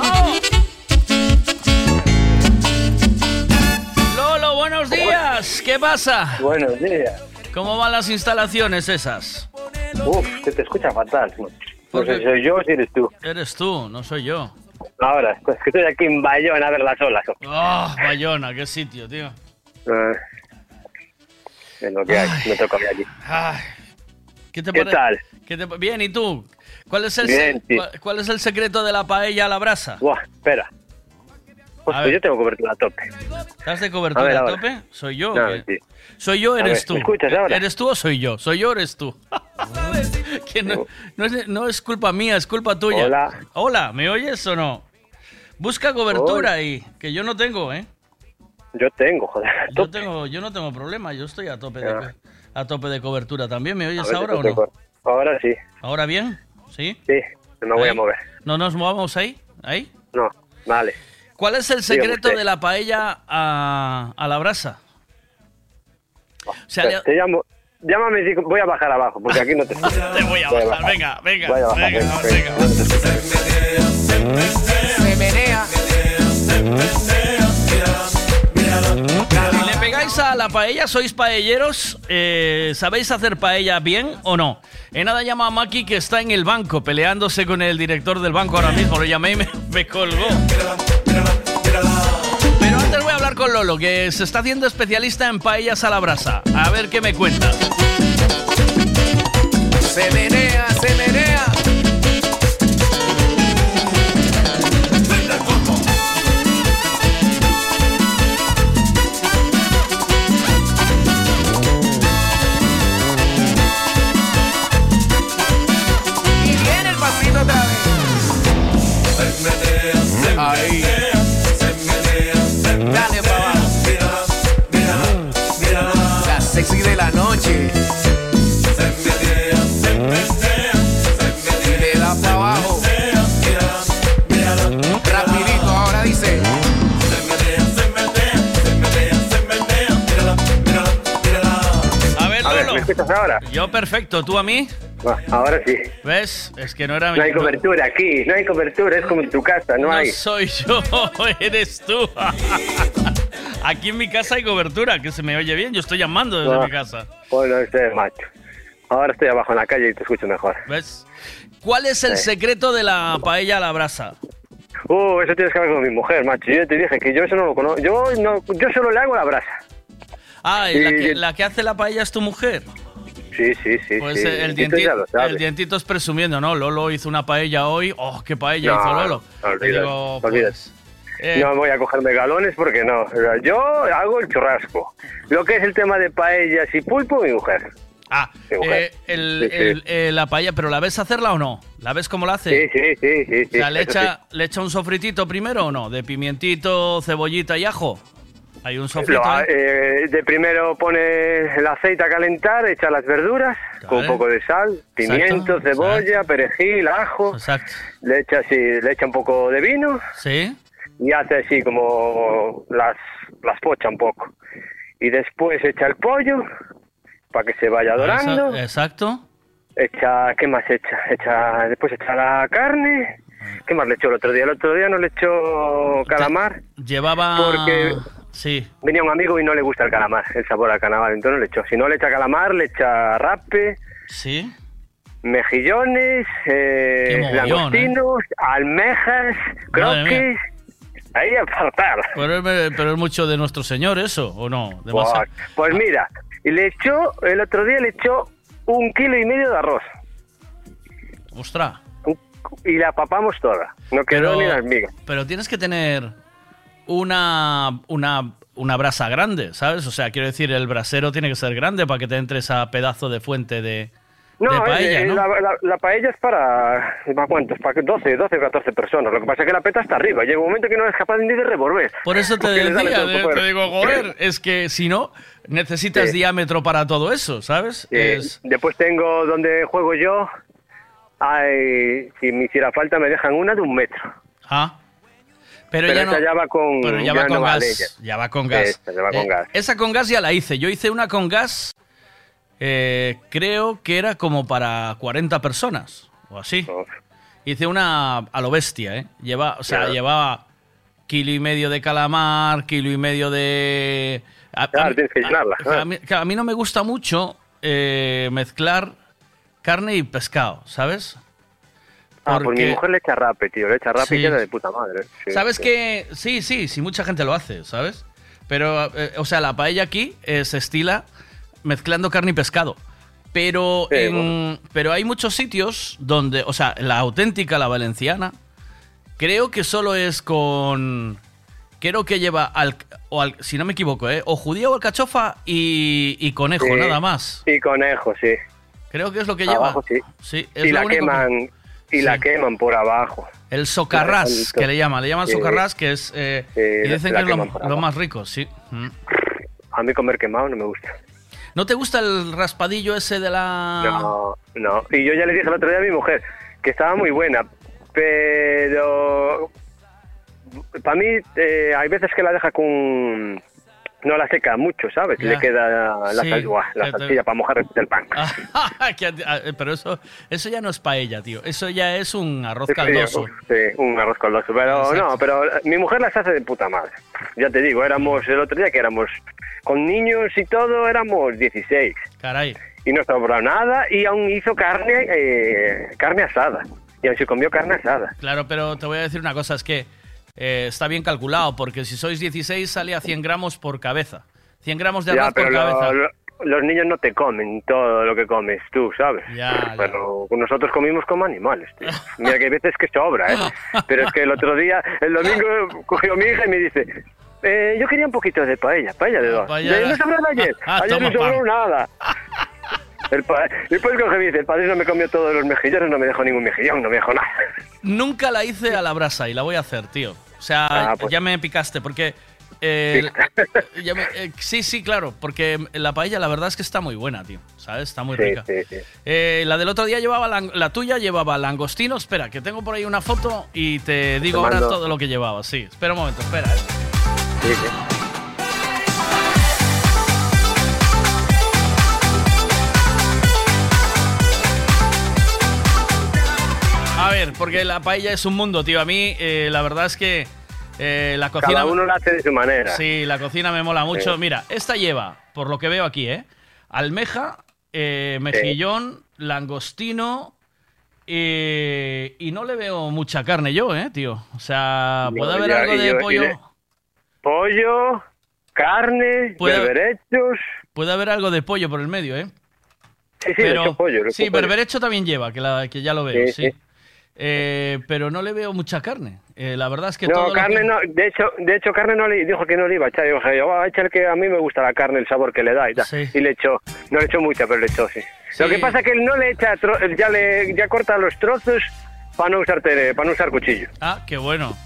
Vamos. Lolo, buenos días. ¿Qué pasa? Buenos días. ¿Cómo van las instalaciones esas? Uf, se te escucha fatal. No, ¿Por sé soy yo o si eres tú. Eres tú, no soy yo. Ahora, pues que estoy aquí en Bayona a ver las olas. Oh, Bayona, qué sitio, tío. Ah, es lo que hay, me toca a mí aquí. Ay, ¿Qué te ¿Qué tal? ¿Qué te pa- Bien, ¿y tú? ¿Cuál es el Bien, se- sí. cuál, cuál es el secreto de la paella a la brasa? Buah, espera. Pues, pues yo tengo cobertura a tope. ¿Estás de A cobertura ver, a, tope? ¿Soy yo? No, sí. ¿Soy yo eres ver, tú? ¿me escuchas ahora? ¿Eres tú o soy yo? ¿Soy yo o eres tú? (laughs) Que no, no es, no es culpa mía, es culpa tuya. Hola. Hola, ¿me oyes o no? Busca cobertura ahí, que yo no tengo, ¿eh? Yo tengo, joder. Yo, tengo, yo no tengo problema, yo estoy a tope, de, Ah. a tope de cobertura también. ¿Me oyes ahora o no? Ahora sí. ¿Ahora bien? ¿Sí? Sí, me voy Ahí. a mover. ¿No nos movamos ahí? ¿Ahí? No, vale. ¿Cuál es el secreto de la paella a, a la brasa? O sea, te, llamo. Llámame y voy a bajar abajo, porque aquí no te (laughs) Te voy a bajar, venga, venga, Voy a bajar, venga, venga, venga. Pegáis a la paella, sois paelleros, eh, ¿sabéis hacer paella bien o no? En nada llama a Maki que está en el banco peleándose con el director del banco ahora mismo. Lo llamé y me, (laughs) me colgó. Pero antes voy a hablar con Lolo, que se está haciendo especialista en paellas a la brasa. A ver qué me cuenta. Se menea, se menea. Ahí. ¿Me escuchas ahora? Yo perfecto, ¿tú a mí? Va, ahora sí. ¿Ves? Es que no era No hay cobertura aquí, no hay cobertura, es como en tu casa, no, No hay. soy yo, (laughs) eres tú. (laughs) Aquí en mi casa hay cobertura, que se me oye bien. Yo estoy llamando desde Ah. mi casa. Bueno, este es macho. Ahora estoy abajo en la calle y te escucho mejor. ¿Ves? ¿Cuál es el Sí. secreto de la paella a la brasa? Uh, eso tienes que hablar con mi mujer, macho. Yo te dije que yo eso no lo conozco. Yo, no, yo solo le hago la brasa. Ah, ¿y que, la que hace la paella es tu mujer. Sí, sí, sí. Pues sí. el, Eso dienti- ya lo sabes. el dientito es presumiendo, ¿no? Lolo hizo una paella hoy. ¡Oh, qué paella No, hizo Lolo! digo, olvídate. pues, eh, No voy a cogerme galones porque no. Yo hago el churrasco. Lo que es el tema de paellas y pulpo, mi mujer. Ah, Mi mujer. eh, el- Sí, sí. el- eh, la paella, ¿pero la ves hacerla o no? ¿La ves cómo la hace? Sí, sí, sí, sí. O sea, sí, ¿le echa, ¿le echa un sofritito primero o no? ¿De pimientito, cebollita y ajo? Hay un sofrito eh, de primero pone el aceite a calentar, echa las verduras con un poco de sal, pimiento, Exacto, cebolla, perejil, ajo. Exacto. Le echa así, le echa un poco de vino ¿Sí? y hace así como las, las pocha un poco. Y después echa el pollo para que se vaya dorando. Exacto. Echa, ¿qué más echa? Echa, después echa la carne. ¿Qué más le echó el otro día? El otro día no le echó calamar. Llevaba... Porque- Sí. Venía un amigo y no le gusta el calamar, el sabor al calamar, entonces no le echó. Si no le echa calamar, le echa rape, Sí. mejillones, eh, mogollón, langostinos, almejas, Madre croques. Ahí a faltar. Pero es, pero es mucho de nuestro señor eso, ¿o no? Demasiado. Pues mira, le echó, el otro día le echó un kilo y medio de arroz. Ostras. Y la papamos toda. No quedó Pero- ni las migas. Pero tienes que tener una, una, una brasa grande, ¿sabes? O sea, quiero decir, el brasero tiene que ser grande para que te entre esa pedazo de fuente de, No, de paella, eh, ¿no? La, la- la paella es para, ¿para cuántos? Para 12, 12 o 14 personas. Lo que pasa es que la peta está arriba. Llega un momento que no es capaz ni de revolver. Por eso te decía, por te digo, joder, (coughs) es que si no, necesitas Sí. diámetro para todo eso, ¿sabes? Sí. Es, Después tengo donde juego yo. Si me hiciera falta, me dejan una de un metro. ah. Pero, Pero ya no, ya va con- pero ya ya va con gas. Ya va con gas. Esta ya va con gas. Esa con gas ya la hice. Yo hice una con gas eh, creo que era como para 40 personas o así. Hice una a lo bestia, ¿eh? Lleva, o sea, Claro. llevaba kilo y medio de calamar, kilo y medio de... A, Claro, a- tienes que llenarla, a- claro. a mí, claro, a mí no me gusta mucho eh, mezclar carne y pescado, ¿sabes? Ah, por mi Porque- mujer le echa rape, tío. Le echa rape Sí. y queda de puta madre. Sí, ¿Sabes sí. que Sí, sí, sí, mucha gente lo hace, ¿sabes? Pero, eh, o sea, la paella aquí eh, se estila mezclando carne y pescado. Pero, pero hay muchos sitios donde, o sea, la auténtica, la valenciana, creo que solo es con... Creo que lleva, al, o al- si no me equivoco, ¿eh? o judía o alcachofa y, y conejo, nada más. Y conejo, sí. Creo que es lo que lleva. Sí. Sí, es y la único que- y la queman por abajo. El socarrás, que le llaman. Le llaman Sí. socarrás, que es... eh, y dicen que es lo, más rico, sí. Mm. A mí comer quemado no me gusta. ¿No te gusta el raspadillo ese de la...? No, no. Y yo ya le dije el otro día a mi mujer que estaba muy buena, pero para mí eh, hay veces que la deja con no la seca mucho, ¿sabes? Ya. Le queda la, Sí, sal- la salsilla para mojar el (laughs) pan. Que a ti- a- pero eso, eso ya no es paella, tío. Eso ya es un arroz Sí, caldoso. Sí, un arroz caldoso. Pero Exacto. no, pero eh, mi mujer las hace de puta madre. Ya te digo, éramos el otro día que éramos con niños y todo, éramos 16. Caray. Y no sobró nada y aún hizo carne, eh, carne asada. Y aún se comió carne asada. Claro, pero te voy a decir una cosa, es que eh, está bien calculado, porque si sois 16 sale a 100 gramos por cabeza. 100 gramos de Ya, arroz pero por lo- cabeza. lo- los niños no te comen todo lo que comes tú, ¿sabes? Ya, Pero nosotros comimos como animales, tío. Mira que hay veces que sobra, ¿eh? Pero es que el otro día, el domingo, cogió mi hija y me dice... Eh, yo quería un poquito de paella, paella de dos. paella De- no sobró de ayer. (laughs) Ah, ayer no sobró nada. El pa- Después coge y dice, el padre no me comió todos los mejillones, no me dejó ningún mejillón, no me dejó nada. Nunca la hice a la brasa y la voy a hacer, tío. O sea, Ah, pues. ya me picaste, porque... eh, (laughs) me- eh, sí, sí, claro, porque la paella la verdad es que está muy buena, tío. ¿Sabes? Está muy Sí, rica. sí. Eh, la del otro día llevaba, la tuya llevaba langostino. Espera, que tengo por ahí una foto y te digo ahora todo lo que llevaba. Sí, espera un momento, espera. Ver, porque la paella es un mundo, tío. A mí, eh, la verdad es que eh, la cocina. Cada uno lo hace de su manera. Sí, la cocina me mola mucho. Sí. Mira, esta lleva, por lo que veo aquí, ¿eh? Almeja, eh, mejillón, langostino. y no le veo mucha carne yo, ¿eh, tío? O sea, No, ¿puede haber algo de yo- pollo? Pollo, carne, Puede- berberechos. Puede haber algo de pollo por el medio, ¿eh? Sí, sí, le echo pollo. le sí, pollo. berberecho también lleva, que, la, que ya lo veo, sí. Sí, sí. Eh, pero no le veo mucha carne. Eh, la verdad es que todo No, lo carne que- no, de hecho, de hecho carne no le dijo que no le iba a echar. Yo dije, yo voy a echar que a mí me gusta la carne, el sabor que le da y tal. Y le echó, no le echó mucha, pero le echó, sí. Lo Sí. que pasa es que él no le echa, tro- ya le ya corta los trozos para no usar tele- para no usar cuchillo, Ah, qué bueno.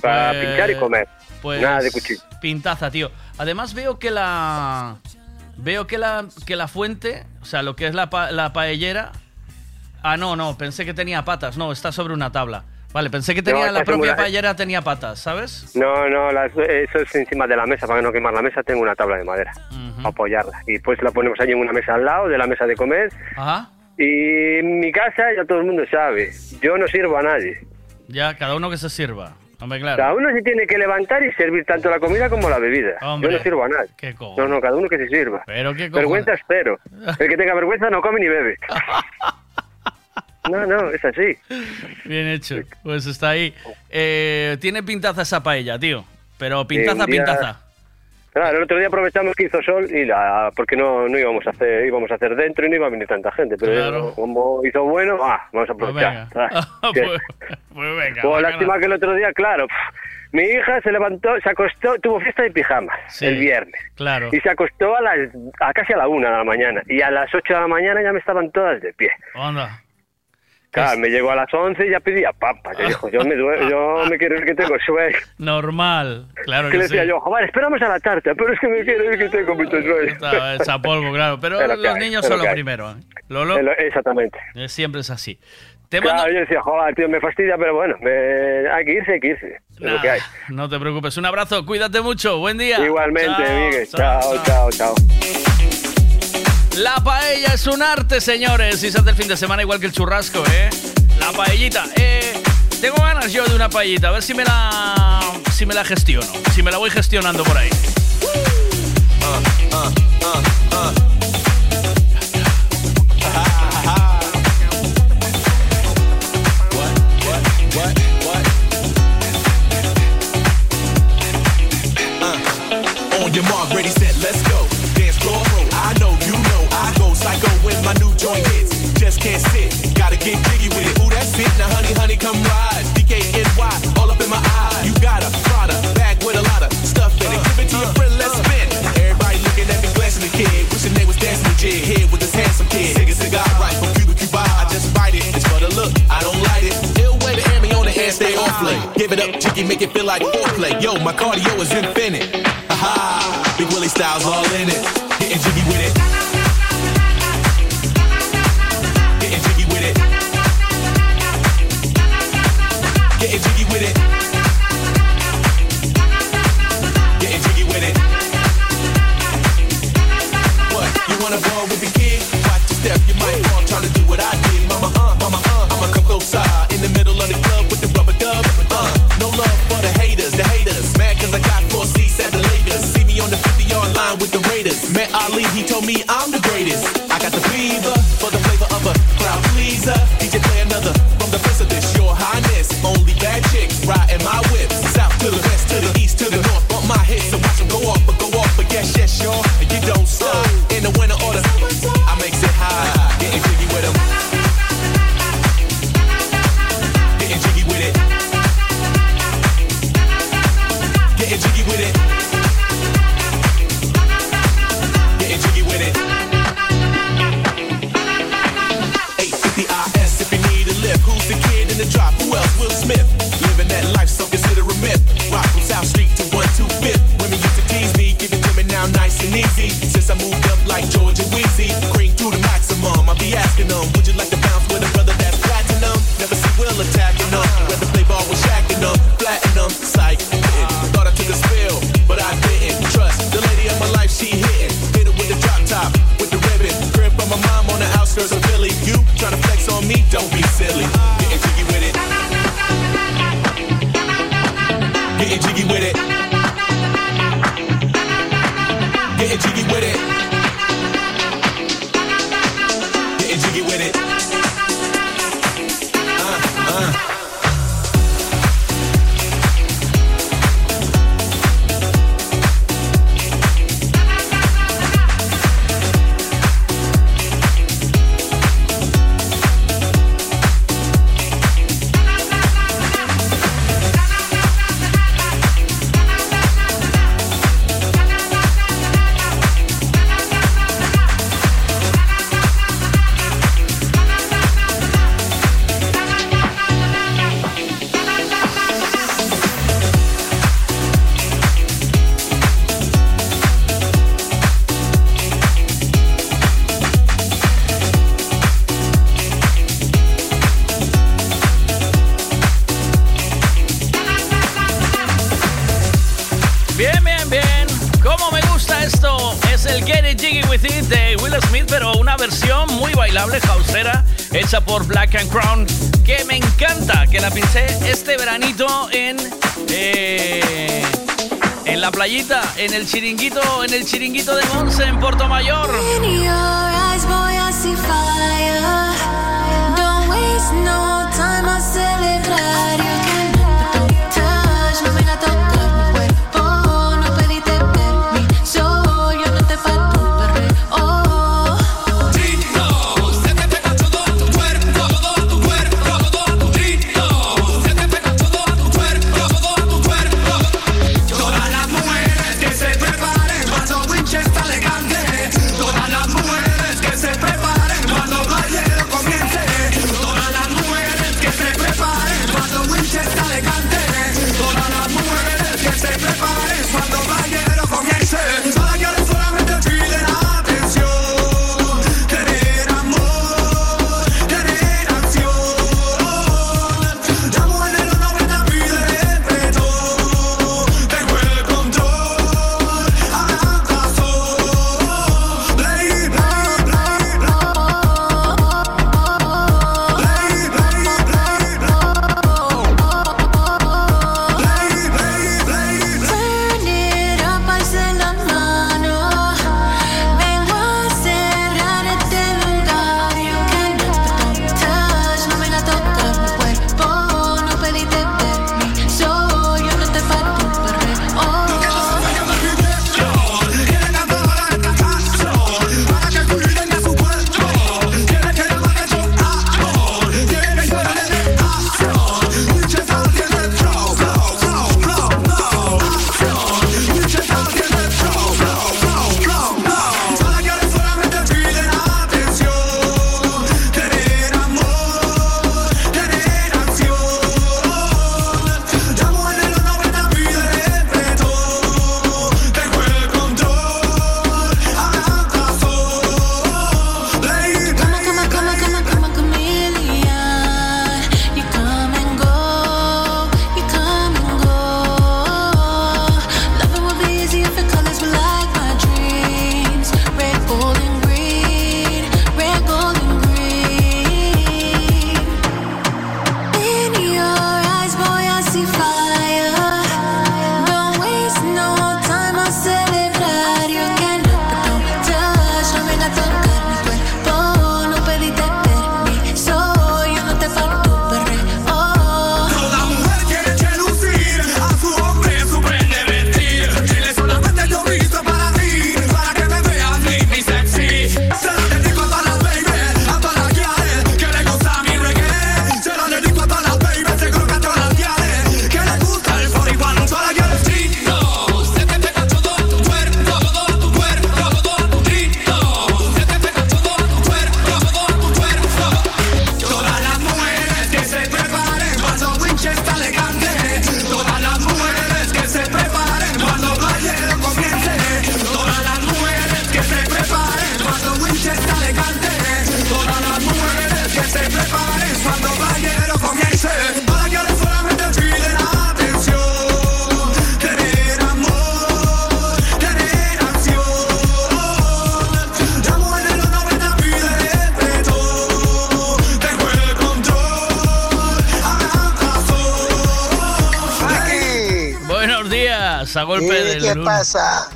para Pues- pinchar y comer. Pues Nada de cuchillo. Pintaza, tío. Además veo que la veo que la que la fuente, o sea, lo que es la, pa- la paellera. Ah, no, no, pensé que tenía patas. No, está sobre una tabla. Vale, pensé que tenía No, la propia paellera tenía patas, ¿sabes? No, no, las- eso es encima de la mesa, para no quemar la mesa tengo una tabla de madera, para apoyarla. Y pues la ponemos allí en una mesa al lado de la mesa de comer. Ajá. Y en mi casa ya todo el mundo sabe, yo no sirvo a nadie. Ya, cada uno que se sirva. Hombre, claro. Cada uno se tiene que levantar y servir tanto la comida como la bebida. Hombre, Yo no sirvo a nadie. Qué. No, no, cada uno que se sirva. Pero qué. Vergüenza espero. El que tenga vergüenza no come ni bebe. (laughs) No, no, es así. Bien hecho. Pues está ahí. Eh, tiene pintaza esa paella, tío. Pero pintaza, día- pintaza. Claro, el otro día aprovechamos que hizo sol y la, porque no, no íbamos a hacer, íbamos a hacer dentro y no iba a venir tanta gente. Pero Claro. como hizo bueno, ah, vamos a Pues aprovechar. venga. Ah, (laughs) pues, pues venga. Pues bacala. lástima que el otro día, claro, mi hija se levantó, se acostó, tuvo fiesta de pijama Sí. el viernes. Claro. Y se acostó a las a casi a la una de la mañana. Y a las ocho de la mañana ya me estaban todas de pie. Onda. Claro, me llegó a las once y ya pedía papa. Yo dijo, yo me, yo me quiero ir que tengo sueño. Normal. Claro que que le decía sí. yo, joder, esperamos a la tarta, pero es que me quiero ir que tengo mucho sueño. Está, está polvo, claro. Pero, Pero los hay, niños son lo primero. ¿eh? Lolo, Es lo- Exactamente. eh, siempre es así. Te Claro, mando... yo decía, joder, tío, me fastidia, pero bueno, me- hay que irse, hay que irse. Es lo que hay. No te preocupes. Un abrazo. Cuídate mucho. Buen día. Igualmente, Chao, Miguel. chao, chao, chao. chao. La paella es un arte, señores. Y se hace el fin de semana igual que el churrasco, ¿eh? La paellita. Eh, tengo ganas yo de una paellita. A ver si me la, si me la gestiono. Si me la voy gestionando por ahí. Ah, ah, ah. get jiggy with it. Ooh, that's it. Now, honey, honey, come ride. DKNY, all up in my eye. You got a Prada bag with a lot of stuff in it. Give it to your friend, let's spin. Everybody looking at me, glancing the kid. Wishing they was dancing the jig here with this handsome kid. Cigar, cigar, right from Cuba, Cuba. I just bite it. It's for the look, I don't like it. Ill way to hand me on the hand, stay off late. Give it up, jiggy, make it feel like foreplay. Yo, my cardio is infinite. Ha. Big Willie Styles all in it. Getting jiggy with it. met Ali, he told me I'm the greatest. I got the fever for the flavor of a crowd pleaser. en el chiringuito, en el chiringuito de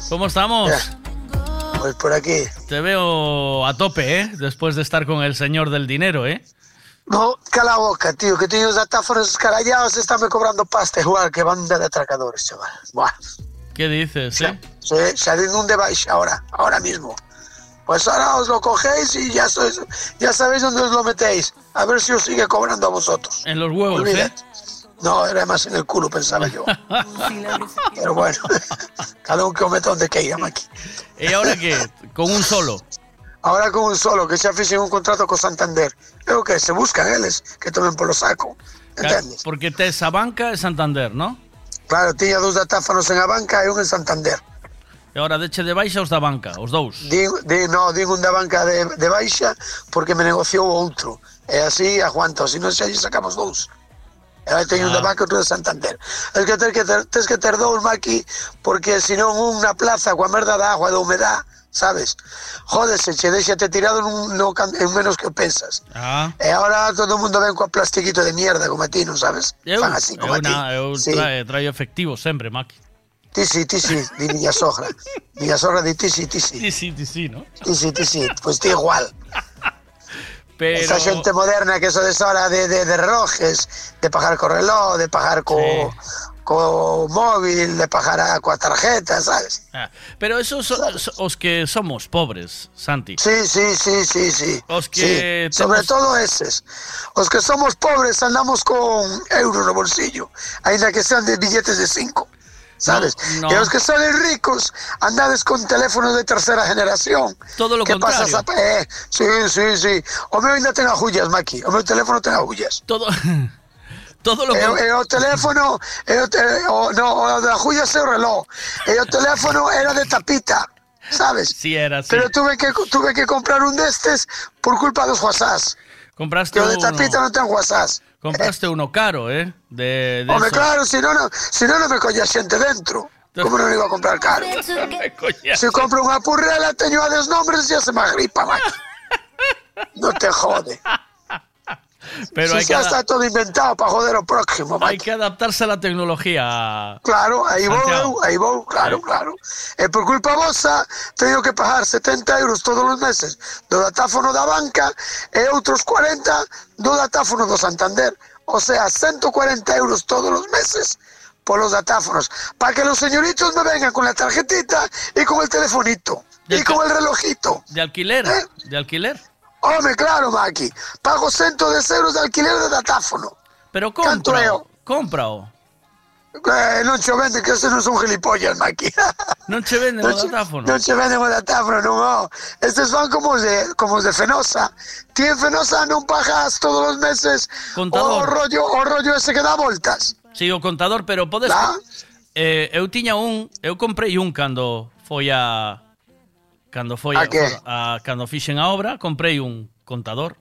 ¿Cómo estamos? Pues por aquí. Te veo a tope, ¿eh? Después de estar con el señor del dinero, ¿eh? No, cala boca, tío, que tíos datáfonos escarallados están cobrando pasta igual que banda de atracadores, chaval. Buah. ¿Qué dices, eh? Sí, salen un de baixa ahora, ahora mismo. Pues ahora os lo cogéis y ya, sois, ya sabéis dónde os lo metéis. A ver si os sigue cobrando a vosotros. En los huevos, ¿eh? Olvídate. No, era más en el culo, pensaba yo. (laughs) Pero bueno, (laughs) cada uno que o meta donde queira, Maki. ¿Y ahora qué? Con un solo. Ahora con un solo, que xa fixen un contrato con Santander. É o que se buscan eles, que tomen polo saco. Entendes? Porque tes a banca e Santander, ¿no? Claro, tiña dous datáfanos en a banca e un en Santander. E ahora deche de baixa os da banca, os dous. Din, di, no, din un da banca de, de baixa porque me negociou outro. E así aguanta, se non xa lle sacamos dous. E un da Ah. banca e outro de Santander. Es que tens que ter, tens que ter dous, Maki, porque senón un na plaza coa merda da agua e da humedad, sabes? Jódese, che deixate tirado nun, no, en menos que pensas. Ah. E ahora todo o mundo ven coa plastiquito de mierda como a ti, non sabes? Eu, Fan así como eu, a ti. na, eu Sí. trae, traio efectivo sempre, Maki. Ti sí, ti sí, di miña sogra. (laughs) Miña sogra. Pues ti igual. Pero... Esa xente moderna que eso de hora de, de, de relojes, de pagar co reloj, de pagar co, co móvil, de pagar a, coa tarjeta, sabes? Ah, pero esos son so- os que somos pobres, Santi. Sí, sí, sí, sí, sí. Os que Sí, Sobre temos- todo eses. Os que somos pobres andamos con euros no bolsillo, ainda que sean de billetes de cinco. ¿Sabes? No, no. E os que son ricos andades con teléfonos de tercera generación. Todo lo que pasas a, contrario. eh, sí, sí, sí. O meu ainda ten agullas, Maki. O meu teléfono ten agullas. Todo (laughs) todo lo que... o- e o teléfono, e o, te, o, no, de agullas é o reloj. E o teléfono era de tapita, sabes? Sí, era así. Pero tuve que tuve que comprar un destes por culpa dos WhatsApps. Compraste Que o de uno, tapita non ten WhatsApp. Compraste uno caro, ¿eh? De, esos- claro, si non, non- si non, non me colla xente dentro. Como non iba a comprar caro? (laughs) Se compro unha purrela, teño a desnombres e xa se me agripa, Maki. (laughs) Non te jode. Pero si hay que, xa ada- está todo inventado para joder o próximo, hay Maki. que adaptarse a la tecnología. Claro, Santiago. eu, aí vou, claro, claro. Por culpa vosa, teño que pagar 70 euros todos os meses do datáfono da banca e outros 40 do datáfono do Santander. O sea, 140 euros todos os meses por los datáfonos. Para que los señoritos me vengan con la tarjetita y con el telefonito. Y con el relojito. De alquiler, ¿Eh? de alquiler. Home, claro, Maki. Pago 110 euros de alquiler de datáfono. Pero compra, eu? compra. o. Eh, non che venden que ese non son gilipollas, Maki. (laughs) Non che venden o Non che- datáfono. Non che venden o datáfono, non, oh. Estes van como de, como de Fenosa. Ti en Fenosa non pagas todos os meses Contador. o rollo, o rollo ese que dá voltas. Sí, o contador, pero podes... Ah. Eh, eu tiña un, eu comprei un cando foi a cando foi A a, a cando fixen a obra, comprei un contador.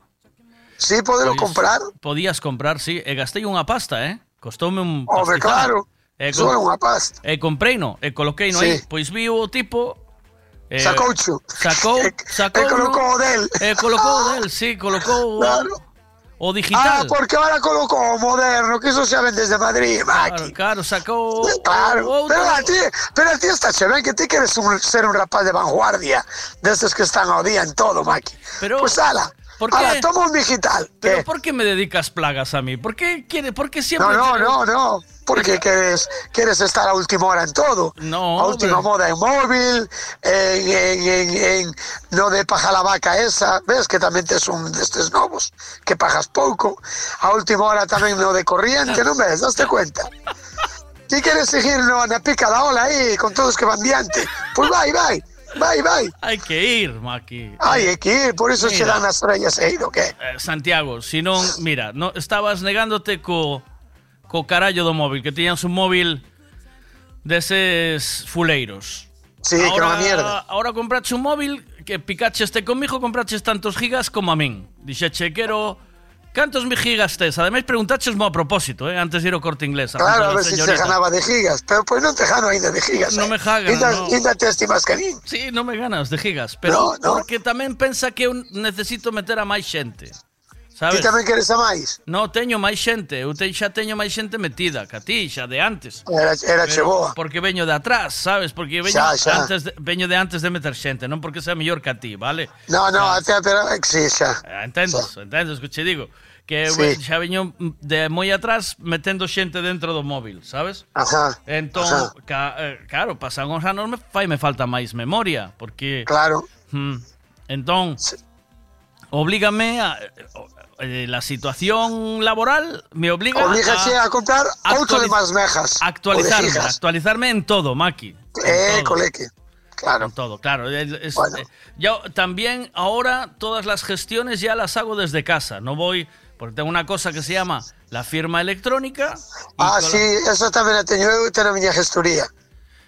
Sí, podelo comprar. Podías comprar, sí, e gastei unha pasta, eh? Costoume un Home, pastizal. claro. E, Só é unha pasta. e comprei no, e coloquei no Sí. aí, pois vi o tipo eh, Sacoucho. Sacou, sacou (laughs) E colocou o del. E colocou o del, sí, colocou (laughs) Claro. O digital. Ah, porque ahora colocou o moderno, que iso xa ven desde Madrid, Maki. Claro, Claro, o- pero a ti, pero a ti está ben que ti queres un, ser un rapaz de vanguardia, destes que están día en todo, Maki. Pero, pues ala, ¿por qué? digital. Pero que- ¿por qué me dedicas plagas a mí? ¿Por qué quiere, por qué siempre No, no, no, no. Porque quieres, quieres estar a última hora en todo. No, A última hombre. moda en móvil, en, en, en, en- no de paja la vaca esa, ves que tamén tes un destes novos, que pagas pouco. A última hora tamén no de corriente, non ves? Daste cuenta? Ti queres seguir no, na pica da ola aí, con todos que van diante. Pois vai, vai, vai, vai. Hay que ir, Maki. Hai que ir, por che Mira. dan as orellas aí, do que? Eh, Santiago, si non, mira, no, estabas negándote co, co carallo do móvil, que tiñas un móvil deses fuleiros. Sí, que era unha mierda. Ahora comprache un móvil que picaches te conmigo, compraches tantos gigas como a min. Dixeche, quero... Cantos mi gigas tes? Ademais preguntáchesmo a propósito, eh, antes de ir ao corte inglés. Claro, a ver si se ganaba de gigas, pero pois non te gano ainda de gigas. No eh. me jaga, Ainda, no. ainda te estimas que nin. Sí, non me ganas de gigas, pero No, no. porque tamén pensa que eu necesito meter a máis xente. Sabes? Ti tamén queres a máis? No, teño máis xente, eu te, xa teño máis xente metida, que a ti, xa de antes. Era, era che boa. Porque veño de atrás, sabes? Porque veño, Xa, xa. Antes de, veño de antes de meter xente, non porque sea mellor que a ti, vale? No, no, até, pero, sí, xa. Ah, Entendes, entendes o que che digo? Que Sí. xa veño de moi atrás metendo xente dentro do móvil, sabes? Ajá. Entón, ajá. ca, eh, claro, pasan os anos me fai me falta máis memoria, porque Claro. Hmm, entón oblígame a eh, la situación laboral me obliga Oblígase a comprar outro de más mejas. actualizarme, de actualizarme en todo, Maki. Eh, todo. coleque. Claro. En todo, claro. Es- eh, yo también ahora todas las gestiones ya las hago desde casa. No voy, porque tengo una cosa que se llama la firma electrónica. y Ah, sí, eso tamén a teño eu e ten a miña gestoría.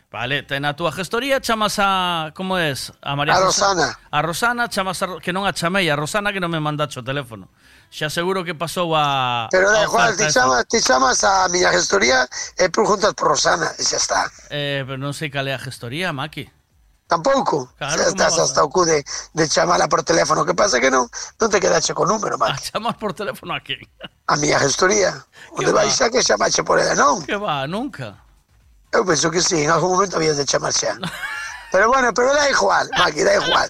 Vale, ten a túa gestoría, chamas a... Como es? A María A Rosana. A Rosana, chamas a... Que non a chamei, a Rosana que non me mandacho o teléfono. Xa seguro que pasou a... Pero da igual, ti chamas, ti chamas a miña gestoría e preguntas por Rosana, e xa está. Eh, pero non sei cal é a gestoría, Maki. Tampouco. Claro, xa como estás hasta o cu de, de chamala por teléfono. Que pasa que non, non te quedache con número, man. A chamas por teléfono a quen? A miña gestoría. Onde va? vai xa que chamache por ela, non? Que va, nunca. Eu penso que sí, en algún momento habías de chamar xa. Pero bueno, pero da igual, Maki, da igual.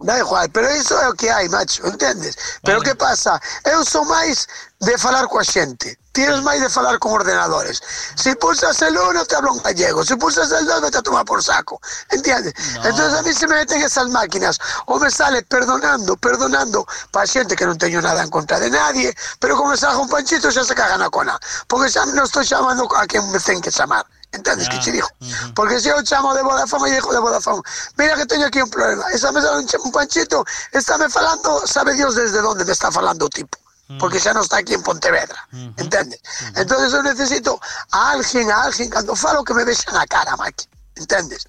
Da igual, pero iso é o que hai, macho, entendes? Pero que pasa? Eu sou máis de falar coa xente. Tienes máis de falar con ordenadores. Si pulsas el uno, te hablo en gallego. Si pulsas el dos, vete a tomar por saco. ¿Entiendes? Entonces a mí se me meten esas máquinas. O me sale perdonando, perdonando para xente que non teño nada en contra de nadie, pero como salga un panchito xa se cagan a cona. Porque xa non estou chamando a quen me ten que chamar. Entendes que che digo? Porque se eu chamo de Vodafone e digo de Vodafone, mira que teño aquí un problema. Esa me sale un, ch- un panchito, está me falando, sabe Dios desde dónde me está falando tipo. Porque xa non está aquí en Pontevedra. Entendes? Entonces eu necesito a alguén, a alguén, cando falo que me vexan a cara, Maki. Entendes?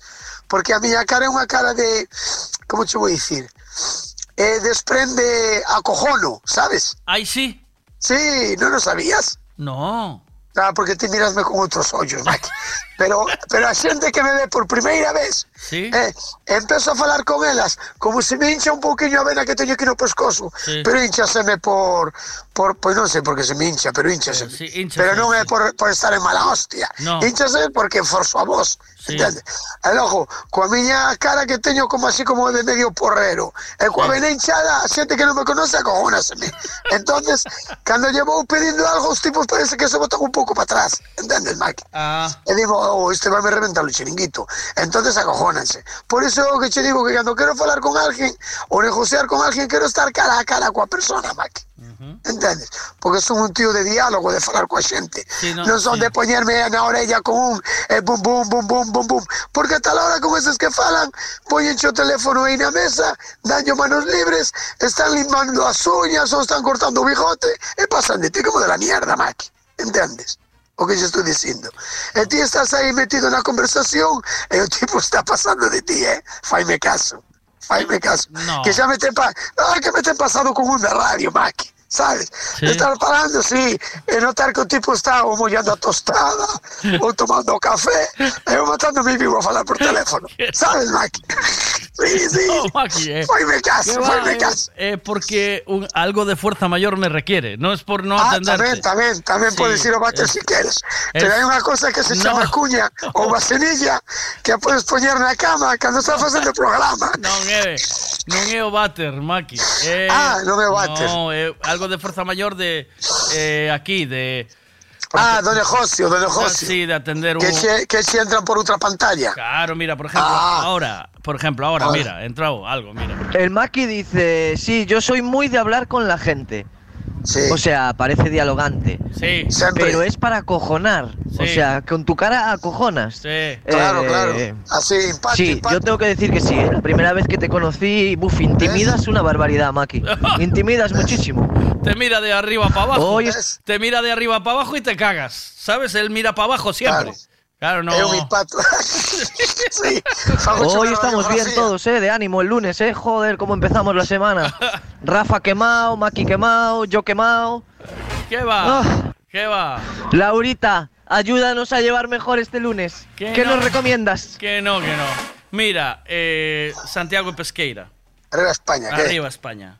Porque a miña cara é unha cara de, como che vou dicir? Eh, desprende acojono, sabes? Ai, sí. Sí, non o sabías? No. Ah, porque te mirasme con outros ollos, Maki. (laughs) Pero, pero a xente que me ve por primeira vez Sí. eh, empezo a falar con elas como se me hincha un pouquiño a vena que teño aquí no pescozo Sí. pero hinchaseme por, por pois non sei por que se me hincha pero hinchaseme Sí, hinchase, pero non é por, por estar en mala hostia No. hinchase porque forzo a vos Sí. entende? e logo, coa miña cara que teño como así como de medio porrero e coa Sí. vena hinchada a xente que non me conoce acojónaseme entonces cando llevo pedindo algo os tipos parece que se botan un pouco para atrás entendes, Mike? Ah, E digo, oh, este vai me reventar o chiringuito. Entonces acojónanse. Por eso que che digo que cando quero falar con alguén ou negociar con alguén, quero estar cara a cara coa persona, Maki. Entendes? Porque son un tío de diálogo, de falar coa xente. Sí, no, non son sí. de poñerme na orella con un eh, bum, bum, bum, bum, bum, bum. Porque a tal hora con esos que falan, poñenche o teléfono aí na mesa, danlle manos libres, están limando as uñas ou están cortando o bigote e pasan de ti como de la mierda, Maki. Entendes? O que yo estoy diciendo. E ti estás aí metido na conversación e o tipo está pasando de ti, eh? Faime caso. Faime caso. No. Que xa me pa... Ah, que me ten pasado con un de radio, Maki. Sabes? Sí. Estar falando, sí, e notar que o tipo está ou mollando a tostada (laughs) ou tomando café e eu matándome vivo a falar por teléfono. (laughs) Sabes, Maki? Sí, sí. no, Maki, eh. Faime Que caso, va, faime eh, caso. eh, porque un- algo de fuerza mayor me requiere, no es por no Ah, atenderte. tamén, tamén, tamén Sí, podes ir ao váter es- si queres. es- Pero hai unha cosa que se No. chama cuña ou (laughs) vasenilla que a podes poñer na cama cando estás facendo programa. Non é, non é o váter, Maki. É, Ah, non é o váter. No, é algo de fuerza mayor de eh, aquí, de Ah, do negocio, do negocio. sí, de atender un Que se, que se entran por outra pantalla. Claro, mira, por ejemplo, Ah. ahora, por ejemplo, ahora, Ahora. mira, entrado algo, mira. El Maki dice, sí, yo soy muy de hablar con la gente. O sea, parece dialogante. Sí. Pero es para acojonar. O Sí. sea, con tu cara acojonas. Sí. Claro, Eh, claro. Así, impacto, Sí, impacto. yo tengo que decir que sí. ¿eh? La primera vez que te conocí, buf, intimidas una barbaridad, Maki. (laughs) Intimidas muchísimo. Te mira de arriba para abajo. Te mira de arriba para abajo y te cagas. ¿Sabes? Él mira para abajo siempre. Claro, no. É un impacto. (laughs) sí. Hoy estamos bien todos, ¿eh? De ánimo el lunes, ¿eh? Joder, cómo empezamos la semana. (laughs) Rafa quemado, Maki quemado, yo quemado. ¿Qué va? Ah. ¿Qué va? Laurita, ayúdanos a llevar mejor este lunes. ¿Qué no. nos recomiendas? Que no, que no. Mira, eh, Santiago Pesqueira. Arriba España, ¿qué? Arriba España.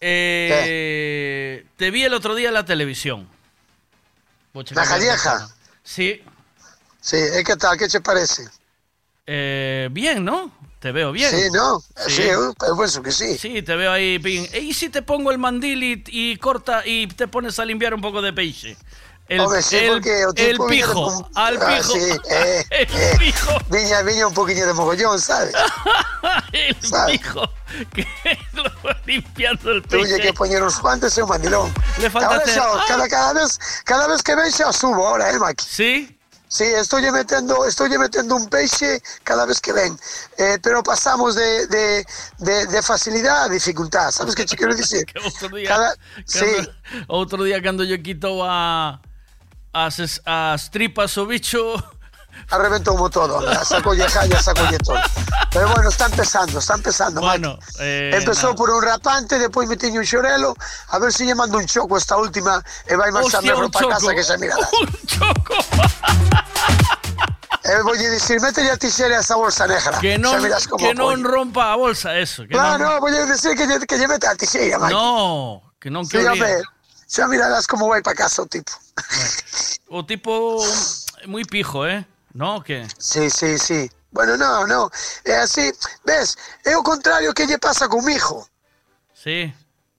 eh, te vi el otro día en la televisión. La galleja. Sí. Sí. ¿qué tal? ¿Qué te parece? Eh, bien, ¿no? Te veo bien. Sí, ¿no? Sí, uh, pues supuesto que sí. Sí, te veo ahí bien. ¿Y si te pongo el mandil y, y corta y te pones a limpiar un poco de peixe? El, Home, sí, el- el pijo, con- al Ah, pijo. sí, (laughs) eh, eh, Viña, viña un poquillo de mogollón, ¿sabes? (laughs) el ¿Sabes? pijo que (laughs) lo va limpiando el Tuve peixe. que poner unos guantes y un mandilón. Le falta Ahora hacer- xa, ¡Ah! cada, cada vez, cada vez que ven xa subo ahora, eh, Maki? Sí? Sí, estoy metiendo, estoy metiendo un peixe cada vez que ven. Eh, pero pasamos de, de, de, de facilidad a dificultad. ¿Sabes qué te quiero decir? Outro día, Cada- sí. cando- outro día cando yo quito a as, es- as tripas o bicho Arrebentou todo, sacó jalla, sacó todo. Pero bueno, está empezando, está empezando, Bueno, eh, Empezó nada. por un rapante, después me tiño un xorelo, a ver si lle mando un choco esta última e vai marchar un para casa que se mira. (laughs) Un choco. Eh, voy a decir, métele a esa bolsa negra. que non, como que non rompa a bolsa eso. Que Claro, non, no, voy a decir que lle, que lle mete a Mike. no, que non que hombre, xa mirarás como vai para casa o tipo. O tipo muy pijo, eh? No, que Sí, sí, sí. Bueno, no, no. É así, ves, é o contrario que lle pasa con mi hijo. Sí.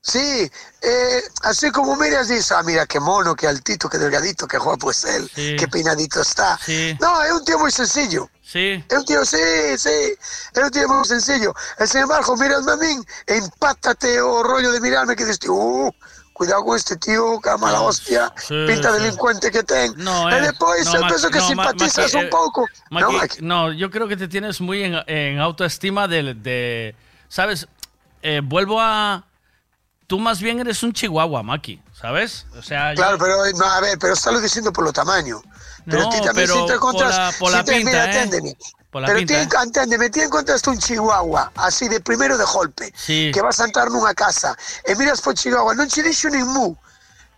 Sí, eh, así como miras, dices, ah, mira qué mono, qué altito, qué delgadito, qué guapo es él, Sí. qué peinadito está. Sí. No, es un tío muy sencillo. Sí. Es un tío, sí, sí, es un tío muy sencillo. Sin embargo, miras a mí, e empátate o rollo de mirarme que dices, uh, cuidado con este tío, que ama la hostia, Sí, pinta sí. delincuente que ten. No, eh, después no, eu Maki, penso que no, simpatizas un eh, pouco. Maki, no, no, yo creo que te tienes muy en, en autoestima de, de- ¿sabes? Eh, vuelvo a... Tú más bien eres un chihuahua, Maki, ¿sabes? O sea, yo- Claro, pero no, a ver, pero estás diciendo por lo tamaño. Pero No, ti también pero si te encuentras... por la- por si la te- pinta, mira, ¿eh? Aténdeme. Por la pero pinta, ti, ¿eh? ti encontraste un chihuahua, así de primero de golpe, Sí. que vas a entrar nunha casa, e miras por chihuahua, non che dixo nin mu,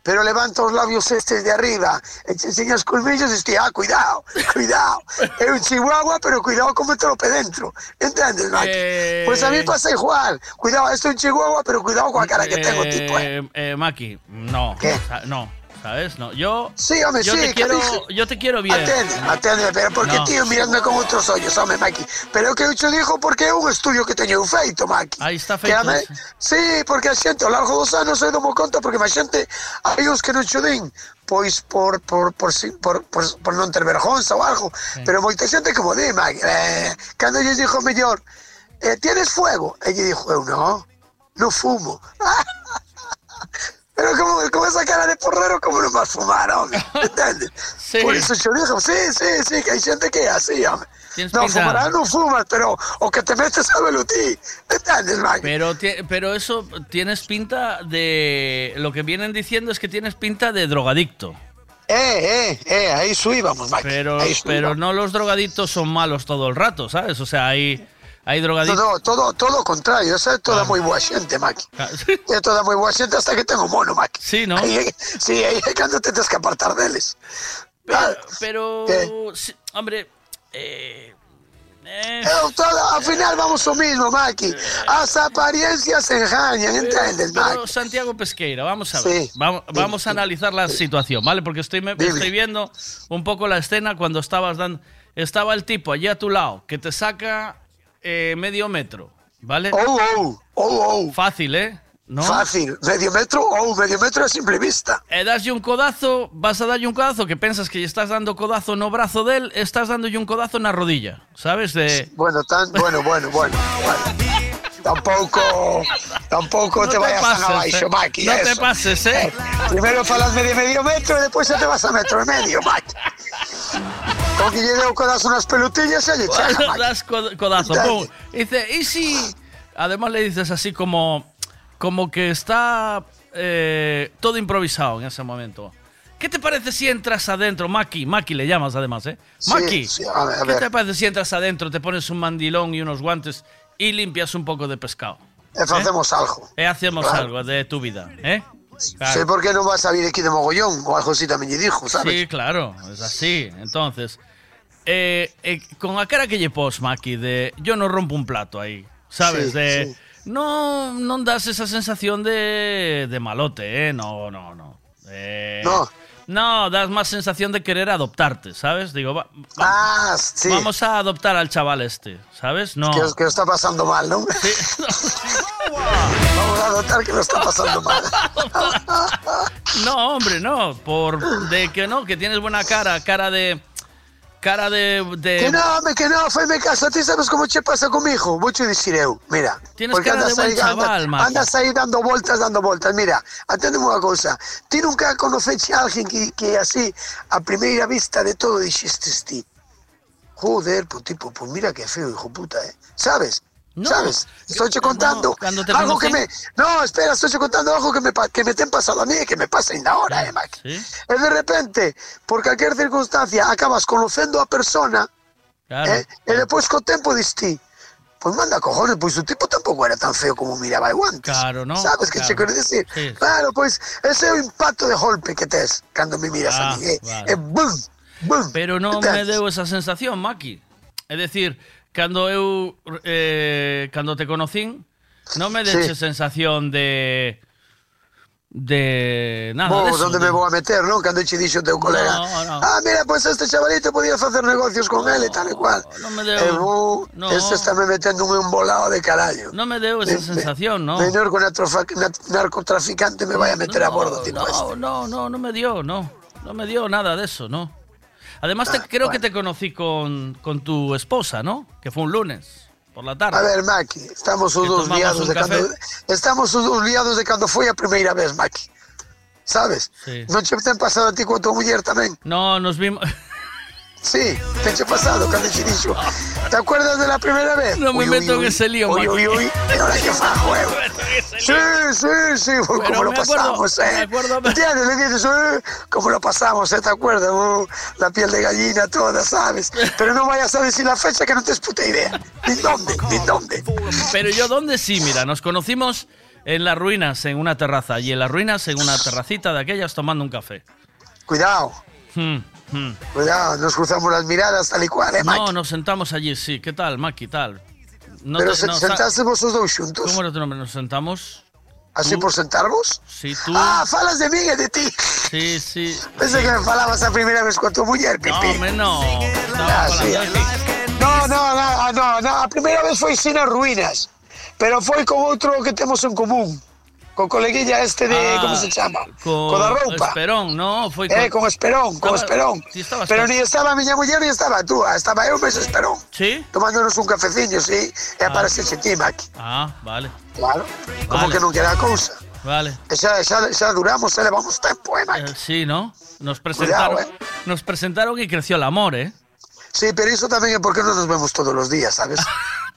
pero levanta os labios estes de arriba, e te enseñas colmillos e ti, ah, cuidado, cuidado, (laughs) é un chihuahua, pero cuidado con metelo pe dentro, entendes, Maki? Eh. Pues a mí pasa igual, cuidado, esto es un chihuahua, pero cuidado con la cara que tengo, tipo, eh. Eh, eh, Maki, no. ¿Qué? o sea, no, ¿sabes? No, yo... Sí, hombre, yo sí, Te que quiero, dije- yo te quiero bien. Atende, atende, pero porque No. tío miradme con outros ollos, home, Maki. Pero que eu che digo porque é un estudio que teño feito, Maki. Aí está Que feito. me- Sí, porque a xente ao largo dos anos eu domo conta porque a xente hai uns que non din pois por por por, por, por, por non ter vergonza ou algo, pero moita xente como di, Maki, eh, cando lles dixo mellor, eh, tienes fuego? E lle dixo eu, no, non fumo. (laughs) Pero como, como esa cara de porrero, como non vas fumar, home? (laughs) Entendes? Sí. Por iso xo dixo, sí, sí, sí, que hai xente que así, Non, pinta. fumarás non fumas, pero o que te metes a ti. Entendes, Mike? Pero, pero eso tienes pinta de... Lo que vienen diciendo es que tienes pinta de drogadicto. Eh, eh, eh, ahí subíamos, Mike. Pero, ahí pero no los drogadictos son malos todo el rato, ¿sabes? O sea, hay, hay drogadictos... No, no, todo, todo contrario, esa é toda moi boa xente, Maki. É toda moi boa xente hasta que tengo mono, Maki. Sí, ¿no? É- sí, aí é cando te tens que apartar deles. Pero, pero ¿Qué? sí, hombre, eh, eh, todo, ao final vamos o mismo, Maki. As apariencias engañan, entendes, pero Maki? Santiago Pesqueira, vamos a ver, Sí. vamos, vamos a analizar la situación, ¿vale? Porque estoy, me- estoy viendo un poco la escena cuando estabas dando, estaba el tipo allí a tu lado que te saca eh, medio metro, ¿vale? Oh, oh, oh, oh. Fácil, ¿eh? ¿No? Fácil, medio metro ou medio metro a simple vista. E daslle un codazo, vas a darlle un codazo que pensas que estás dando codazo no brazo del, estás dándolle un codazo na rodilla, ¿sabes? De Bueno, tan, bueno, bueno, bueno. bueno. Tampouco, tampouco No te te vayas pases, tan abaixo, eh. Maki. No te pases, eh. Primero falas medio medio metro e despois xa te vas a metro e medio, Maki. Con que lle deu codazo nas pelotillas e lle chega, das co- codazo, pum. Dice, ¿y si? Además le dices así como, como que está eh, todo improvisado en ese momento. ¿Qué te parece si entras adentro? Maki, Maki le llamas además, ¿eh? Sí, Maki, sí, a ver, a ¿qué ver. te parece si entras adentro, te pones un mandilón y unos guantes y limpias un poco de pescado? E facemos algo. E hacemos Claro. algo de tu vida, ¿eh? Claro. Sei por que non vas a vir aquí de mogollón ou algo así tamén lle dixo, sabes? Sí, claro, es así. Entonces, eh, eh, con la cara que lle pos, Maki, de yo no rompo un plato ahí, ¿sabes? Sí, de sí. No, no das esa sensación de, de malote, ¿eh? No, no, no. Eh, No. No, das más sensación de querer adoptarte, ¿sabes? Digo, va- va- Ah, sí. vamos a adoptar al chaval este, ¿sabes? No. Que, que lo está pasando mal, ¿no? (laughs) Vamos a notar que lo está pasando mal. (laughs) No, hombre, no. Por de que no, que tienes buena cara, cara de. Cara de. de- Que no, me que no, fue caso. ¿Tú sabes cómo che pasa con mi hijo? Voy a decir eu, mira. Tienes cara de buen aí, chaval, andas, Maki. andas aí dando voltas, dando voltas. Mira, aténdeme unha cousa. Ti nunca conoceche a alguén que, que así, a primeira vista de todo, dixestes ti. Joder, pues tipo, pues mira que feo, hijo puta, ¿eh? ¿Sabes? No, ¿Sabes? Estoy che contando te algo que me... No, espera, estoy che contando algo que me, que me ten pasado a mí y que me pasa ainda ahora, eh, Maki. Sí, E de repente, por calquer circunstancia, acabas conocendo a persona claro. eh, e depois co tempo dis ti Pois manda cojones, pois o tipo tampouco era tan feo como miraba eu antes. Claro, ¿no? Sabes que che Claro. quero dicir? Sí. Claro, pois ese é o impacto de golpe que tes cando me miras Ah, a mí. Vale. eh, bum, bum. Pero no Entendes? me deu esa sensación, Maki. É dicir, cando eu eh, cando te conocín, non me deche sí. sensación de de nada Bo, deso, onde de... me vou a meter, non? Cando che dixo teu colega no, no. Ah, mira, pois pues este chavalito podía facer negocios con no, ele, tal e cual non me deu... E vou, no. este está me metendo un embolado de carallo Non me deu esa me, sensación, non? Me, no. me narcotrafa... narcotraficante me vai a meter no, a bordo, tipo no, este No, no, no, me dio, no No me dio nada de eso, no Además, te- creo que te conocí con, con tu esposa, ¿no? Que fue un lunes, por la tarde. A ver, Maki, estamos os tomamos liados de café. cando Estamos os dous liados de cando foi a primeira vez, Maki. Sabes? Sí. Non che ten pasado a ti coa tua muller tamén? No, nos vimos... (laughs) Sí, te che pasado dixo. Te acuerdas de la primera vez? No me Uy, uy, meto en uy. ese lío, Uy, uy, uy, ahora que fajo, eh. Sí, sí, sí, Pero cómo lo me acuerdo, pasamos, me eh. acuerdo- ¿Entiendes? Le dices, eh, cómo lo pasamos, eh, ¿te acuerdas? Uh, la piel de gallina toda, ¿sabes? Pero no vayas a decir la fecha que no tienes puta idea. Ni dónde, ni dónde. Pero yo, ¿dónde sí? Mira, nos conocimos en las ruinas, en una terraza. Y en las ruinas, en una terracita de aquellas, tomando un café. Cuidado, Hmm, hmm. cuidado, nos cruzamos las miradas tal y cual, eh, Maki. No, nos sentamos allí, sí. ¿Qué tal, Maki? ¿Tal? No Pero te- se, no, sa- sentaste vos os dous xuntos. ¿Cómo era tu nombre? ¿Nos sentamos? Así por sentarvos? Sí, tú. Ah, falas de mí e de ti. Sí, sí. Pensé que me falabas a primeira vez coa tua muller, No, Pipi. hombre, no. Ah, Estaba sí. No, no, no, no, no, a primeira vez foi sin as ruínas, pero foi con outro que temos en común, co coleguilla este de, Ah, como se chama? Con Co da roupa. Esperón, no, foi Eh, con Esperón, con Esperón. Ti estabas Pero con- ni estaba a miña muller ni estaba a túa, estaba eu mes Esperón. Sí? Tomándonos un cafeciño, sí, e Ah. aparece ti, Maki. Ah, vale. Claro. Como que non queda a cousa. Vale. E xa, xa, xa duramos, xa levamos tempo, eh, Maki. Eh, sí, ¿no? Nos presentaron, Cuidado, nos presentaron y creció el amor, ¿eh? Sí, pero iso tamén é porque non nos vemos todos os días, sabes?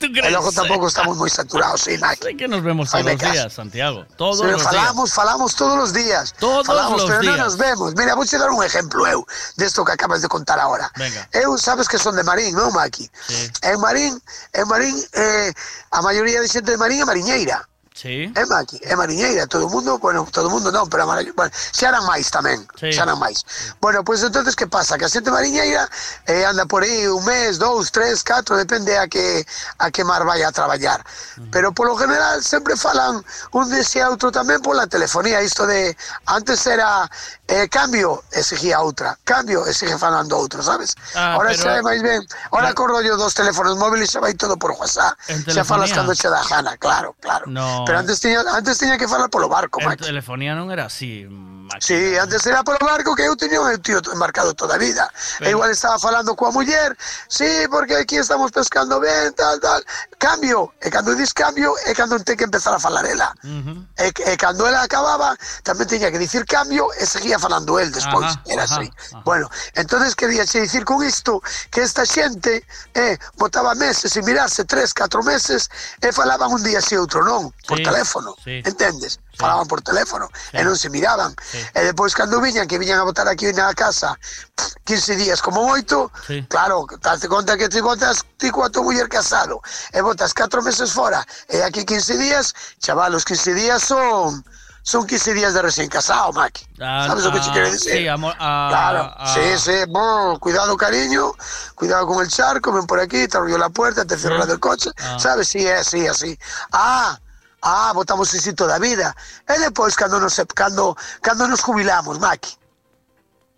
¿Tú E logo tampouco estamos moi saturados, sí, Maki. Sé que nos vemos todos los días, Santiago. Todos Pero los falamos, falamos todos os días. Todos falamos, los pero días. non nos vemos. Mira, vou dar un exemplo eu desto que acabas de contar agora. Venga. Eu sabes que son de Marín, non, Maki? Sí. En Marín, en Marín, eh, a maioría de xente de Marín é mariñeira. Sí. É Maki, é mariñeira, todo o mundo, bueno, todo o mundo non, pero a bueno, xa eran máis tamén, Sí. xa eran máis. Bueno, pois pues, entonces que pasa? Que a xente mariñeira eh, anda por aí un mes, dous, tres, catro, depende a que a que mar vai a traballar. Pero polo general sempre falan un dese outro tamén pola telefonía, isto de antes era eh, cambio e seguía outra, cambio e sigue falando outro, sabes? Ah, Ahora pero- xa é máis ben, ahora Claro. co rollo dos teléfonos móviles xa vai todo por WhatsApp, xa falas cando che dá gana, claro, claro. No. Pero antes tiña, antes tiña que falar polo barco, Maki. telefonía non era así, máquina. Sí, antes era polo barco que eu teño un tío embarcado toda a vida. Ben. E igual estaba falando coa muller, sí, porque aquí estamos pescando ben, tal, tal. Cambio, e cando dis cambio, é cando ten que empezar a falar ela. Uh -huh. e, e cando ela acababa, tamén teña que dicir cambio e seguía falando el despois. Ajá, era así. Ajá. Bueno, entonces quería che dicir con isto que esta xente eh, botaba meses e mirarse tres, catro meses e falaban un día e outro non, por sí, teléfono, sí. entendes? Falaban por teléfono e non se miraban. E depois cando viñan, que viñan a botar aquí na casa pff, 15 días como moito, Sí. claro, date conta que ti botas ti coa tua muller casado e botas 4 meses fora e aquí 15 días, chaval, os 15 días son son 15 días de recién casado, Maki. Ah, Sabes o que te ah, quero decir? Sí, amor. ah, Claro, ah, sí, sí, bo, cuidado cariño, cuidado con el charco, ven por aquí, te abrió la puerta, te cerró la del coche, Ah. ¿sabes? Sí, es así, así. Ah, Ah, votamos ese toda a vida. E depois, cando nos, cando, cando nos jubilamos, Maki,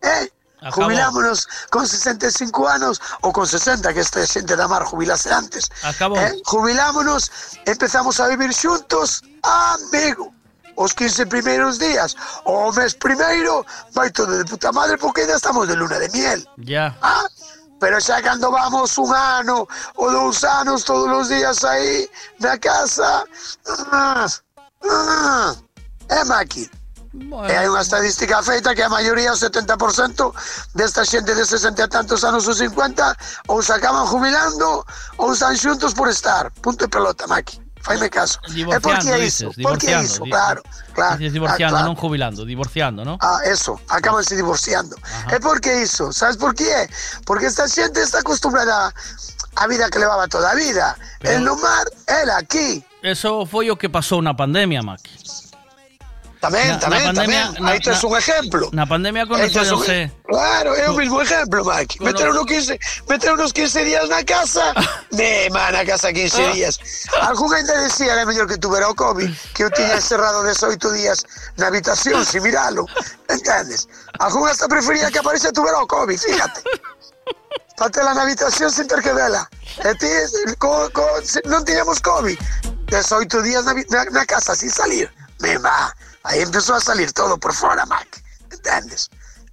eh? Acabou. Jubilámonos con 65 anos ou con 60, que esta xente da mar jubilase antes. Acabou. Eh? Jubilámonos, empezamos a vivir xuntos, amigo. Os 15 primeiros días, o mes primeiro, vai todo de puta madre porque ainda estamos de luna de miel. Ya. Ah, pero xa cando vamos un ano ou dous anos todos os días aí na casa, ah, ah, é maqui. E hai unha estadística feita que a maioría, o 70% desta xente de 60 e tantos anos ou 50 ou se acaban jubilando ou están xuntos por estar. Punto e pelota, Maki. Faime caso. É porque é dices, iso, porque é di- claro, claro. Dices divorciando, ah, claro. non jubilando, divorciando, ¿no? Ah, eso, acaban se divorciando. É porque iso, sabes por qué? Porque esta xente está acostumbrada á vida que levaba toda a vida. El no mar, era aquí. Eso foi o que pasou na pandemia, Maki. Tamén, na pandemia, tamén. na- na- un ejemplo. Na pandemia Aí tes un- conoceronse Claro, é o mismo ejemplo, Mike. Meter unos 15, meter unos 15 días na casa, (laughs) me man, na casa 15 días. Algún ainda decía que mellor que tuvera o COVID, que eu tiña encerrado 18 días na habitación, sin miralo. Entendes? Algún hasta prefería que aparece tuvera o COVID, fíjate. Patela na habitación sin ter que vela. E ti, co, co, se- non tiñamos COVID. 18 días na, na, na casa sin salir. Me va. Aí empezou a salir todo por fora, Mac. Entendes?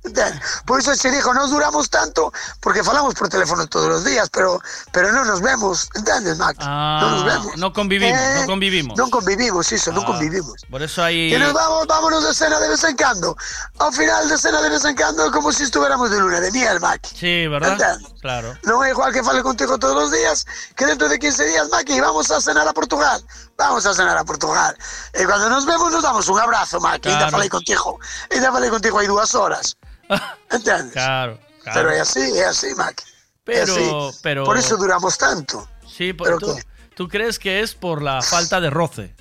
Entendes? Por iso se dijo, nos duramos tanto porque falamos por teléfono todos os días, pero pero non nos vemos, entendes, Mac? non nos Ah, vemos. no convivimos, Eh, no convivimos. Non convivimos, non Ah, convivimos. Por eso aí Que nos vamos, vámonos de cena de vez en cando. Ao final de cena de vez en cando é como si estuviéramos de luna de miel, Mac. Sí, ¿verdad? Entendes? Claro. Non é igual que fale contigo todos os días que dentro de 15 días, Maki, vamos a cenar a Portugal. Vamos a cenar a Portugal. E cando nos vemos nos damos un abrazo, Maki. Ainda Claro. falei contigo. Ainda falei contigo hai dúas horas. (laughs) Entendes? Claro, claro. Pero é así, é así, Maki. Pero- así. pero- Por eso duramos tanto. Sí, por- ¿Pero tú, tú crees que es por la falta de roce,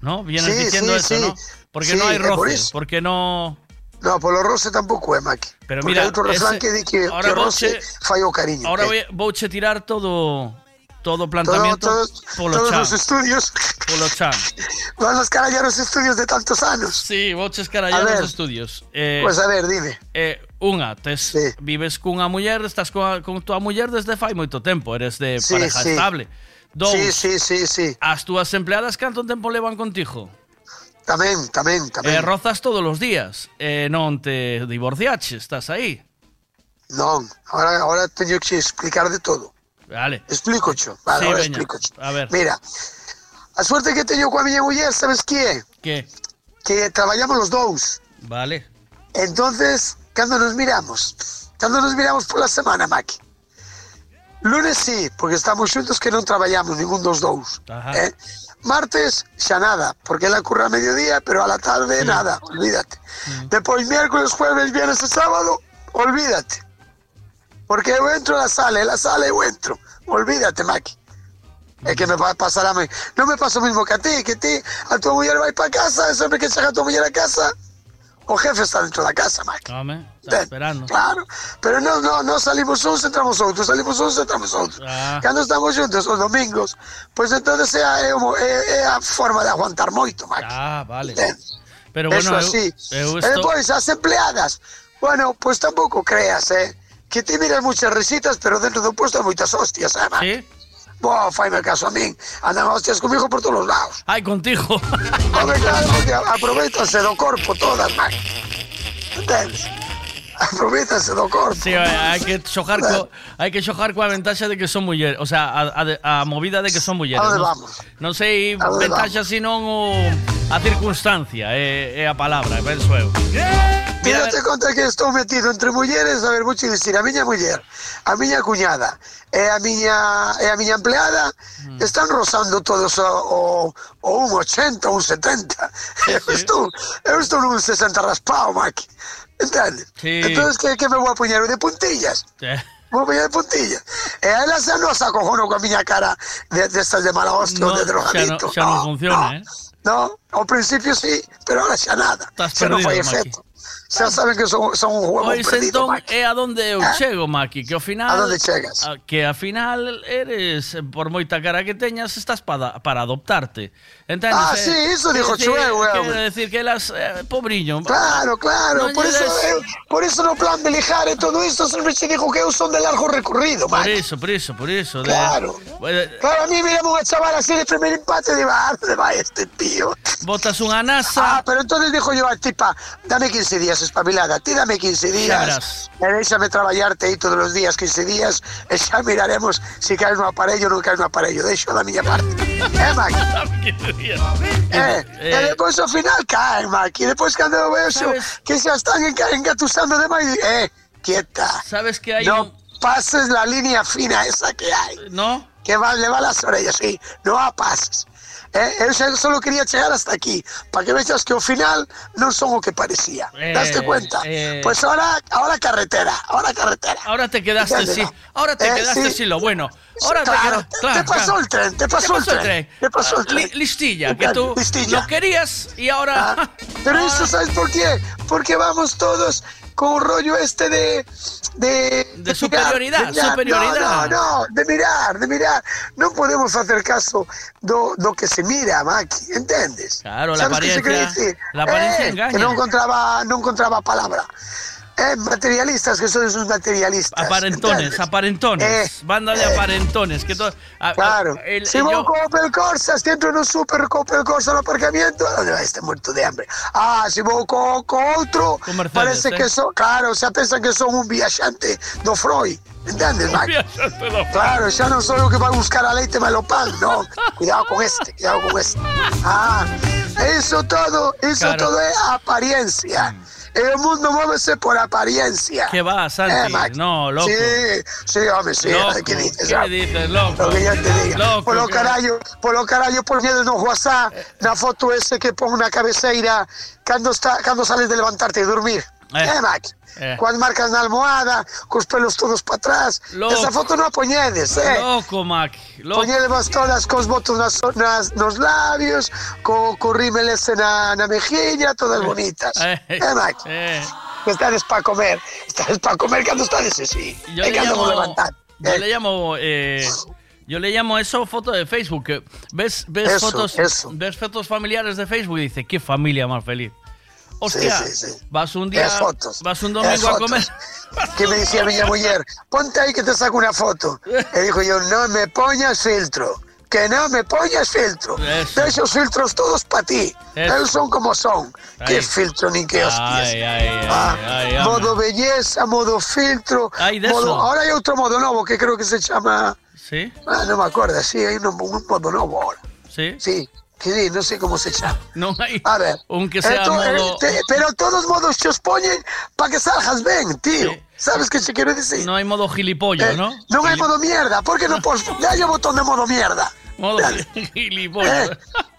¿no? Vienes Sí, diciendo sí, eso, sí. ¿no? Porque no hay por roce, eso. porque no... No, polo roce tampouco é, Maki. Pero Porque mira, hai outro refrán ese- que di que, roce vouche- fai o cariño. Ahora que- voy, vouche tirar todo Todo planteamiento todo, todos, por los todos chan. los estudios. Por los chan. (laughs) a escarallar os estudios de tantos anos. Sí, vou che escarallar os estudios. Eh, pois pues a ver, dime. Eh, unha, tes, sí. vives cunha muller, estás coa, con tua muller desde fai moito tempo, eres de sí, pareja sí. estable. Dous, sí, sí, sí, sí. as túas empleadas canto tempo levan contigo? Tamén, tamén, tamén. Eh, rozas todos os días, eh, non te divorciaches, estás aí. Non, agora, agora teño que explicar de todo. Vale. Explico. Vale, Sí, ahora veña. explico. A ver. Mira, a suerte que teño coa miña muller, sabes que é? Que? Que traballamos los dous. Vale. Entonces, cando nos miramos? Cando nos miramos pola semana, Maki? Lunes sí, porque estamos xuntos que non traballamos ningún dos dous. Ajá. Eh? Martes xa nada, porque ela curra a mediodía, pero a la tarde nada, olvídate. Depois miércoles, jueves, viernes e sábado, olvídate. Porque eu entro a la sala, ela sala eu entro. Olvídate, Maki. É que me va a pasar a mí. Non me pasa o mismo que a ti, que ti, a tua muller vai para casa, e sempre que chega a tua muller a casa, o jefe está dentro da casa, Maki. Home, está esperando. Claro, pero no, no, no salimos uns, entramos outros, salimos uns, entramos outros. Ah. Cando estamos xuntos os domingos, pois entonces é, a- é, o- é, é a forma de aguantar moito, Maki. Ah, vale. Entendes? Pero Eso bueno, eu, así. eu E estou... depois, as empleadas, bueno, pois tampouco creas, eh, que ti miras muchas risitas, pero dentro do puesto hai moitas hostias, eh, Maki. Sí? Bo, faime caso a min, andan hostias comigo por todos os lados. Ai, contigo. Home, claro, porque aproveitanse do corpo todas, Maki. Entendes? Aproveitase do corpo. Sí, eh, hai que xojar co, hai que xojar coa ventaxa de que son muller, o sea, a, a, a movida de que son mulleres. Ade vamos. Non, non sei ventaxa senón o a circunstancia, é, é a palabra, penso eu. Mira, te conta que estou metido entre mulleres, a ver, vou dicir, a miña muller, a miña cuñada, e a miña e a miña empleada mm. están rozando todos o, o, o un 80, un 70. Eu estou, eu estou nun 60 raspado, Maqui. Maki. Entende? Sí. Entonces, que, que me vou a poñer de puntillas? Eh, Vou poñer de puntillas. E a ela xa non se acojono coa miña cara de, destas de mala hostia No, de xa non, drogadito. xa non funciona, eh? No, ao principio sí, pero ahora xa nada. Estás non perdido, fai Maki. efecto. Xa saben que son, son un juego Pois perdido, entón Maki. é a donde eu chego, Maki, que ao final A chegas? a- Que eres por moita cara que teñas estás para para adoptarte. Entendes? Ah, Eh, sí, quero dijo decir- Chueu, eh, home. decir que elas eh, pobriño. Claro, claro, Non por eso, eu, por eso no plan de lijar e todo isto sempre se dijo que eu son de largo recorrido, Por Maki. iso, por iso, por de- Claro. Eh, Claro, a mí mirame unha chavala así de primer empate digo, ah, ¿dónde va este tío? Botas unha nasa. Ah, pero entonces dijo yo a tipa, dame 15 días, espabilada, ti dame 15 Xa días, déxame traballarte aí todos os días, 15 días, e xa miraremos se caes no aparello ou non caes no aparello, deixo da miña parte. eh, Maki? Eh, e depois ao final caen, Maki, e depois cando eu vexo que xa están enca- engatusando demais, eh, quieta. Sabes que hai no un- pases la línea fina esa que hai. No? Que va, le va las orejas, sí. No a pases. Eh, xa solo quería chegar hasta aquí, para que vexas que ao final non son o que parecía. Eh, ¿Daste cuenta? eh. Pues ahora, ahora carretera, ahora carretera. Ahora te quedaste Entiéndelo. sin. Ahora te Eh, quedaste sí. sin lo bueno. Ahora Claro, te quedaste. te pasó el tren, te pasó el tren, te pasó el tren. listilla, que tú Listilla. lo querías y ahora. Ah, Pero (laughs) eso, ¿sabes por qué? Porque vamos todos con un rollo este de... De, De superioridad, mirar, de mirar. superioridad. No, no, no, de mirar, de mirar. Non podemos facer caso do, do que se mira, Maki, entendes? Claro, la Sabes que se quere apariencia- dicir? la apariencia eh, engaña. Que non encontraba, non encontraba palabra. Eh, materialistas, que sois uns materialistas. Aparentones, aparentones. Eh, banda de eh. aparentones. Que to- a- a- Claro. el- si yo- vos Opel Corsa, si entro no super con Opel Corsa no aparcamiento, ¿dónde va este muerto de hambre? Ah, si vos con, Mercedes, parece eh. que son, claro, xa pensan que son un viaxante do Freud. Entendes, Mike? Claro, xa non sou o que vai buscar a leite malo pan, no. Cuidado con este, cuidado con este. Ah, eso todo, eso Claro. todo é apariencia. El mundo móvese por apariencia. ¿Qué va, Santi? Eh, no, loco. Sí, sí, hombre, sí. Loco, ¿Qué dices? ¿qué dices, loco? Lo que yo te diga. Loco, por lo que- carallo, por lo carallo, por miedo no WhatsApp, na foto ese que pon na cabeceira cando, está, cando sales de levantarte e dormir. Eh. Eh, Max? Eh. Marcas na almohada, cos pelos todos para atrás. Loco. Esa foto non a poñedes, eh? Loco, Mac. Loco. Poñedemos todas cos botos nas, nas, nos labios, co, co rímel ese na, na mejilla, todas bonitas. Eh, Eh, Max? eh. Estades para comer. Estades para comer cando estades así. Yo e cando llamo, levantar. yo le llamo, eh, yo le llamo eso foto de Facebook. ¿Ves, ves Eso, fotos, eso. ves fotos familiares de Facebook y dice qué familia más feliz. Hostia, Sí, sí, sí. vas un día, Es fotos. vas un domingo a fotos. (laughs) comer. que me decía mi mujer, ponte ahí que te saco una foto. Y dijo yo, no me poñas filtro, que no me poñas filtro. Eso. De esos filtros todos para ti. Ellos son como son. Ahí. Qué filtro ni qué hostias. Ay, ay, ay, Ah, ay, ay, modo belleza, modo filtro. Ay, de modo- eso. ahora hay otro modo nuevo que creo que se llama... ¿Sí? Ah, no me acuerdo, sí, hay un, un modo nuevo ahora. ¿Sí? Sí, que no sé cómo se llama. No hay. A ver. Aunque sea Esto, eh, modo. te- pero todos modos se os poñen para que salgas bien, tío. ¿Sabes qué se quiere decir? No hay modo gilipollo, Eh, ¿no? Non hai modo mierda, por que non pos... (laughs) Ya hai o botón de modo mierda. Modo Dale. gilipollo. Eh,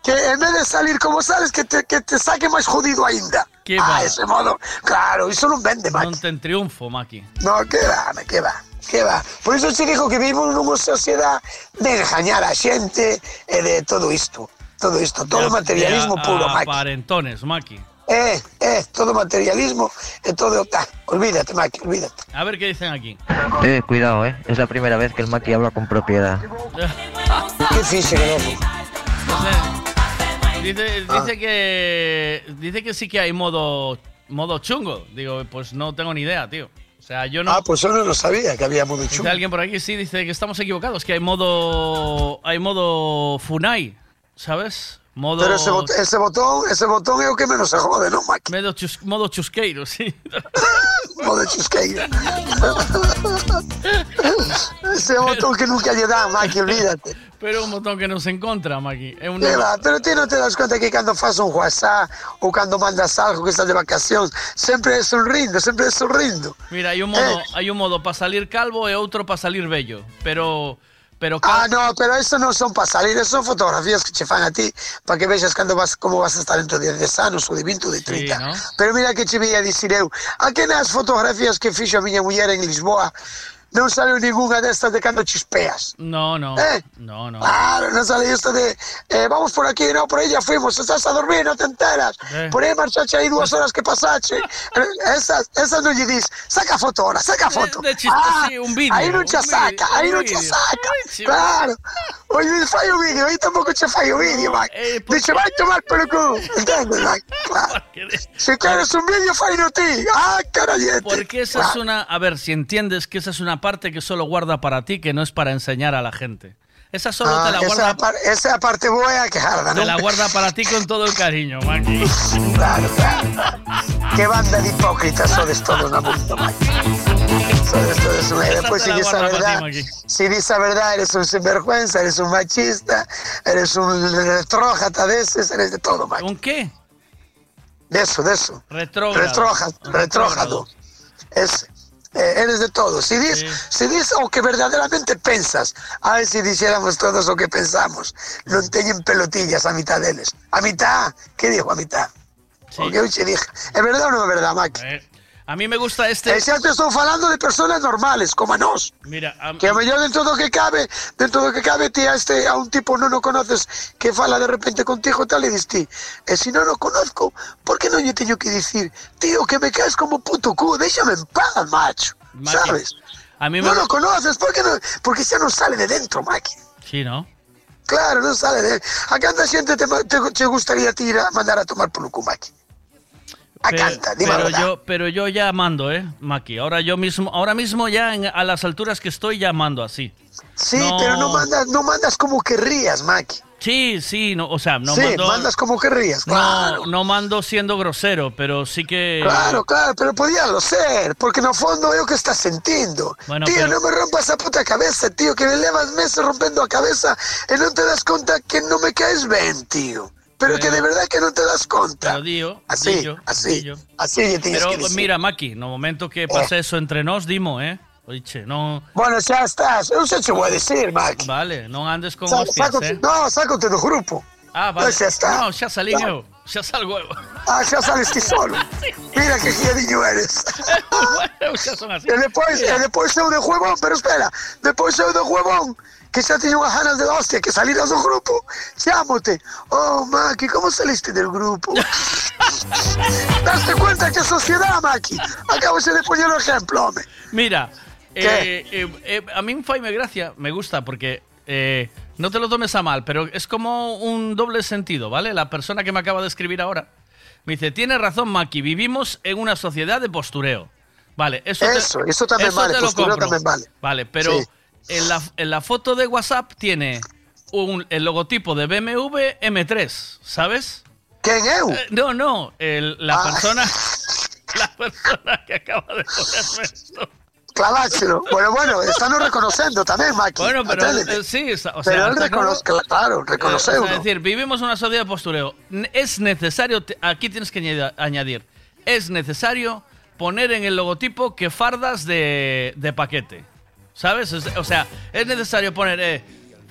que en vez de salir como sales, que te, que te saque máis jodido aínda. Que ah, va. ese modo. Claro, iso non vende, Maki. ten triunfo, Maki. No, que va, que va. Que va. Por iso se dijo que vivimos nunha sociedade de engañar a xente e de todo isto. Todo isto, todo De- materialismo de puro, Maki. Aparentones, Maki. Eh, eh, todo materialismo e todo... Ah, olvídate, Maki, olvídate. A ver qué dicen aquí. Eh, cuidado, eh. Es la primera vez que el Maki habla con propiedad. (laughs) Fixe, que loco. Dice, Ah. dice que dice que sí que hay modo modo chungo. Digo, pues no tengo ni idea, tío. O sea, yo no. Ah, pues yo no lo sabía que había modo Dice chungo. alguien por aquí sí dice que estamos equivocados, que hay modo hay modo Funai, ¿sabes? Modo Pero ese, bot- ese botón, ese botón é o que menos se jode, non, Maki? modo, chus- modo chusqueiro, (laughs) sí. (laughs) Modo chusqueiro. (laughs) ese botón que nunca lle dan, Maki, olvídate. Pero un botón que non se encontra, Maki. É un Que va, pero ti non te das conta que cando faz un WhatsApp ou cando mandas algo que estás de vacacións, sempre é sonrindo, sempre é sonrindo. Mira, hai un modo, Eh. hai un modo para salir calvo e outro para salir bello, pero Pero. Ah, no, pero eso non son para salir, son fotografías que che fan a ti para que vexas cando vas como vas a estar dentro de 10 anos ou de 20 ou de 30. Sí, no? Pero mira que che veía dicir eu, a que nas fotografías que fixo a miña muller en Lisboa non saliu ninguna destas de cando chispeas. No, no. Eh. No, no. Claro, no sale esto de eh, vamos por aquí, no, por ahí ya fuimos, estás a dormir, no te enteras. Eh. Por ahí marchache aí dúas horas que pasache. (laughs) Eh, esas, esas non lle dis, saca foto ahora, saca foto. de chiste, sí, un vídeo, Aí non che saca, aí non che saca. Claro. Oye, fai o vídeo, aí tampouco che fai o vídeo, Mac. eh, Dice, vai tomar pelo cu. (laughs) Entendes, Mac? Claro. Si quieres un vídeo, fai no ti. Ah, carallete. Porque esa es una. A ver, si entiendes que esa es una parte que solo guarda para ti, que no es para enseñar a la gente. Esa solo Ah, te la esa, guarda. par- esa parte boa que jarda, Te non? la guarda para ti con todo el cariño, Maki. Claro, claro. Que banda de hipócritas sodes todos na mundo, Mac. Sodes todos Esa Despois, te si la dices a ti, verdad, Maki. si dices a verdad, eres un sinvergüenza, eres un machista, eres un retrójata de eses, eres de todo, Mac. ¿Un qué? De eso, de eso. Retrógrado. Retrójado. Retrójado. Ese. Eh, eres de todo. Si dices si dis o que verdaderamente pensas, a ver si dijéramos todos o que pensamos, non teñen pelotillas a mitad deles. A mitad, que dijo a mitad? O eu che dije. É verdade ou non é verdade, Mac? Eh, a mí me gusta este. E xa te estou falando de personas normales, como a nós. Mira, a- Que a mellor dentro do que cabe, dentro do que cabe, ti a este a un tipo non o conoces que fala de repente contigo tal e dis ti. E se non o conozco, por que non lle teño que dicir, tío, que me caes como puto cu, déxame en paz, macho. Maki, Sabes? A mí me Non o conoces, por que non? Porque xa non sale de dentro, Maki. Sí, ¿no? Claro, non sale de A canta xente te, te, te gustaría ti ir a mandar a tomar cu, Maki? A Pe- canta, dime a pero yo, pero yo ya mando, ¿eh, Maki? Ahora yo mismo, ahora mismo ya en- a las alturas que estoy ya mando así. Sí, pero no mandas, no mandas como querrías, Maki. Sí, sí, no, o sea, no sí, mando. mandas como querrías, claro. No, no mando siendo grosero, pero sí que. Claro, claro, pero podíalo ser, porque no fondo é o que estás. Bueno, tío, pero- non me rompas a puta cabeza, tío, que me levas meses rompendo a cabeza e non te das conta que non me caes ben, tío. Pero que de verdad que non te das. Pero digo, Así, así, así tienes Pero que mira, Maki, no momento que pase eso entre nos, dimo, ¿eh? Oiche, no. Bueno, xa estás, eu xa che vou a decir, Maki. Vale, non andes con Sa- hostias, sácote- ¿eh? No, sácote do grupo. Ah, vale. Pois xa está. No, xa salín Ya. salgo. Ah, xa sales ti solo. (laughs) Mira que guiadiño eres. (laughs) xa son así. E depois, e depois eu de huevón, pero espera, depois eu de huevón, que xa tiño unhas ganas de hostia, que saliras do grupo, chámote. Oh, Maki, como saliste del grupo? (laughs) Daste cuenta que sociedade, Maki? Acabo de poñer o exemplo, home. Mira, ¿Qué? eh, eh, eh, a mí me gracia, me gusta porque eh, no te lo tomes a mal, pero es como un doble sentido, ¿vale? La persona que me acaba de escribir ahora me dice, tiene razón Maki, vivimos en una sociedad de postureo. Vale, eso, te- Eso, eso tamén eso vale, postureo tamén vale. Vale, pero Sí. en, la, en la foto de WhatsApp tiene un, el logotipo de BMW M3, ¿sabes? ¿Quién eu? Eh, no, no, el- la Ah. persona (laughs) la persona que acaba de ponerme esto. Claváchelo. Bueno, bueno, están reconocendo tamén, Maki. Bueno, pero eh, sí, está- o sea, pero él está claro. reconoce, Eh, o sea, es decir, vivimos una sociedad de postureo. Es necesario, aquí tienes que añadi- añadir, es necesario poner en el logotipo que fardas de, de paquete. ¿Sabes? Es- O sea, es necesario poner eh,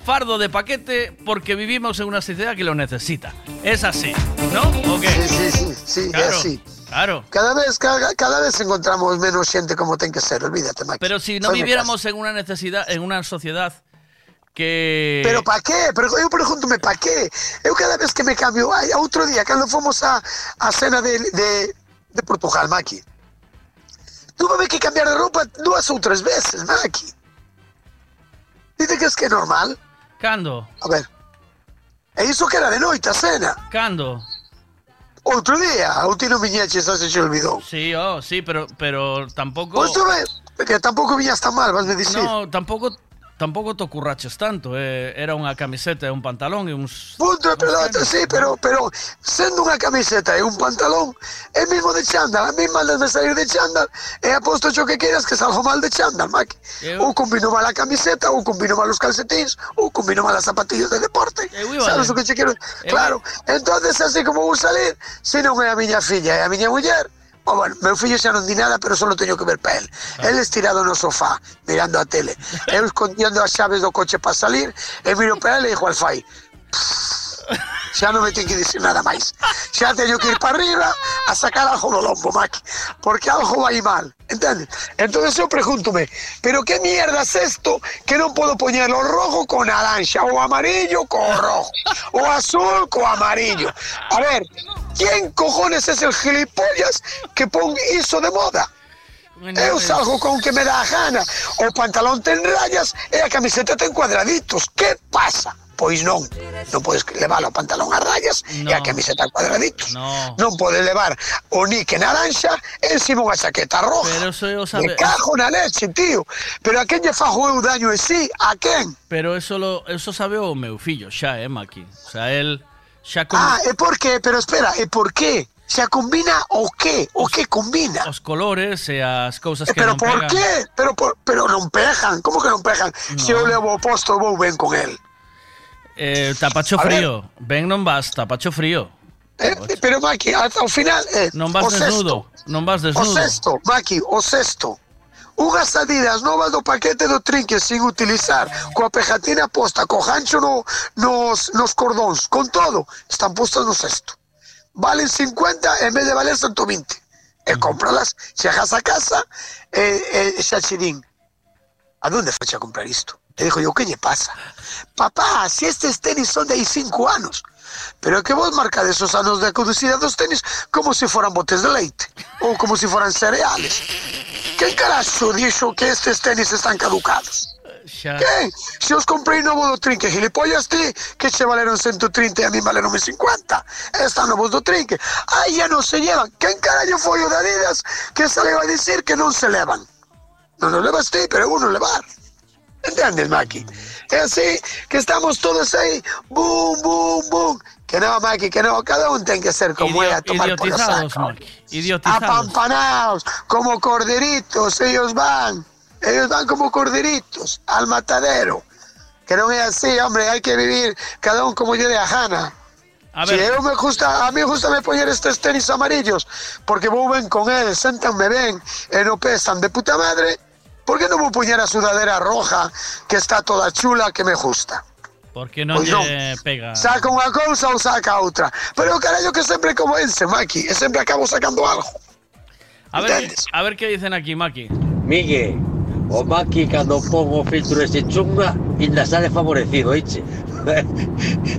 fardo de paquete porque vivimos en una sociedad que lo necesita. Es así, ¿no? ¿O qué? Sí, sí, sí, sí, Claro, así. Claro. Cada vez, cada, cada vez encontramos menos xente como ten que ser, olvídate, Maki. Pero si no viviéramos en una necesidad, en una sociedad que... Pero para qué? Pero eu pregúntome para qué? Eu cada vez que me cambio, ai, outro día cando fomos a, a cena de, de, de Portugal, Maki. Tuve que cambiar de roupa dúas ou tres veces, Maki. Dice que es que é normal. Cando, A ver. E iso que era de noite a cena. cando. Outro día, a ti non viñeches, xa se che olvidou. Sí, oh, sí, pero, pero tampoco... Pois tuve, que tampouco viñas tan mal, vas me dicir. No, tampoco, tampoco te curraches tanto. eh, era unha camiseta e un pantalón e uns... Punto de pelota, sí, pero, pero sendo unha camiseta e un pantalón, é mismo de chándal, a mí mandas de salir de chándal, e aposto cho que queiras que salgo mal de chándal, Maki. Eu- Ou combino mal a camiseta, ou combino mal os calcetins, ou combino mal as zapatillas de deporte. Eu iba Sabes o que che quero? Claro, entonces así como vou salir, se non é a miña filla e a miña muller, O bueno, meu fillo xa non di nada, pero só teño que ver pa el. Ah. El estirado no sofá, mirando a tele. (laughs) Eu escondiendo as chaves do coche para salir, e miro para ele e dijo al fai. Xa non me ten que dicir nada máis. Xa teño que ir para arriba a sacar algo do lombo, Maki. Porque algo vai mal. Entendes? Entonces eu pregúntome, pero que mierda es esto que non podo poñerlo rojo con naranja, o amarillo con rojo, o azul con amarillo? A ver, ¿quién cojones es el gilipollas que pon iso de moda? Eu salgo con que me dá a gana. O pantalón ten rayas e a camiseta ten cuadraditos. Que pasa? Pois non. Non podes levar o pantalón a rayas e a camiseta cuadraditos. No. Non podes levar o nique naranja e encima unha chaqueta roja. Pero eso eu Me sabe... cago na leche, tío. Pero a quen lle fajo eu daño en sí? A quen? Pero eso lo, eso sabe o meu fillo xa, eh, Maki. O sea, él xa con Ah, e por qué? Pero espera, e por qué? Se combina o qué? O que combina? os colores e as cousas Eh, que pero non por pegan. qué? Pero, por, pero non pejan. Como que non pejan? Se eu levo o posto, vou ben con el. Eh, tapacho A ver. frío. Ben non vas, tapacho frío. Eh, pero Maki, o final eh, Non vas o sexto, desnudo. Non vas O desnudo. sexto, Maki, o sexto Unhas adidas novas do paquete do trinque sin utilizar Coa pegatina posta, co gancho no, nos, nos cordóns Con todo, están postas no sexto Valen 50 en vez de valer 120 E cómpralas, chegas a casa e, e xa che din A donde foi a comprar isto? E dijo yo, que lle pasa? Papá, si estes tenis son de aí cinco anos Pero que vos marcades os anos de caducidade dos tenis como se foran botes de leite ou como se foran cereales. Quen caraxo dixo que estes tenis están caducados? Quen? Se os comprei novo do trinque, gilipollas ti, que che valeron 130 e a mí valeron 50. Están novos do trinque. Aí ya non se llevan. Quen carallo foi o de Adidas que saleu a dicir que non se levan? Non os levas ti, pero uno levar. Entendes, Maki? É así que estamos todos aí, boom, boom, boom. Que no, Maki, que no, cada un ten que ser como é a tomar por. Maki. Idiotizados. Apampanaos, como corderitos, ellos van. Ellos van como corderitos al matadero. Que non é así, hombre, hai que vivir cada un como lle dé a gana. A Si ver. eu me gusta, a mí gusta me poñer estes tenis amarillos porque vou ben con eles, sentanme ben e non pesan de puta madre. Por que non vou poñer a sudadera roja que está toda chula que me gusta? Porque lle non. pega. Saca unha cousa ou saca outra. Pero carallo que sempre como ese, Maki, e sempre acabo sacando algo. A ver, a ver qué dicen aquí, Maki. Miguel, o Maki cando pon o filtro ese chunga, ainda sale favorecido, oiche.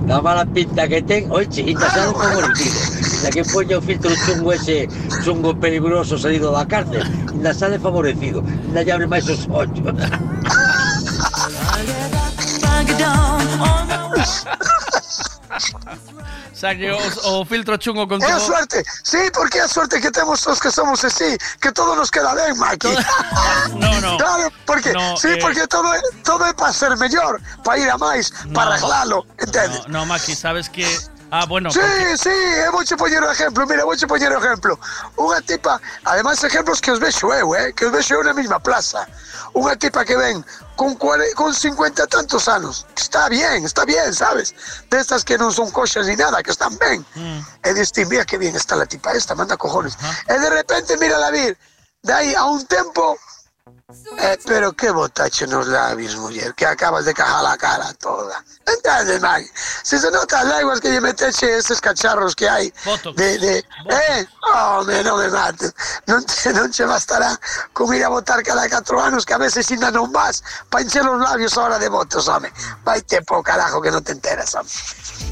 La mala pinta que ten, oiche, ainda sale favorecido. La que pone o filtro chungo ese chungo peligroso salido da cárcel, ainda sale favorecido. Ainda lle abre máis os O o, filtro chungo con todo... suerte, sí, porque a suerte que temos os que somos así, que todo nos queda ben, Maki. (laughs) No, no. Claro, porque, No, sí, eh. porque todo todo é para ser mellor, para ir a máis, para arreglalo, entendes? No, no, Maki, sabes que... Ah, bueno, Sí, porque- sí, eu vouche poñer o exemplo, mira, vouche poñer o exemplo. Unha tipa, ademais exemplos que os vexo eu, eh, que os vexo eu na mesma plaza. Unha tipa que ven con, cuare, con 50 tantos anos. Está bien, está bien, sabes? Destas que non son coxas ni nada, que están ben. E diste, mira que bien está la tipa esta, manda cojones. E de repente, mira la vir, de aí a un tempo, eh, pero que botache nos labios, muller, que acabas de cajar la cara toda. Entendes, Maggie? Si se nota as lágrimas que lle meteche eses cacharros que hai de, de, eh, home, non me mates. Non te, (laughs) non che bastará con ir a votar cada 4 anos que a veces ainda non vas pa encher os labios a hora de votos, home. Vai te po carajo que non te enteras, home.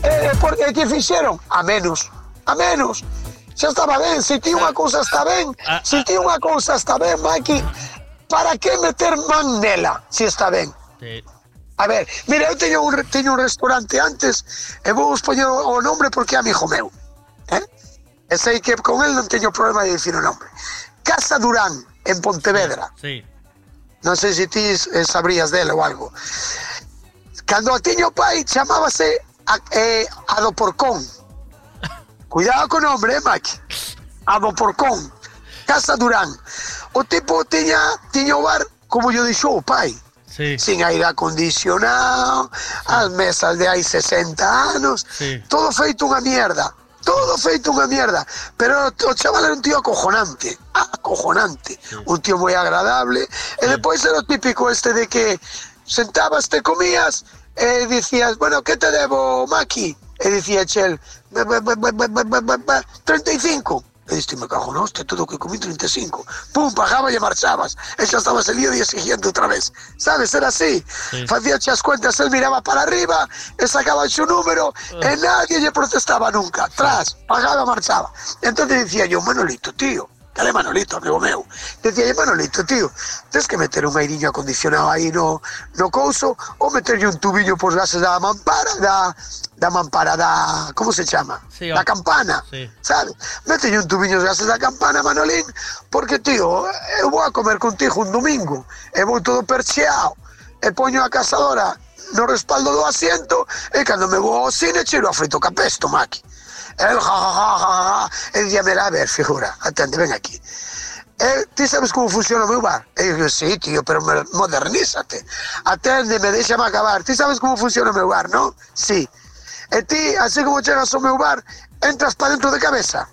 Eh, porque que fixeron? A menos, a menos. Xa estaba ben, se ti unha cousa está ben, se ti unha cousa está ben, Maki, para que meter man nela, se está ben? Sí. A ver, mira, eu teño un, teño un restaurante antes e vou vos poñer o nombre porque é amigo meu. Eh? E sei que con el non teño problema de dicir o nombre. Casa Durán, en Pontevedra. Sí. Non sei se ti eh, sabrías dele ou algo. Cando a tiño pai chamábase a, eh, Adoporcón. (laughs) Cuidado co nombre, eh, Maki. Adoporcón. Casa Durán. O tipo tiña, tiña o bar como yo dixo o pai. Sí. Sin aire acondicionado, as mesas de hai 60 anos, Sí. todo feito unha mierda. Todo feito unha mierda. Pero o chaval era un tío acojonante. Acojonante. Un tío moi agradable. E depois era o típico este de que sentabas, te comías e dicías, bueno, que te debo, Maki? E dicía Chel, "Ba, ba, ba, ba, ba, ba, ba, ba, 35. E diste, me cago na hostia, todo que comí 35. Pum, pagaba e marchabas. E xa estabas el día siguiente outra vez. Sabes, era así. Sí. Facía as cuentas, él miraba para arriba e sacaba o número e nadie lle protestaba nunca. Tras, pagaba marchaba. Entón dicía yo, Manolito, tío, Dale Manolito, amigo meu. Dicía, Manolito, tío, tens que meter un airiño acondicionado aí no, no couso ou meterlle un tubiño pos gases da mampara, da, da mampara, da... Como se chama? Sí, da campana, sí. sabes? Meterlle un tubiño os gases da campana, Manolín, porque, tío, eh, eh, eu vou a comer contigo un domingo eh, e vou todo percheado e poño a casadora no respaldo do asiento e cando me vou ao cine cheiro a frito capesto, maqui el ja, ja, ja, ja, el día me a ver, figura, atende, ven aquí. El, ti sabes como funciona o meu bar? E eu digo, sí, tío, pero modernízate. Aténdeme, déxame acabar. Ti sabes como funciona o meu bar, non? Sí. E ti, así como chegas ao meu bar, entras para dentro de cabeza.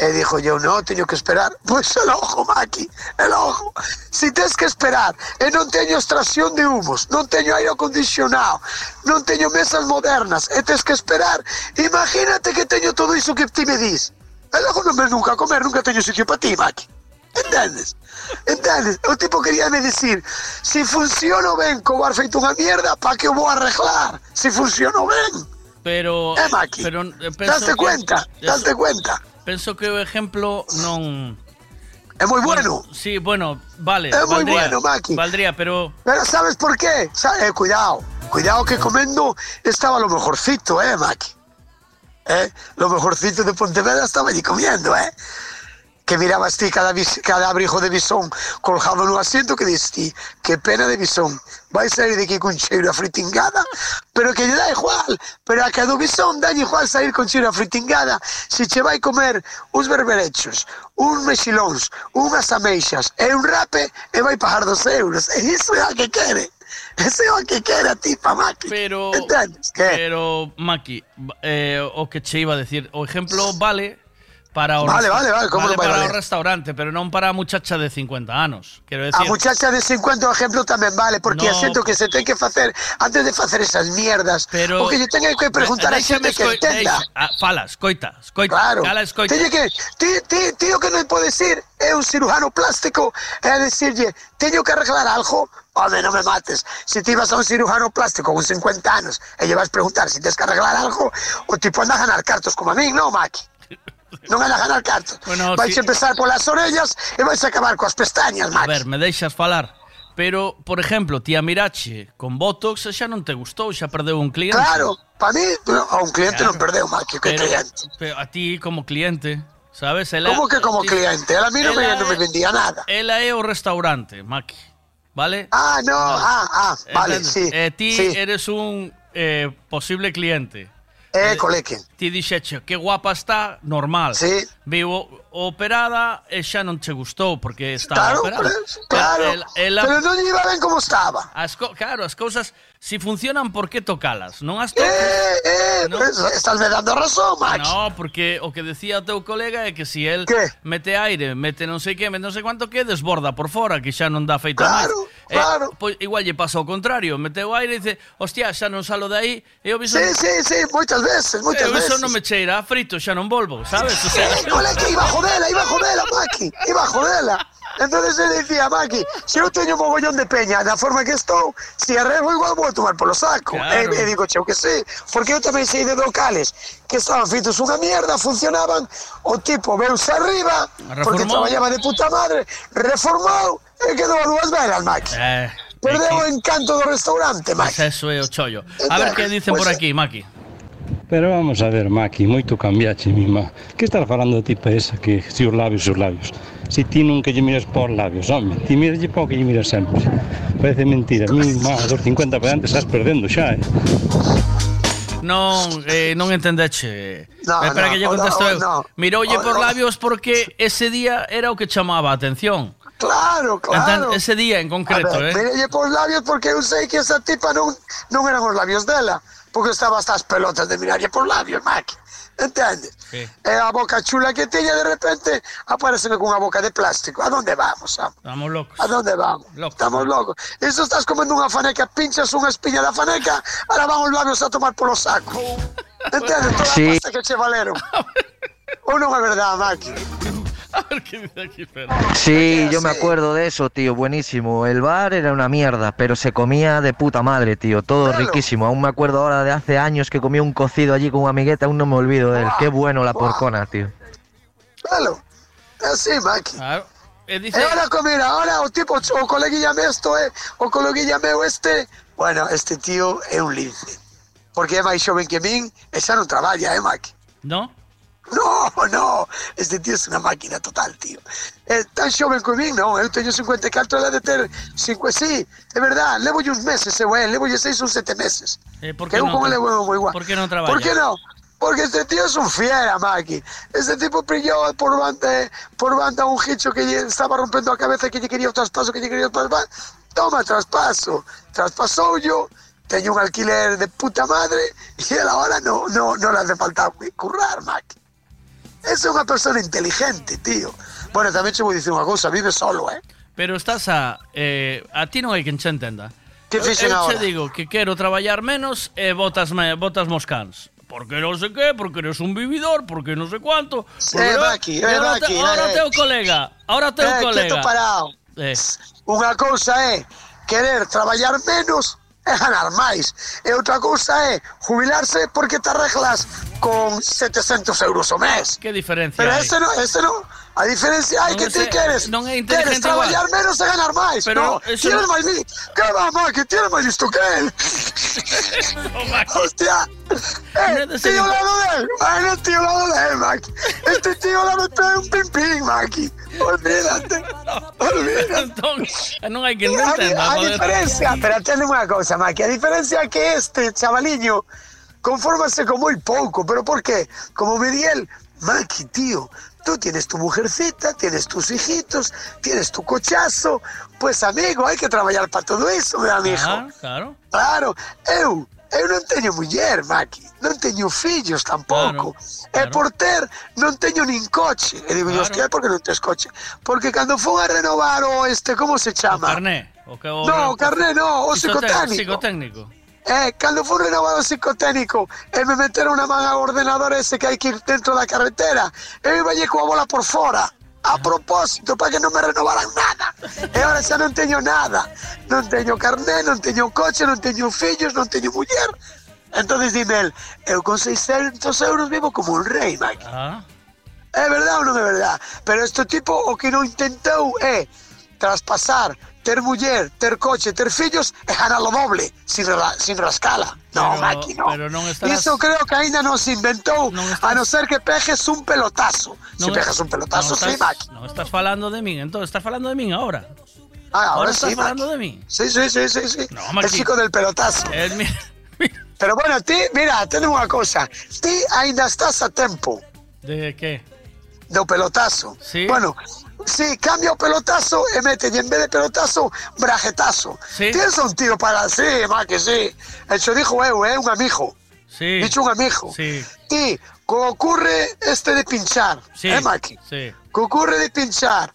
E dixo yo, no, teño que esperar. Pois (laughs) el ojo, Maki, el ojo. Si tes que esperar e non teño extracción de humos, non teño aire acondicionado, non teño mesas modernas e tes que esperar, imagínate que teño todo iso que ti me dis. E logo non ves nunca comer, nunca teño sitio para ti, Maki. Entendes? Entendes? O tipo quería me decir, si funciono ben co bar feito unha mierda, pa que o vou arreglar? Si funciono ben. Pero Eh, Maki, pero eh, penso Daste que- cuenta, daste cuenta. Penso que o exemplo non É moi bueno. Sí, bueno, vale, É moi bueno, Maki. Valdría, pero Pero sabes por qué? Eh, cuidado, cuidado que comendo estaba lo mejorcito, eh, Maki. Eh, lo mejorcito de Pontevedra estaba allí comiendo, eh. que mirabas ti cada, cada abrigo de bisón colgado no asiento que dices ti, que pena de bisón, vai sair de aquí con cheiro a fritingada, pero que lle dá igual, pero a cada bisón dá igual sair con cheiro a fritingada, se che vai comer uns berberechos, uns mexilóns, unhas ameixas e un rape e vai pagar dos euros, e iso é a que quere. Ese é o que quere a tipa, Maki. Pero, Entendes? Que? Pero, Maki, eh, o que che iba a decir, o exemplo vale para o Vale, vale, vale, para valer? restaurante, pero non para a muchacha de 50 anos. Quero A decir, muchacha de 50 o exemplo tamén vale, porque No. no. siento que se ten que facer antes de facer esas mierdas, pero o que lle tenga que preguntar a xente que entenda. ah, fala, escoita, escoita, Claro. cala, escoita. Que, tío que non pode decir é un cirujano plástico e decirlle, teño que arreglar algo, home, non me mates. Se ti vas a un cirujano plástico con 50 anos e lle vas preguntar se tens que arreglar algo, o tipo anda a ganar cartos como a min, non, Maki? Non anda a ganar cartos. Bueno, vais si- empezar polas orellas e vais acabar coas pestañas, A Maki. ver, me deixas falar. Pero, por exemplo, ti a Mirache con Botox xa non te gustou, xa perdeu un cliente. Claro, para mí, a un cliente non perdeu, Maki, que Pero- cliente. Pero a ti como cliente, sabes? Ela, Como que como ti- cliente? A mí non me, ela non me vendía nada. Ela é o restaurante, Maki. Vale? Ah, no, ah, ah, vale, Entendes? sí. E ti sí. eres un eh, posible cliente. Eh, coleque. Ti dixeche, que guapa está, normal. Sí. Vivo operada e xa non che gustou porque Claro, estaba operada. pues, claro. Ela- ela- Pero non lle iba ben como estaba. As claro, as cousas, Si funcionan, por que tocalas? Non as tocas? Eh, eh. Pues, estás me dando razón, Max. No, porque o que decía o teu colega é que si el ¿Qué? mete aire, mete non sei que, mete non sei cuánto que, desborda por fora, que xa non dá feito claro, máis. Claro, eh, Pois igual lle pasa o contrario, meteu aire e dice, hostia, xa non salo de aí. E eu viso... Sí, sí, sí, moitas veces, moitas eu eh, veces. Eu non me cheira a frito, xa non volvo, sabes? O sea, eh, colega, iba a jodela, iba a jodela, Maki, iba a jodela. Entonces él decía, Maki, se eu teño un mogollón de peña da forma que estou, se arrego igual vou tomar polo saco. Claro. E, e digo, cheu que sí, porque eu tamén sei de locales que estaban fitos unha mierda, funcionaban, o tipo veuse arriba, reformou. porque traballaba de puta madre, reformou e eh, quedou a dúas velas, Maki. Eh, Perdeu o encanto do restaurante, Maki. Pues eso é o chollo. A ver que dicen pues, por aquí, Maki. Pero vamos a ver, Maki, moito cambiache, mima. Que estás falando de tipa esa que si os labios, os labios? si ti nunca lle miras por labios, home, ti miras lle para que lle miras sempre. Parece mentira, a máis dos 50 para antes estás perdendo xa, eh. Non, eh, non entendeche. No, Espera no, que lle contesto eu. No, Miroulle oh, por labios porque ese día era o que chamaba a atención. Claro, claro. Entón, ese día en concreto, a ver, eh. Mirelle por labios porque eu sei que esa tipa non, non eran os labios dela, porque estaba hasta as pelotas de mirarlle por labios, Mac. Entendes? Sí. E a boca chula que tiña de repente apareceme cunha boca de plástico. A donde vamos, Sam? Estamos locos. A donde vamos? Locos. Estamos locos. Iso estás comendo unha faneca, pinchas unha espiña da faneca, ahora van os labios a tomar polo saco. (laughs) Entendes? Toda Sí. a pasta que che valeron. ¿O (laughs) no es verdad, Maki? A ver qué dice aquí, espera. Sí, yo me acuerdo de eso, tío, buenísimo. El bar era una mierda, pero se comía de puta madre, tío, todo riquísimo. Aún me acuerdo ahora de hace años que comí un cocido allí con un amiguete, aún no me olvido de él. Qué bueno la porcona, tío. Claro. Assim, Maki. Claro. E E ahora, co- mira, ahora o tipo, o coleguilla meu isto é, o coleguilla meu este, bueno, este tío é un lince. Porque é máis xoven que min e xa non traballa, eh, Maki? ¿No? No, no, este tío es una máquina total, tío. É tan xoven que min, non, eu teño 54, ele de ter 5, sí, é verdad, levo uns meses, eu, eh, levo seis ou sete meses. Eh, por que qué eu no ele levo moi igual. por qué no traballa? Por que non? Porque este tío es un fiera, Maki. Este tipo pilló por banda, por banda un hicho que estaba rompendo a cabeza que lle quería o traspaso, que lle quería o traspaso. Toma, traspaso. Traspasou yo, teño un alquiler de puta madre y él ahora no, no, no le hace falta currar, Maki. Es unha persona inteligente, tío. Bueno, tamén che vou dicir unha cousa, vive solo, eh? Pero estás a... Eh, a ti non hai quen che entenda. Que Eu- fixen eu agora? che digo que quero traballar menos e botas, me, botas moscans. Porque non sei que, porque eres un vividor, porque non sei cuánto. Eh, porque- Maki, eh, ahora Maki, te, ahora eh. teu colega, ahora teu Eh, colega. quieto parado. Eh, Unha cousa é querer traballar menos é ganar máis. E outra cousa é jubilarse porque te arreglas con 700 euros o mes. Que diferencia Pero ese non, ese non, A diferencia hai Non que ti queres. non é queres traballar igual. menos e ganar máis. Pero no, eso tienes no- máis Que va, que tienes máis listo que él. Hostia. Eh, tío al lado de él. Bueno, tío lado de él, Maki. Este tío al lado de un pim pim, Maki. Olvídate. Olvídate. non hai quen te A, a diferencia, pero atende unha cousa, Maki, a diferencia é que este chavaliño confórmase con moi pouco, pero por qué? Como Miguel, Maki, tío, tú tienes tu mujercita, tienes tus hijitos, tienes tu cochazo, pues amigo, hai que traballar para todo eso, meu amigo. Ah, claro. Claro, eu, eu non teño muller, Maki, non teño fillos tampouco. E por ter, non teño nin coche. E digo, claro. que por que non tes coche? Porque cando fun a renovar o este, como se chama? Carné. O que, o, No, o carné no, o psicotécnico. Psicotécnico. Eh, cando fui renovado o psicotécnico e eh, me meteron unha man ao ordenador ese que hai que ir dentro da carretera, eu iba coa bola por fora. A propósito, para que non me renovaran nada. E ahora xa non teño nada. Non teño carné, non teño coche, non teño fillos, non teño muller. entonces dime el, eu eh, con 600 euros vivo como un rei, Mike. Ah. É verdade ou non é verdade? Pero este tipo o que non intentou é traspasar ter muller, ter coche, ter fillos e ganar o doble, sin, sin rascala. No, Pero- Maki, no. pero non estarás- Iso creo que ainda non se inventou, a non ser que pejes un pelotazo. Se Non- pejas un pelotazo, non sí, estás, Maki. Non estás falando de min, entón estás falando de min ahora. Ah, ahora, estás sí, falando Maki. de min. Sí, sí, sí, sí, sí. Maki. El chico del pelotazo. (laughs) El mi- Pero bueno, ti, mira, ten unha cosa. Ti ainda estás a tempo De que? do pelotazo. Sí. Bueno, sí, cambia o pelotazo e mete en vez de pelotazo, brajetazo. Sí. Tienes un tío para... Sí, má que sí. Eso dijo eu, eh, un amigo. Sí. Dicho un amigo. Sí. Que ocurre este de pinchar, Sí. eh, Maki? Sí. Que ocurre de pinchar,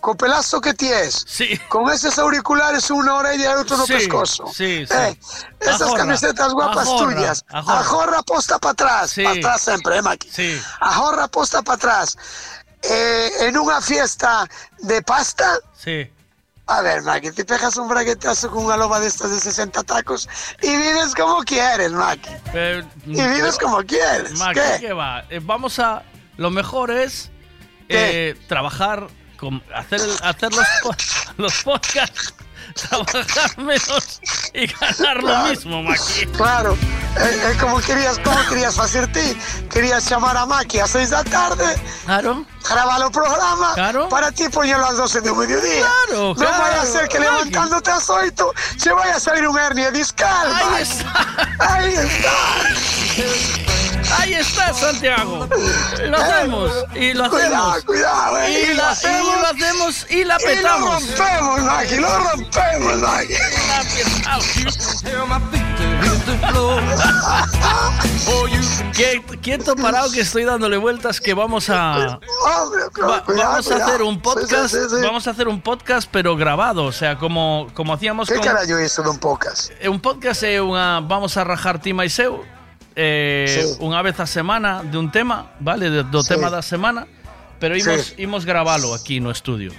co pelazo que tienes, sí. con esos auriculares, una orella y otro no Sí, pescozo. sí, sí. Eh, esas Ajorra, camisetas guapas ajorra, tuyas. ajorra. Ajorra posta para atrás. Sí. Para atrás siempre, eh, Maki? Sí. Ajorra posta para atrás. Eh, en una fiesta de pasta, Sí. a ver, Maki, te pegas un braguetazo con una loba de estas de 60 tacos y vives como quieres, Maki. Eh, Y vives como quieres. Maki, ¿Qué? ¿qué va? Eh, vamos a. Lo mejor es eh, trabajar, con, hacer, hacer los, (laughs) los podcasts, trabajar menos y ganar lo Claro. mismo, Maki. Claro, eh, eh, como querías, como querías hacer ti, querías llamar a Maki a 6 da tarde, Claro. grabar o programa, Claro. para ti poñelo a las 12 do mediodía. Claro, Non claro, vai a ser que Maki. levantándote a 8 se vai a salir un hernia discal. Ahí Maki. está. Ahí está. (laughs) Ahí está, Santiago. Lo hacemos y lo hacemos. cuidado, eh, Y, y lo la- y hacemos. lo hacemos y la Y lo petamos. rompemos, Maki, lo rompemos, Maki. Qué quieto parado que estoy dándole vueltas que vamos a va- vamos a hacer un podcast vamos a hacer un podcast pero grabado o sea como como hacíamos Que con carallo iso dun podcast? Eh, un podcast é unha vamos a rajar ti máis eu eh, unha vez a semana de un tema, vale, de- do Sí. tema da semana, pero Sí. imos, imos gravalo aquí no estudio.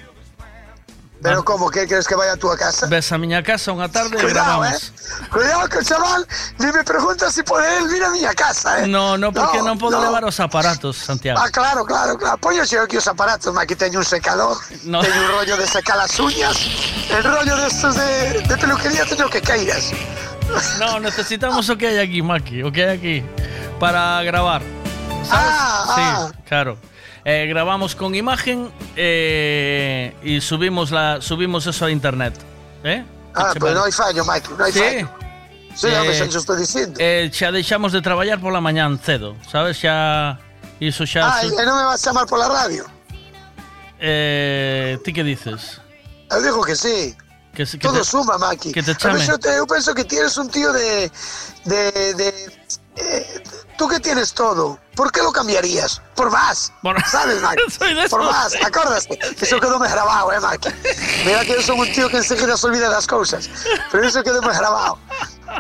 Pero como que queres que vaya a túa casa? Ves a miña casa unha tarde e Cuidado, gravamos. eh. Cuidado que o chaval ni me pregunta si pode él vir a miña casa, eh. No, no, porque No, non podo no. levar os aparatos, Santiago. Ah, claro, claro, claro. Pois eu xeo aquí os aparatos, ma, aquí teño un secador, No. teño un rollo de secar as uñas, el rollo de estos de, de peluquería teño que queiras. No, necesitamos o que hai aquí, Maki, o que hai aquí para gravar. ¿Sabes? Ah, sí, ah. claro. Eh, grabamos con imagen eh, y subimos la subimos eso a internet. ¿Eh? Ah, pues che no hai fallo, Mike, no hai Sí. fallo. Sí, Eh, hombre, xa yo estou dicindo. Eh, xa deixamos de traballar pola mañán cedo, sabes? Xa iso xa Ah, su- e non me vas a chamar pola radio? eh, ti que dices? Eu digo que sí. Que, que Todo te- suma, Maki. que te A chame. yo, te- yo pienso que tienes un tío de... de, de eh, tú que tienes todo, ¿por qué lo cambiarías? Por más, ¿sabes, Maki? (laughs) Soy de Por más, acuérdate. (laughs) Eso quedó me grabado, eh, Maki. Mira que yo soy un tío que enseguida se olvida de las cosas, pero eso quedó me grabado.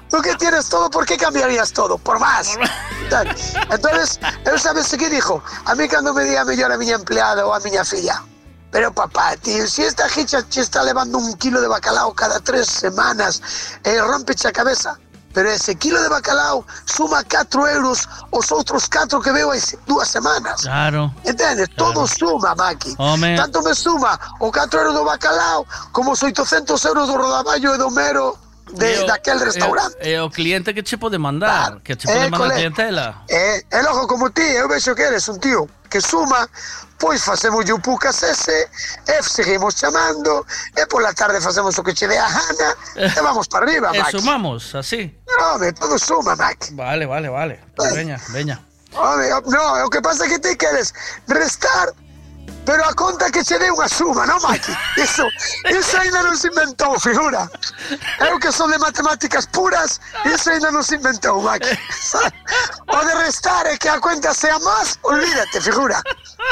Tú que tienes todo, ¿por qué cambiarías todo? Por más. Entonces, él sabes qué dijo? A mí cuando me diga mellor a miña empleada ou a miña filla, Pero papá, tío, si esta che está levando un kilo de bacalao cada tres semanas, eh, rompeche a cabeza. Pero ese kilo de bacalao suma 4 euros os outros 4 que veo se- dúas semanas. Claro. Entendes? Todo suma, Maki. Home. Tanto me suma o 4 euros do bacalao como os 800 euros do rodaballo e do mero de, E o- daquel restaurante. E, e o cliente que che pode mandar, que che pode Eh, mandar cole- clientela. Eh, e logo como ti, eu vexo que eres un tío que suma, pois facemos o pucas ese, e seguimos chamando, e pola tarde facemos o que che dé a gana, e vamos para arriba, E Mac. sumamos, así. No, me todo suma, Mac. Vale, vale, vale. Pues veña, veña. Home, no, o que pasa é que ti queres restar, pero a conta que che dé unha suma, non, Maki? Iso, (laughs) iso ainda non se inventou, figura. Eu que son de matemáticas puras, iso ainda non se inventou. (laughs) Sabe? O de restar e que a cuenta sea máis, olvídate, figura.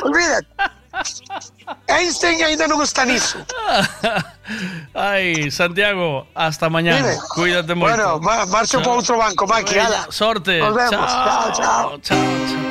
Olvídate. Einstein ainda non está niso. (laughs) Ay, Santiago, hasta mañana. Dime. Cuídate mucho. Bueno, ma- marcho para outro banco, Maki, ala. Sorte. Nos vemos. Chao, Chao, chao. Thank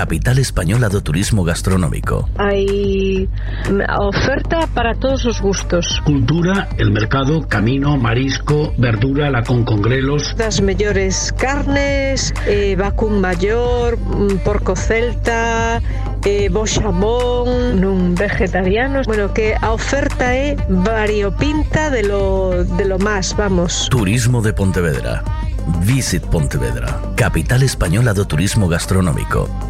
capital española do turismo gastronómico. Hay oferta para todos los gustos. Cultura, el mercado, camino, marisco, verdura, la con congrelos. Las mejores carnes, eh, vacún mayor, mm, porco celta, eh, bo xamón, nun vegetarianos. Bueno, que a oferta é variopinta de lo, de lo más, vamos. Turismo de Pontevedra. Visit Pontevedra, capital española do turismo gastronómico.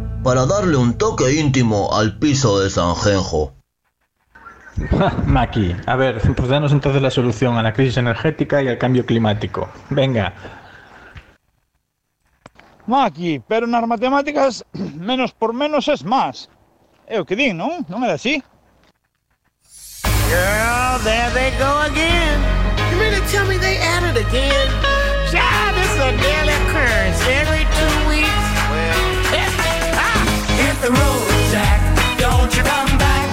para darle un toque íntimo al piso de Sanjenjo. Maki, a ver, pues danos entonces la solución a la crisis energética y al cambio climático. Venga. Maki, pero nas matemáticas (clears throat) menos por menos es más. É o que din, non? Non é así? Girl, there they go again. You mean to tell me they it again? Child, this is a daily occurrence every two weeks. The road, Jack. Don't you come back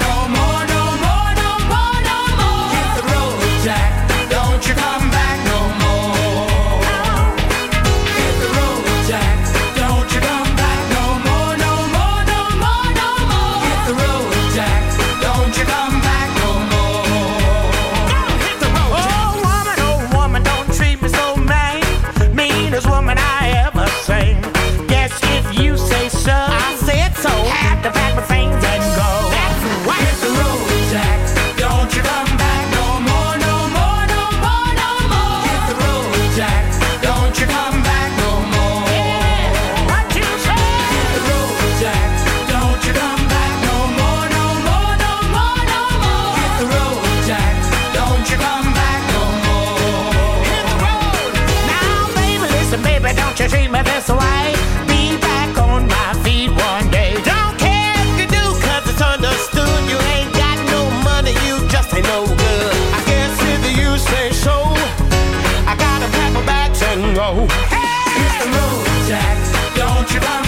Don't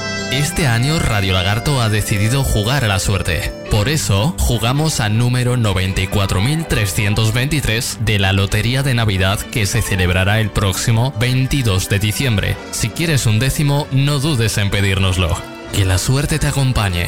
este año Radio Lagarto ha decidido jugar a la suerte. Por eso, jugamos al número 94.323 de la Lotería de Navidad que se celebrará el próximo 22 de diciembre. Si quieres un décimo, no dudes en pedírnoslo. Que la suerte te acompañe.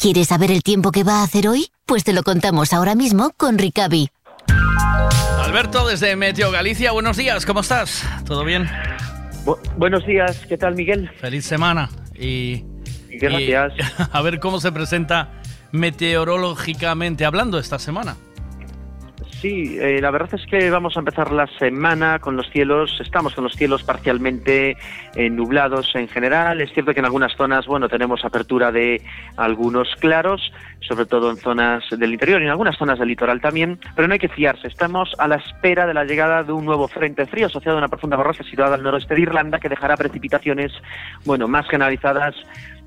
¿Quieres saber el tiempo que va a hacer hoy? Pues te lo contamos ahora mismo con Ricavi. Alberto, desde Meteo Galicia, buenos días, ¿cómo estás? ¿Todo bien? buenos días, ¿qué tal Miguel? Feliz semana y, Gracias. y (laughs) a ver cómo se presenta meteorológicamente hablando esta semana. Sí, eh, la verdad es que vamos a empezar la semana con los cielos, estamos con los cielos parcialmente eh, nublados en general. Es cierto que en algunas zonas, bueno, tenemos apertura de algunos claros, sobre todo en zonas del interior y en algunas zonas del litoral también, pero no hay que fiarse. Estamos a la espera de la llegada de un nuevo frente frío asociado a una profunda borrasca situada al noroeste de Irlanda que dejará precipitaciones, bueno, más generalizadas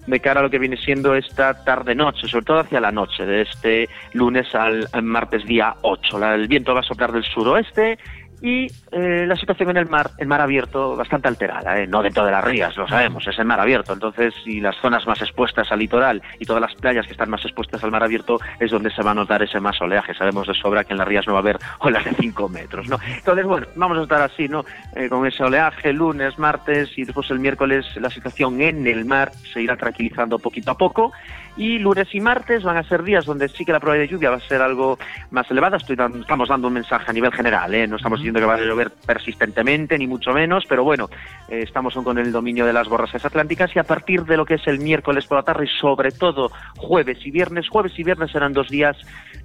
de cara a lo que viene siendo esta tarde-noche, sobre todo hacia la noche, de este lunes al, martes día 8. La- el viento va a soplar del suroeste y eh, la situación en el mar, el mar abierto, bastante alterada, ¿eh? no dentro de las rías, lo sabemos, es el mar abierto. Entonces, y las zonas más expuestas al litoral y todas las playas que están más expuestas al mar abierto es donde se va a notar ese más oleaje. Sabemos de sobra que en las rías no va a haber (laughs) olas de 5 metros, ¿no? Entonces, bueno, vamos a estar así, ¿no? Eh, con ese oleaje, lunes, martes y después el miércoles la situación en el mar se irá tranquilizando poquito a poco. Y lunes y martes van a ser días donde sí que la probabilidad de lluvia va a ser algo más elevada. Estoy dan- estamos dando un mensaje a nivel general, ¿eh? no estamos diciendo que va a llover persistentemente, ni mucho menos, pero bueno, eh, estamos con el dominio de las borrascas atlánticas y a partir de lo que es el miércoles por la tarde y sobre todo jueves y viernes, jueves y viernes serán dos días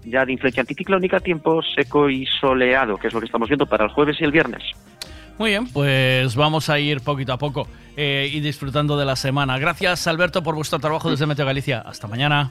ya de influencia anticiclónica, tiempo seco y soleado, que es lo que estamos viendo para el jueves y el viernes. Muy bien, pues vamos a ir poquito a poco eh, y disfrutando de la semana. Gracias, Alberto, por vuestro trabajo desde Meteo Galicia. Hasta mañana.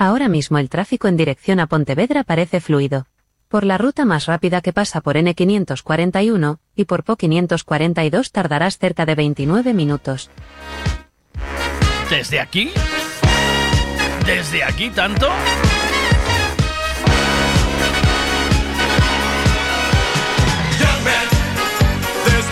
Ahora mismo el tráfico en dirección a Pontevedra parece fluido. Por la ruta más rápida que pasa por N541 y por PO 542 tardarás cerca de 29 minutos. ¿Desde aquí? ¿Desde aquí tanto? Young man, there's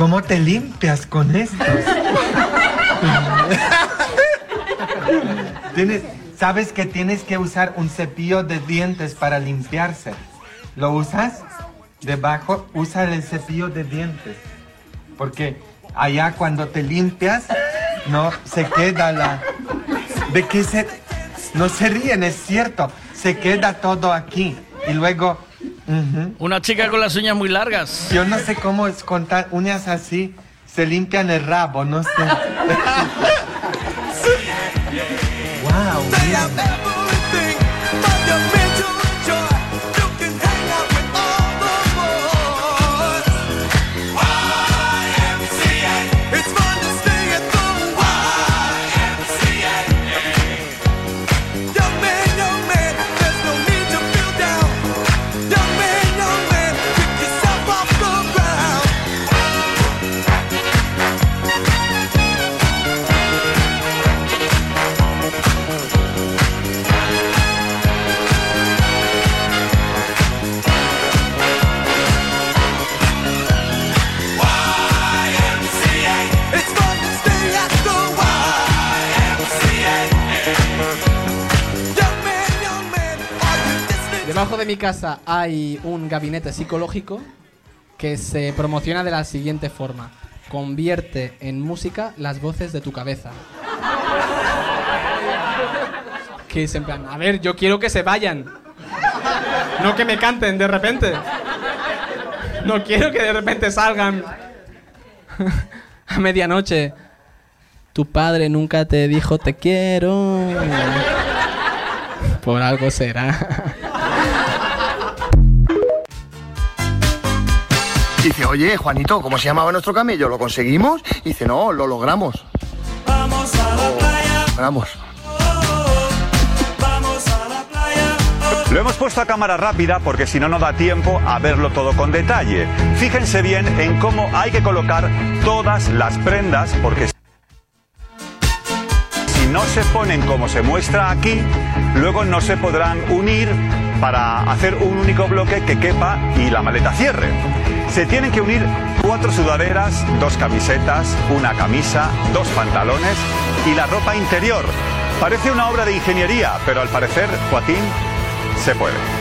cómo te limpias con esto? (laughs) tienes, ¿Sabes que tienes que usar un cepillo de dientes para limpiarse? ¿Lo usas? Debajo usa el cepillo de dientes. Porque allá cuando te limpias, no se queda la... ¿De qué se...? No se ríen, es cierto. Se queda todo aquí. Y luego... Una chica con las uñas muy largas. Yo no sé cómo es contar uñas así. Se limpian el rabo, no sé. (laughs) wow, Debajo casa hay un gabinete psicológico que se promociona de la siguiente forma. Convierte en música las voces de tu cabeza. Que es en plan, a ver, yo quiero que se vayan. No que me canten de repente. No quiero que de repente salgan (laughs) a medianoche. Tu padre nunca te dijo te quiero. Por algo será. Dice, oye, Juanito, ¿cómo se llamaba nuestro camello? ¿Lo conseguimos? Dice, no, lo logramos. Vamos a la playa, Logramos. vamos a la playa. Lo hemos puesto a cámara rápida porque si no, no da tiempo a verlo todo con detalle. Fíjense bien en cómo hay que colocar todas las prendas porque si no se ponen como se muestra aquí, luego no se podrán unir para hacer un único bloque que quepa y la maleta cierre. Se tienen que unir cuatro sudaderas, dos camisetas, una camisa, dos pantalones y la ropa interior. Parece una obra de ingeniería, pero al parecer, Joaquín, se puede.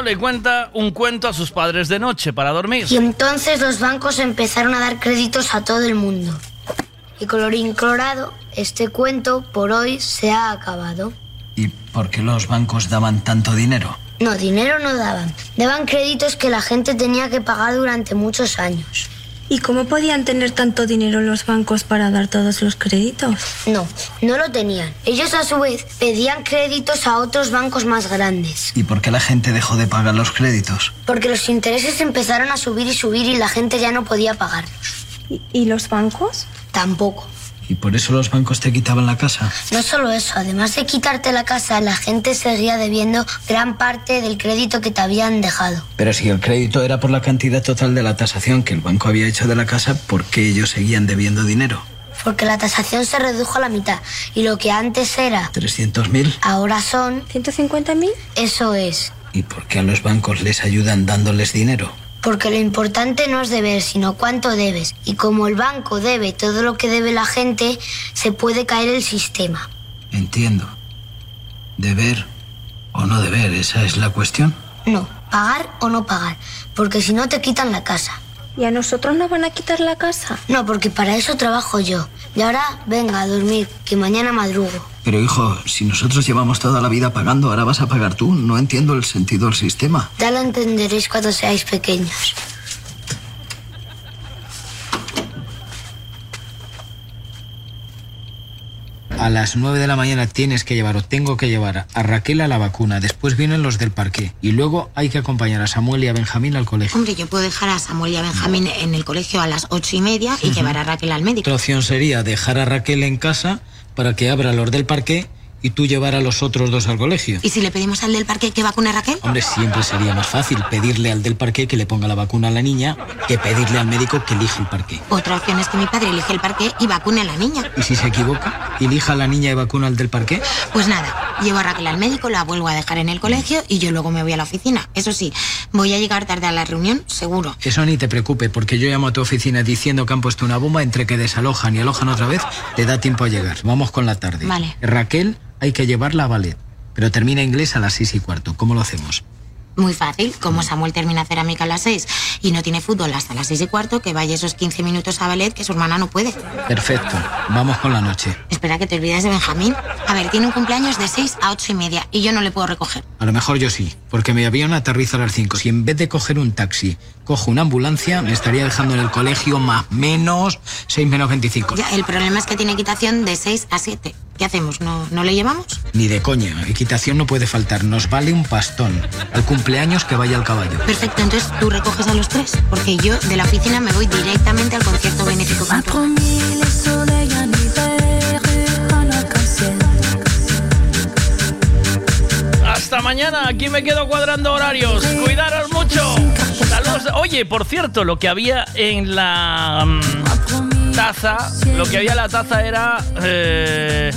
Niño le cuenta un cuento a sus padres de noche para dormir. Y entonces los bancos empezaron a dar créditos a todo el mundo. Y colorín colorado, este cuento por hoy se ha acabado. ¿Y por qué los bancos daban tanto dinero? No, dinero no daban. Daban créditos que la gente tenía que pagar durante muchos años. ¿Y cómo podían tener tanto dinero los bancos para dar todos los créditos? No, no lo tenían. Ellos a su vez pedían créditos a otros bancos más grandes. ¿Y por qué la gente dejó de pagar los créditos? Porque los intereses empezaron a subir y subir y la gente ya no podía pagar. ¿Y, y los bancos? Tampoco. ¿Y por eso los bancos te quitaban la casa? No solo eso, además de quitarte la casa, la gente seguía debiendo gran parte del crédito que te habían dejado. Pero si el crédito era por la cantidad total de la tasación que el banco había hecho de la casa, ¿por qué ellos seguían debiendo dinero? Porque la tasación se redujo a la mitad y lo que antes era, ¿300.000? ahora son... ¿150.000? Eso es. ¿Y por qué a los bancos les ayudan dándoles dinero? Porque lo importante no es deber, sino cuánto debes. Y como el banco debe todo lo que debe la gente, se puede caer el sistema. Entiendo. ¿Deber o no deber? Esa es la cuestión. No, pagar o no pagar. Porque si no te quitan la casa. ¿Y a nosotros nos van a quitar la casa? No, porque para eso trabajo yo. Y ahora venga a dormir, que mañana madrugo. Pero hijo, si nosotros llevamos toda la vida pagando, ahora vas a pagar tú. No entiendo el sentido del sistema. Ya lo entenderéis cuando seáis pequeños. A las 9 de la mañana tienes que llevar o tengo que llevar a Raquel a la vacuna. Después vienen los del parque. Y luego hay que acompañar a Samuel y a Benjamín al colegio. Hombre, yo puedo dejar a Samuel y a Benjamín en el colegio a las ocho y media y llevar a Raquel al médico. Otra opción sería dejar a Raquel en casa para que abra los del parque y tú llevar a los otros dos al colegio. ¿Y si le pedimos al del parque que vacune a Raquel? Hombre, siempre sería más fácil pedirle al del parque que le ponga la vacuna a la niña que pedirle al médico que elija el parque. Otra opción es que mi padre elige el parque y vacune a la niña. ¿Y si se equivoca? ¿Elija a la niña y vacuna al del parque? Pues nada, llevo a Raquel al médico, la vuelvo a dejar en el colegio y yo luego me voy a la oficina. Eso sí, voy a llegar tarde a la reunión, seguro. Eso ni te preocupe, porque yo llamo a tu oficina diciendo que han puesto una bomba entre que desalojan y alojan otra vez, te da tiempo a llegar. Vamos con la tarde. Vale. Raquel hay que llevarla a ballet, pero termina inglés a las seis y cuarto. ¿Cómo lo hacemos? Muy fácil, como Samuel termina cerámica a las 6 y no tiene fútbol hasta las 6 y cuarto, que vaya esos 15 minutos a ballet que su hermana no puede. Perfecto. Vamos con la noche. Espera que te olvides de Benjamín. A ver, tiene un cumpleaños de 6 a 8 y media y yo no le puedo recoger. A lo mejor yo sí, porque mi avión aterriza a las 5. Si en vez de coger un taxi, cojo una ambulancia, me estaría dejando en el colegio más menos 6 menos 25. Ya, el problema es que tiene equitación de 6 a 7. ¿Qué hacemos? ¿No, ¿No le llevamos? Ni de coña. Equitación no puede faltar. Nos vale un pastón. Al cumpleaños que vaya al caballo. Perfecto, entonces tú recoges a los tres, porque yo de la oficina me voy directamente al concierto benéfico Hasta mañana, aquí me quedo cuadrando horarios. Cuidaros mucho. Saludos. Oye, por cierto, lo que había en la mm, taza, lo que había en la taza era. eh,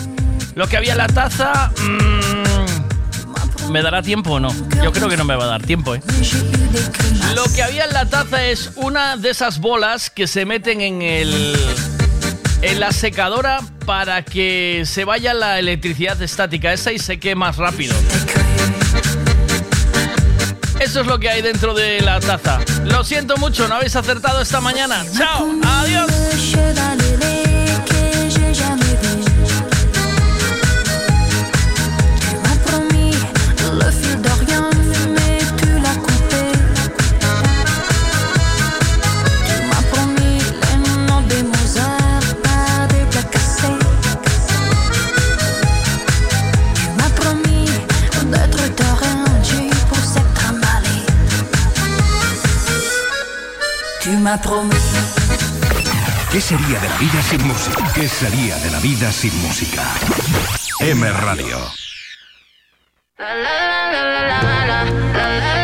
lo que había en la taza. mm, ¿Me dará tiempo o no? Yo creo que no me va a dar tiempo, ¿eh? Lo que había en la taza es una de esas bolas que se meten en el. en la secadora para que se vaya la electricidad estática esa y se queme más rápido. Eso es lo que hay dentro de la taza. Lo siento mucho, no habéis acertado esta mañana. Chao, adiós. m'a ¿Qué sería de la vida sin música? ¿Qué sería de la vida sin música? M Radio. La, la, la,